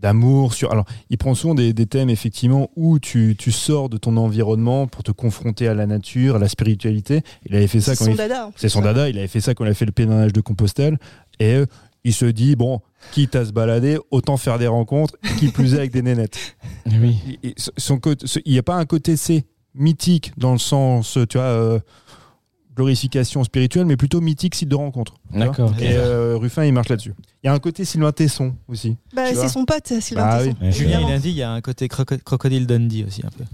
d'amour. Sur, alors, il prend souvent des, des thèmes effectivement où tu, tu sors de ton environnement pour te confronter à la nature, à la spiritualité. Il avait fait ça C'est quand son il, dada. c'est son dada. Il avait fait ça quand il a fait le pèlerinage de Compostelle. Et euh, il se dit bon, quitte à se balader, autant faire des rencontres, qui plus est avec des nénettes. Oui. Il- il- son côté- ce- il n'y a pas un côté C mythique dans le sens, tu vois, euh, glorification spirituelle, mais plutôt mythique site de rencontre. D'accord. Et euh, Ruffin, il marche là-dessus. Il y a un côté Sylvain Tesson aussi. Bah, c'est son pote, Sylvain Bah Tesson. oui. Julien, il a dit, il y a un côté croco- crocodile Dundee aussi, un peu.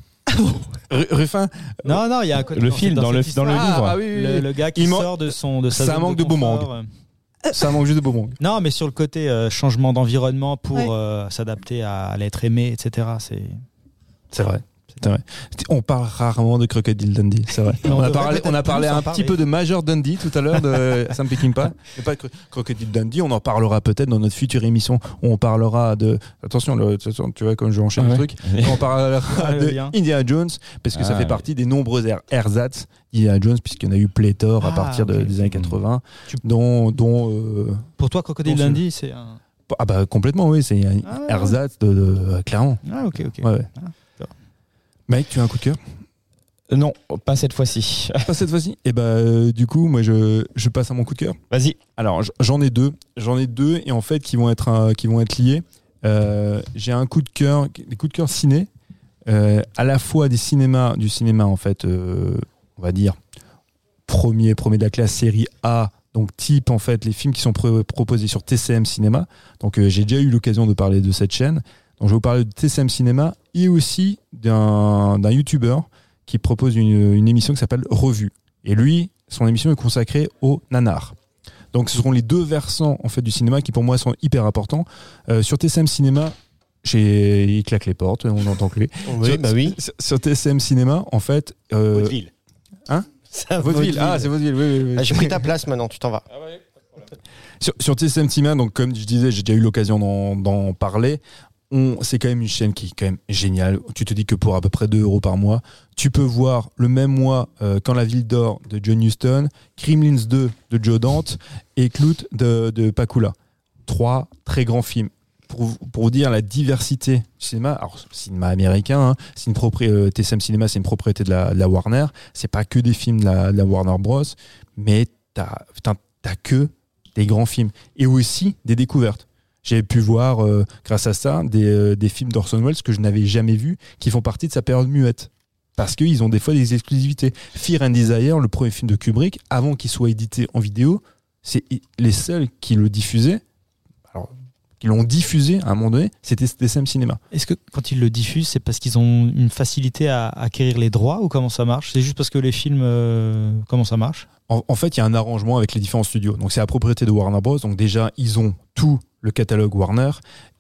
Ru- Ruffin, Non, non, il y a un côté. Le dans film, dans le, dans le livre. Ah, oui, oui, Le, gars qui Il sort de son de sa Ça zone manque de confort, boomerang. Ça manque juste de Beaumont. Non, mais sur le côté euh, changement d'environnement pour Ouais. euh, s'adapter à, à l'être aimé, etc. C'est C'est vrai. Vrai. On parle rarement de Crocodile Dundee, c'est vrai. On a parlé, on a un petit peu de Major Dundee tout à l'heure de Sam Peckinpah, mais pas de Crocodile Dundee. On en parlera peut-être dans notre future émission. où On parlera de attention, le- tu vois comme je enchaîne Ah le truc. On parlera Ah, de. Indiana Jones parce que ça Ah, fait oui. partie des nombreux er- ersatz d'Indiana Jones puisqu'il y en a eu pléthore à Ah, partir de- des années 80, Tu- dont dont euh, Pour toi, Crocodile Dundee, c'est un. ah bah complètement oui, c'est un ersatz de, de- clairement. Ah, ok, ok. Ouais, ouais. Mec, tu as un coup de cœur? Non, pas cette fois-ci. Pas cette fois-ci? Et bah euh, du coup, moi je, je passe à mon coup de cœur. Vas-y. Alors j'en ai deux, j'en ai deux et en fait qui vont être euh, qui vont être liés. Euh, J'ai un coup de cœur, des coups de cœur ciné. euh, à la fois des cinémas, du cinéma en fait, euh, on va dire premier, premier de la classe série A, donc type en fait les films qui sont pro- proposés sur TCM Cinéma. Donc euh, j'ai déjà eu l'occasion de parler de cette chaîne. Donc je vais vous parler de TCM Cinéma et aussi d'un YouTuber qui propose une, une émission qui s'appelle Revue. Et lui, son émission est consacrée au nanar. Donc ce seront les deux versants en fait du cinéma qui pour moi sont hyper importants. Euh, sur TCM Cinéma, il claque les portes, on entend que les. Oui, sur, bah oui. sur- sur TCM Cinéma, en fait, euh, Vaudeville. Hein Ça, Vaudeville. Ah, c'est Vaudeville. Oui, oui, oui. Ah, J'ai pris ta place maintenant, tu t'en vas. Sur, sur TCM Cinéma, donc comme je disais, j'ai déjà eu l'occasion d'en parler. C'est quand même une chaîne qui est quand même géniale. Tu te dis que pour à peu près 2 euros par mois, tu peux voir le même mois euh, Quand la ville dort de John Huston, Kremlins 2 de Joe Dante et Clout de, Pakula. Trois très grands films. Pour, vous- dire la diversité du cinéma, alors cinéma américain, hein, TCM Cinéma, c'est une propriété de la, Warner. C'est pas que des films de la, Warner Bros, mais t'as, t'as que des grands films et aussi des découvertes. J'ai pu voir, euh, grâce à ça, des, euh, des films d'Orson Welles que je n'avais jamais vus, qui font partie de sa période muette. Parce qu'ils ont des fois des exclusivités. Fear and Desire, le premier film de Kubrick, avant qu'il soit édité en vidéo, c'est les seuls qui le diffusaient, alors, qui l'ont diffusé à un moment donné, c'était TCM Cinéma. Est-ce que quand ils le diffusent, c'est parce qu'ils ont une facilité à acquérir les droits ou comment ça marche? C'est juste parce que les films, euh, comment ça marche? En, en fait, il y a un arrangement avec les différents studios. Donc, c'est la propriété de Warner Bros. Donc, déjà, ils ont tout le catalogue Warner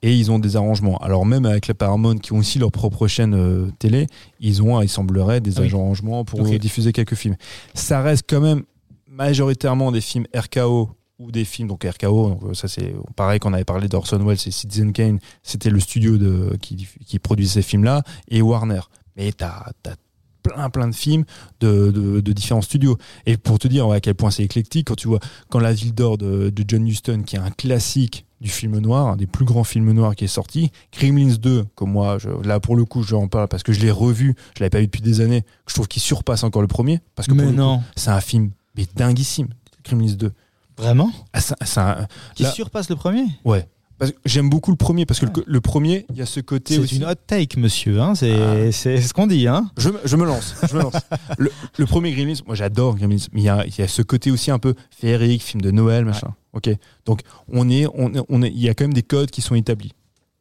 et ils ont des arrangements. Alors, même avec la Paramount, qui ont aussi leur propre chaîne euh, télé, ils ont, il semblerait, des Ah oui. arrangements pour diffuser quelques films. Ça reste quand même majoritairement des films RKO ou des films donc RKO donc euh, ça c'est pareil qu'on avait parlé d'Orson Welles et Citizen Kane c'était le studio de qui, qui produit ces films là et Warner mais t'as as plein plein de films de, de, de différents studios. Et pour te dire à quel point c'est éclectique quand tu vois quand la ville d'or de, de John Huston qui est un classique du film noir un des plus grands films noirs qui est sorti Gremlins 2 comme moi je, là pour le coup je en parle parce que je l'ai revu je l'avais pas vu depuis des années je trouve qu'il surpasse encore le premier parce que Mais non, c'est un film mais dinguissime Gremlins 2 vraiment? Ah, Qui Là- surpasse le premier? Ouais. Parce que j'aime beaucoup le premier parce que le, le premier, il y a ce côté C'est aussi. une hot take, monsieur. Hein c'est c'est ce qu'on dit. Hein Je, me- je me lance. Je me lance. le, le premier Gremlins, moi j'adore Gremlins, mais il y, a, il y a ce côté aussi un peu féerique, film de Noël, machin. Ok. Donc on est, on, on est, il y a quand même des codes qui sont établis.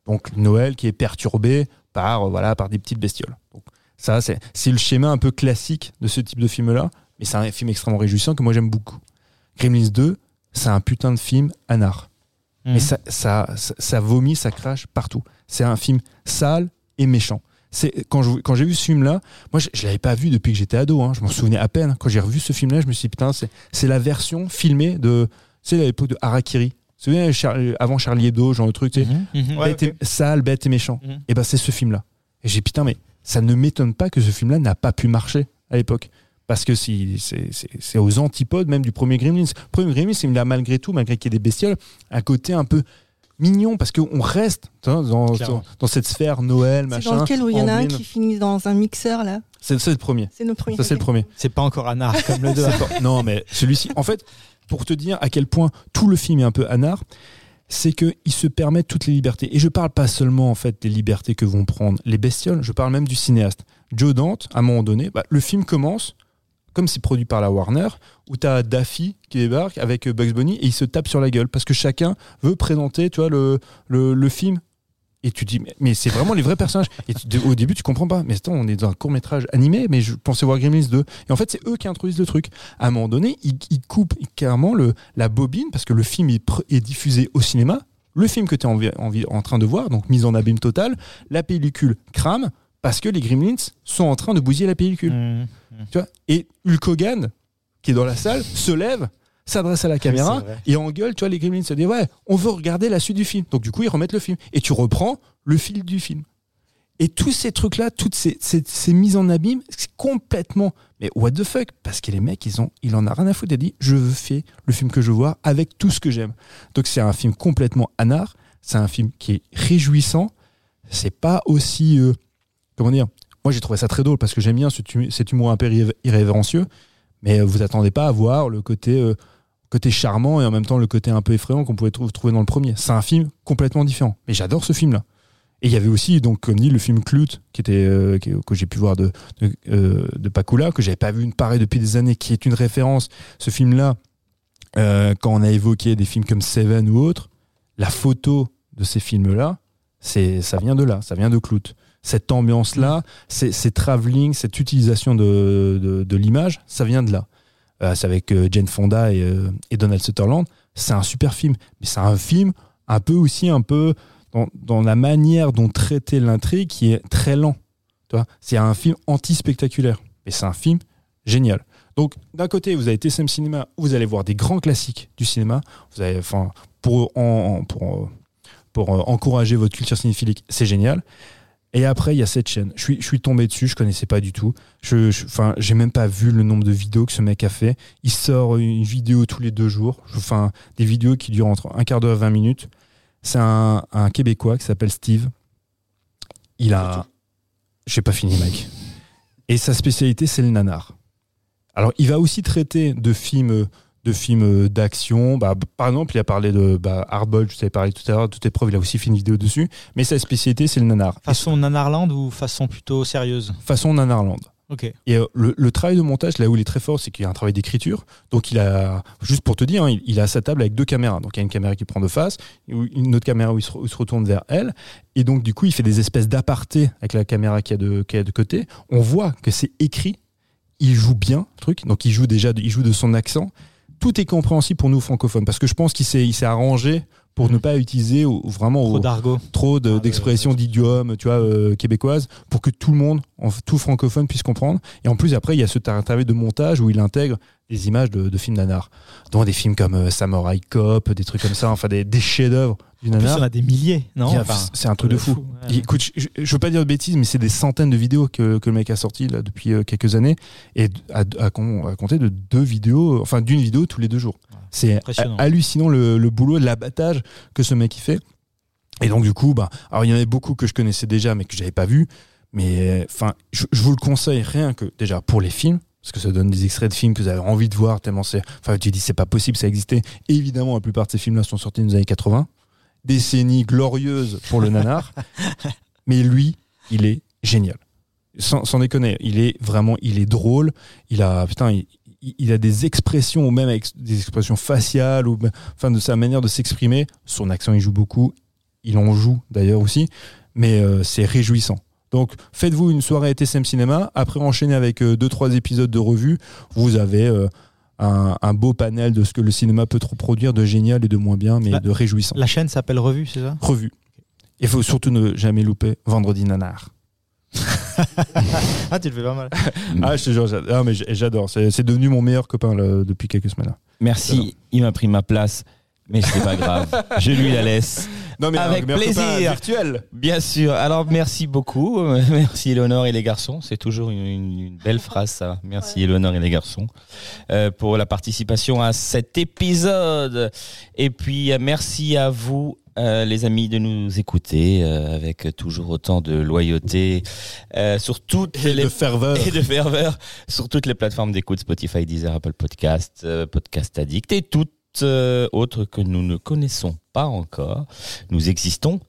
Donc Noël qui est perturbé par, voilà, par des petites bestioles. Donc ça, c'est, c'est le schéma un peu classique de ce type de film-là, mais c'est un film extrêmement réjouissant que moi j'aime beaucoup. Gremlins 2, c'est un putain de film anard. Mhm. Mais ça, ça, ça, ça vomit, ça crache partout. C'est un film sale et méchant. C'est quand je- quand j'ai vu ce film-là, moi je, je l'avais pas vu depuis que j'étais ado. hein. je m'en souvenais à peine. Quand j'ai revu ce film-là, je me suis dit putain, c'est c'est la version filmée de, c'est à l'époque de Harakiri. Vous vous souvenez Char- avant Charlie Hebdo, genre le truc, tu sais, Mhm, mhm, ouais, sale, bête et méchant. Mhm. Et ben c'est ce film-là. Et j'ai dit, putain, mais ça ne m'étonne pas que ce film-là n'a pas pu marcher à l'époque. Parce que c'est aux antipodes même du premier Gremlins. Le premier Gremlins, il a malgré tout, malgré qu'il y ait des bestioles, un côté un peu mignon parce qu'on reste dans, dans, Clairement. dans cette sphère Noël, C'est machin. dans lequel où il y en a un qui finit dans un mixeur là. C'est le premier. C'est le premier. Ça, c'est le premier. C'est pas encore un art comme le deux. C'est pas- non, mais celui-ci, en fait, pour te dire à quel point tout le film est un peu anard, c'est qu'il se permet toutes les libertés. Et je parle pas seulement en fait des libertés que vont prendre les bestioles, je parle même du cinéaste. Joe Dante, à un moment donné, bah, le film commence comme c'est produit par la Warner, où tu as Daffy qui débarque avec euh, Bugs Bunny et il se tape sur la gueule parce que chacun veut présenter tu vois, le, le, film. Et tu dis, mais, c'est vraiment les vrais personnages. Et au début, tu comprends pas. Mais attends, on est dans un court métrage animé, mais je pensais voir Gremlins 2. Et en fait, c'est eux qui introduisent le truc. À un moment donné, ils, ils coupent carrément le, la bobine parce que le film est, diffusé au cinéma. Le film que tu es en, train de voir, donc mise en abîme totale, la pellicule crame parce que les Gremlins sont en train de bousiller la pellicule. Mhm. Tu vois et Hulk Hogan, qui est dans la salle, se lève, s'adresse à la caméra vrai. et engueule, tu vois, les Gremlins se disent Ouais, on veut regarder la suite du film. Donc, du coup, ils remettent le film. Et tu reprends le fil du film. Et tous ces trucs-là, toutes ces, ces, ces mises en abîme, c'est complètement. Mais what the fuck? Parce que les mecs, ils ont, il en a rien à foutre. Il a dit Je veux faire le film que je veux voir avec tout ce que j'aime. Donc, c'est un film complètement anard. C'est un film qui est réjouissant. C'est pas aussi. euh, comment dire Moi, j'ai trouvé ça très drôle parce que j'aime bien cet cet humour un peu irré- irrévérencieux. Mais euh, vous attendez pas à voir le côté, euh, côté charmant et en même temps le côté un peu effrayant qu'on pouvait trou- trouver dans le premier. C'est un film complètement différent. Mais j'adore ce film-là. Et il y avait aussi, donc, comme dit, le film Clout, qui était, euh, que j'ai pu voir de, de, euh, de Pakula, que j'avais pas vu une pareille depuis des années, qui est une référence. Ce film-là, quand on a évoqué des films comme Seven ou autres, la photo de ces films-là, ça vient de là, ça vient de Clout. Cette ambiance-là, ces, ces travelling, cette utilisation de, de, de l'image, ça vient de là. Euh, c'est avec euh, Jane Fonda et, euh, et Donald Sutherland. C'est un super film, mais c'est un film un peu aussi un peu dans, dans la manière dont traiter l'intrigue qui est très lent. C'est un film anti-spectaculaire, mais c'est un film génial. Donc d'un côté, vous avez TSM Cinéma, où vous allez voir des grands classiques du cinéma. Vous avez, enfin, pour en- en- pour pour encourager votre culture cinéphilique, c'est génial. Et après, il y a cette chaîne. Je suis, tombé dessus, je connaissais pas du tout. Je, enfin, j'ai même pas vu le nombre de vidéos que ce mec a fait. Il sort une vidéo tous les deux jours. Enfin, des vidéos qui durent entre un quart d'heure et 20 minutes. C'est un, Québécois qui s'appelle Steve. Il a. J'ai pas fini, mec. Et sa spécialité, c'est le nanar. Alors, il va aussi traiter de films, de films d'action. Bah, par exemple, il a parlé de bah, Hardball, je t'avais parlé tout à l'heure, toute épreuve, il a aussi fait une vidéo dessus. Mais sa spécialité, c'est le nanar. Façon Nanarland ou façon plutôt sérieuse? Façon nanarland. Ok. Et euh, le, le travail de montage, là où il est très fort, c'est qu'il y a un travail d'écriture. Donc il a, juste pour te dire, hein, il, il a sa table avec deux caméras. Donc il y a une caméra qui prend de face, une autre caméra où il se, où il se retourne vers elle. Et donc du coup, il fait des espèces d'apartés avec la caméra qui a de, qui a de côté. On voit que c'est écrit. Il joue bien, le truc. Donc il joue déjà, de, il joue de son accent. Tout est compréhensible pour nous francophones, parce que je pense qu'il s'est, il s'est arrangé pour ne pas utiliser vraiment Trop d'argot. trop de- Ah, de- d'expressions, d'idiomes, tu vois, euh, québécoises, pour que tout le monde, tout francophone, puisse comprendre. Et en plus, après, il y a ce tra- travail de montage où il intègre des images de, de films nanar, dont des films comme euh, Samurai Cop, des trucs comme ça, enfin des, des chefs-d'œuvre du En plus, on nanar. a des milliers, non Il y Enfin, c'est un truc de fou. ouais. Il- Écoute, je, je- veux pas dire de bêtises, mais c'est des centaines de vidéos que, que le mec a sorti là depuis euh, quelques années et à, à, con- à compter de deux vidéos, enfin d'une vidéo tous les deux jours. C'est hallucinant le, le boulot, l'abattage que ce mec il fait. Et donc du coup, bah, alors il y en avait beaucoup que je connaissais déjà mais que j'avais pas vu. Mais enfin, je, je vous le conseille rien que déjà pour les films. Parce que ça donne des extraits de films que vous avez envie de voir tellement c'est. Enfin, tu dis c'est pas possible, ça existait. Évidemment, la plupart de ces films-là sont sortis dans les années 80 décennie glorieuse pour le nanar. mais lui, il est génial. Sans, sans déconner, il est vraiment, il est drôle. Il a, putain, il, il a des expressions, ou même des expressions faciales, ou enfin de sa manière de s'exprimer. Son accent, il joue beaucoup. Il en joue d'ailleurs aussi. Mais euh, c'est réjouissant. Donc, faites-vous une soirée TSM Cinéma. Après, enchaînez avec euh, deux, trois épisodes de revue. Vous avez euh, un, un beau panel de ce que le cinéma peut trop produire de génial et de moins bien, mais de réjouissant. La chaîne s'appelle Revue, c'est ça? Revue. Il faut surtout ne jamais louper Vendredi Nanar. Ah, tu le fais pas mal. Ah, je te jure, j'adore. Ah, mais j'adore. C'est c'est devenu mon meilleur copain là, depuis quelques semaines. Merci, il m'a pris ma place, mais c'est pas grave. Je lui la laisse. Non, mais Avec copain plaisir. virtuel. Bien sûr. Alors merci beaucoup. Euh, Merci Eleonore et les garçons. C'est toujours une, une- une belle phrase ça. Merci Eleonore et les garçons euh, pour la participation à cet épisode. Et puis euh, merci à vous. euh, les amis de nous écouter euh, avec toujours autant de loyauté euh, sur toutes Et les de ferveur. et de ferveur sur toutes les plateformes d'écoute Spotify, Deezer, Apple Podcast, euh, Podcast Addict et toutes euh, autres que nous ne connaissons pas encore. Nous existons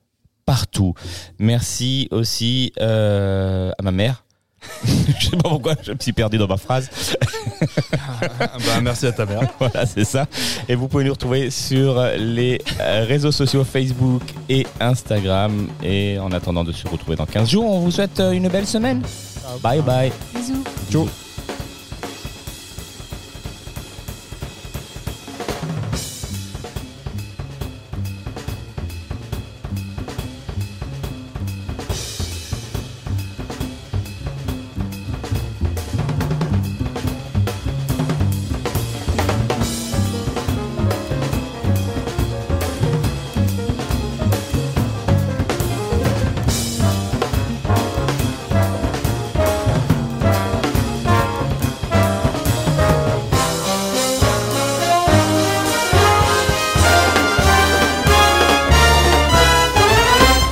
partout. Merci aussi euh, à ma mère. je sais pas pourquoi je me suis perdu dans ma phrase. bah, merci à ta mère. Voilà, c'est ça. Et vous pouvez nous retrouver sur les réseaux sociaux Facebook et Instagram. Et en attendant de se retrouver dans 15 jours, on vous souhaite une belle semaine. Bye bye. Bisous. Ciao.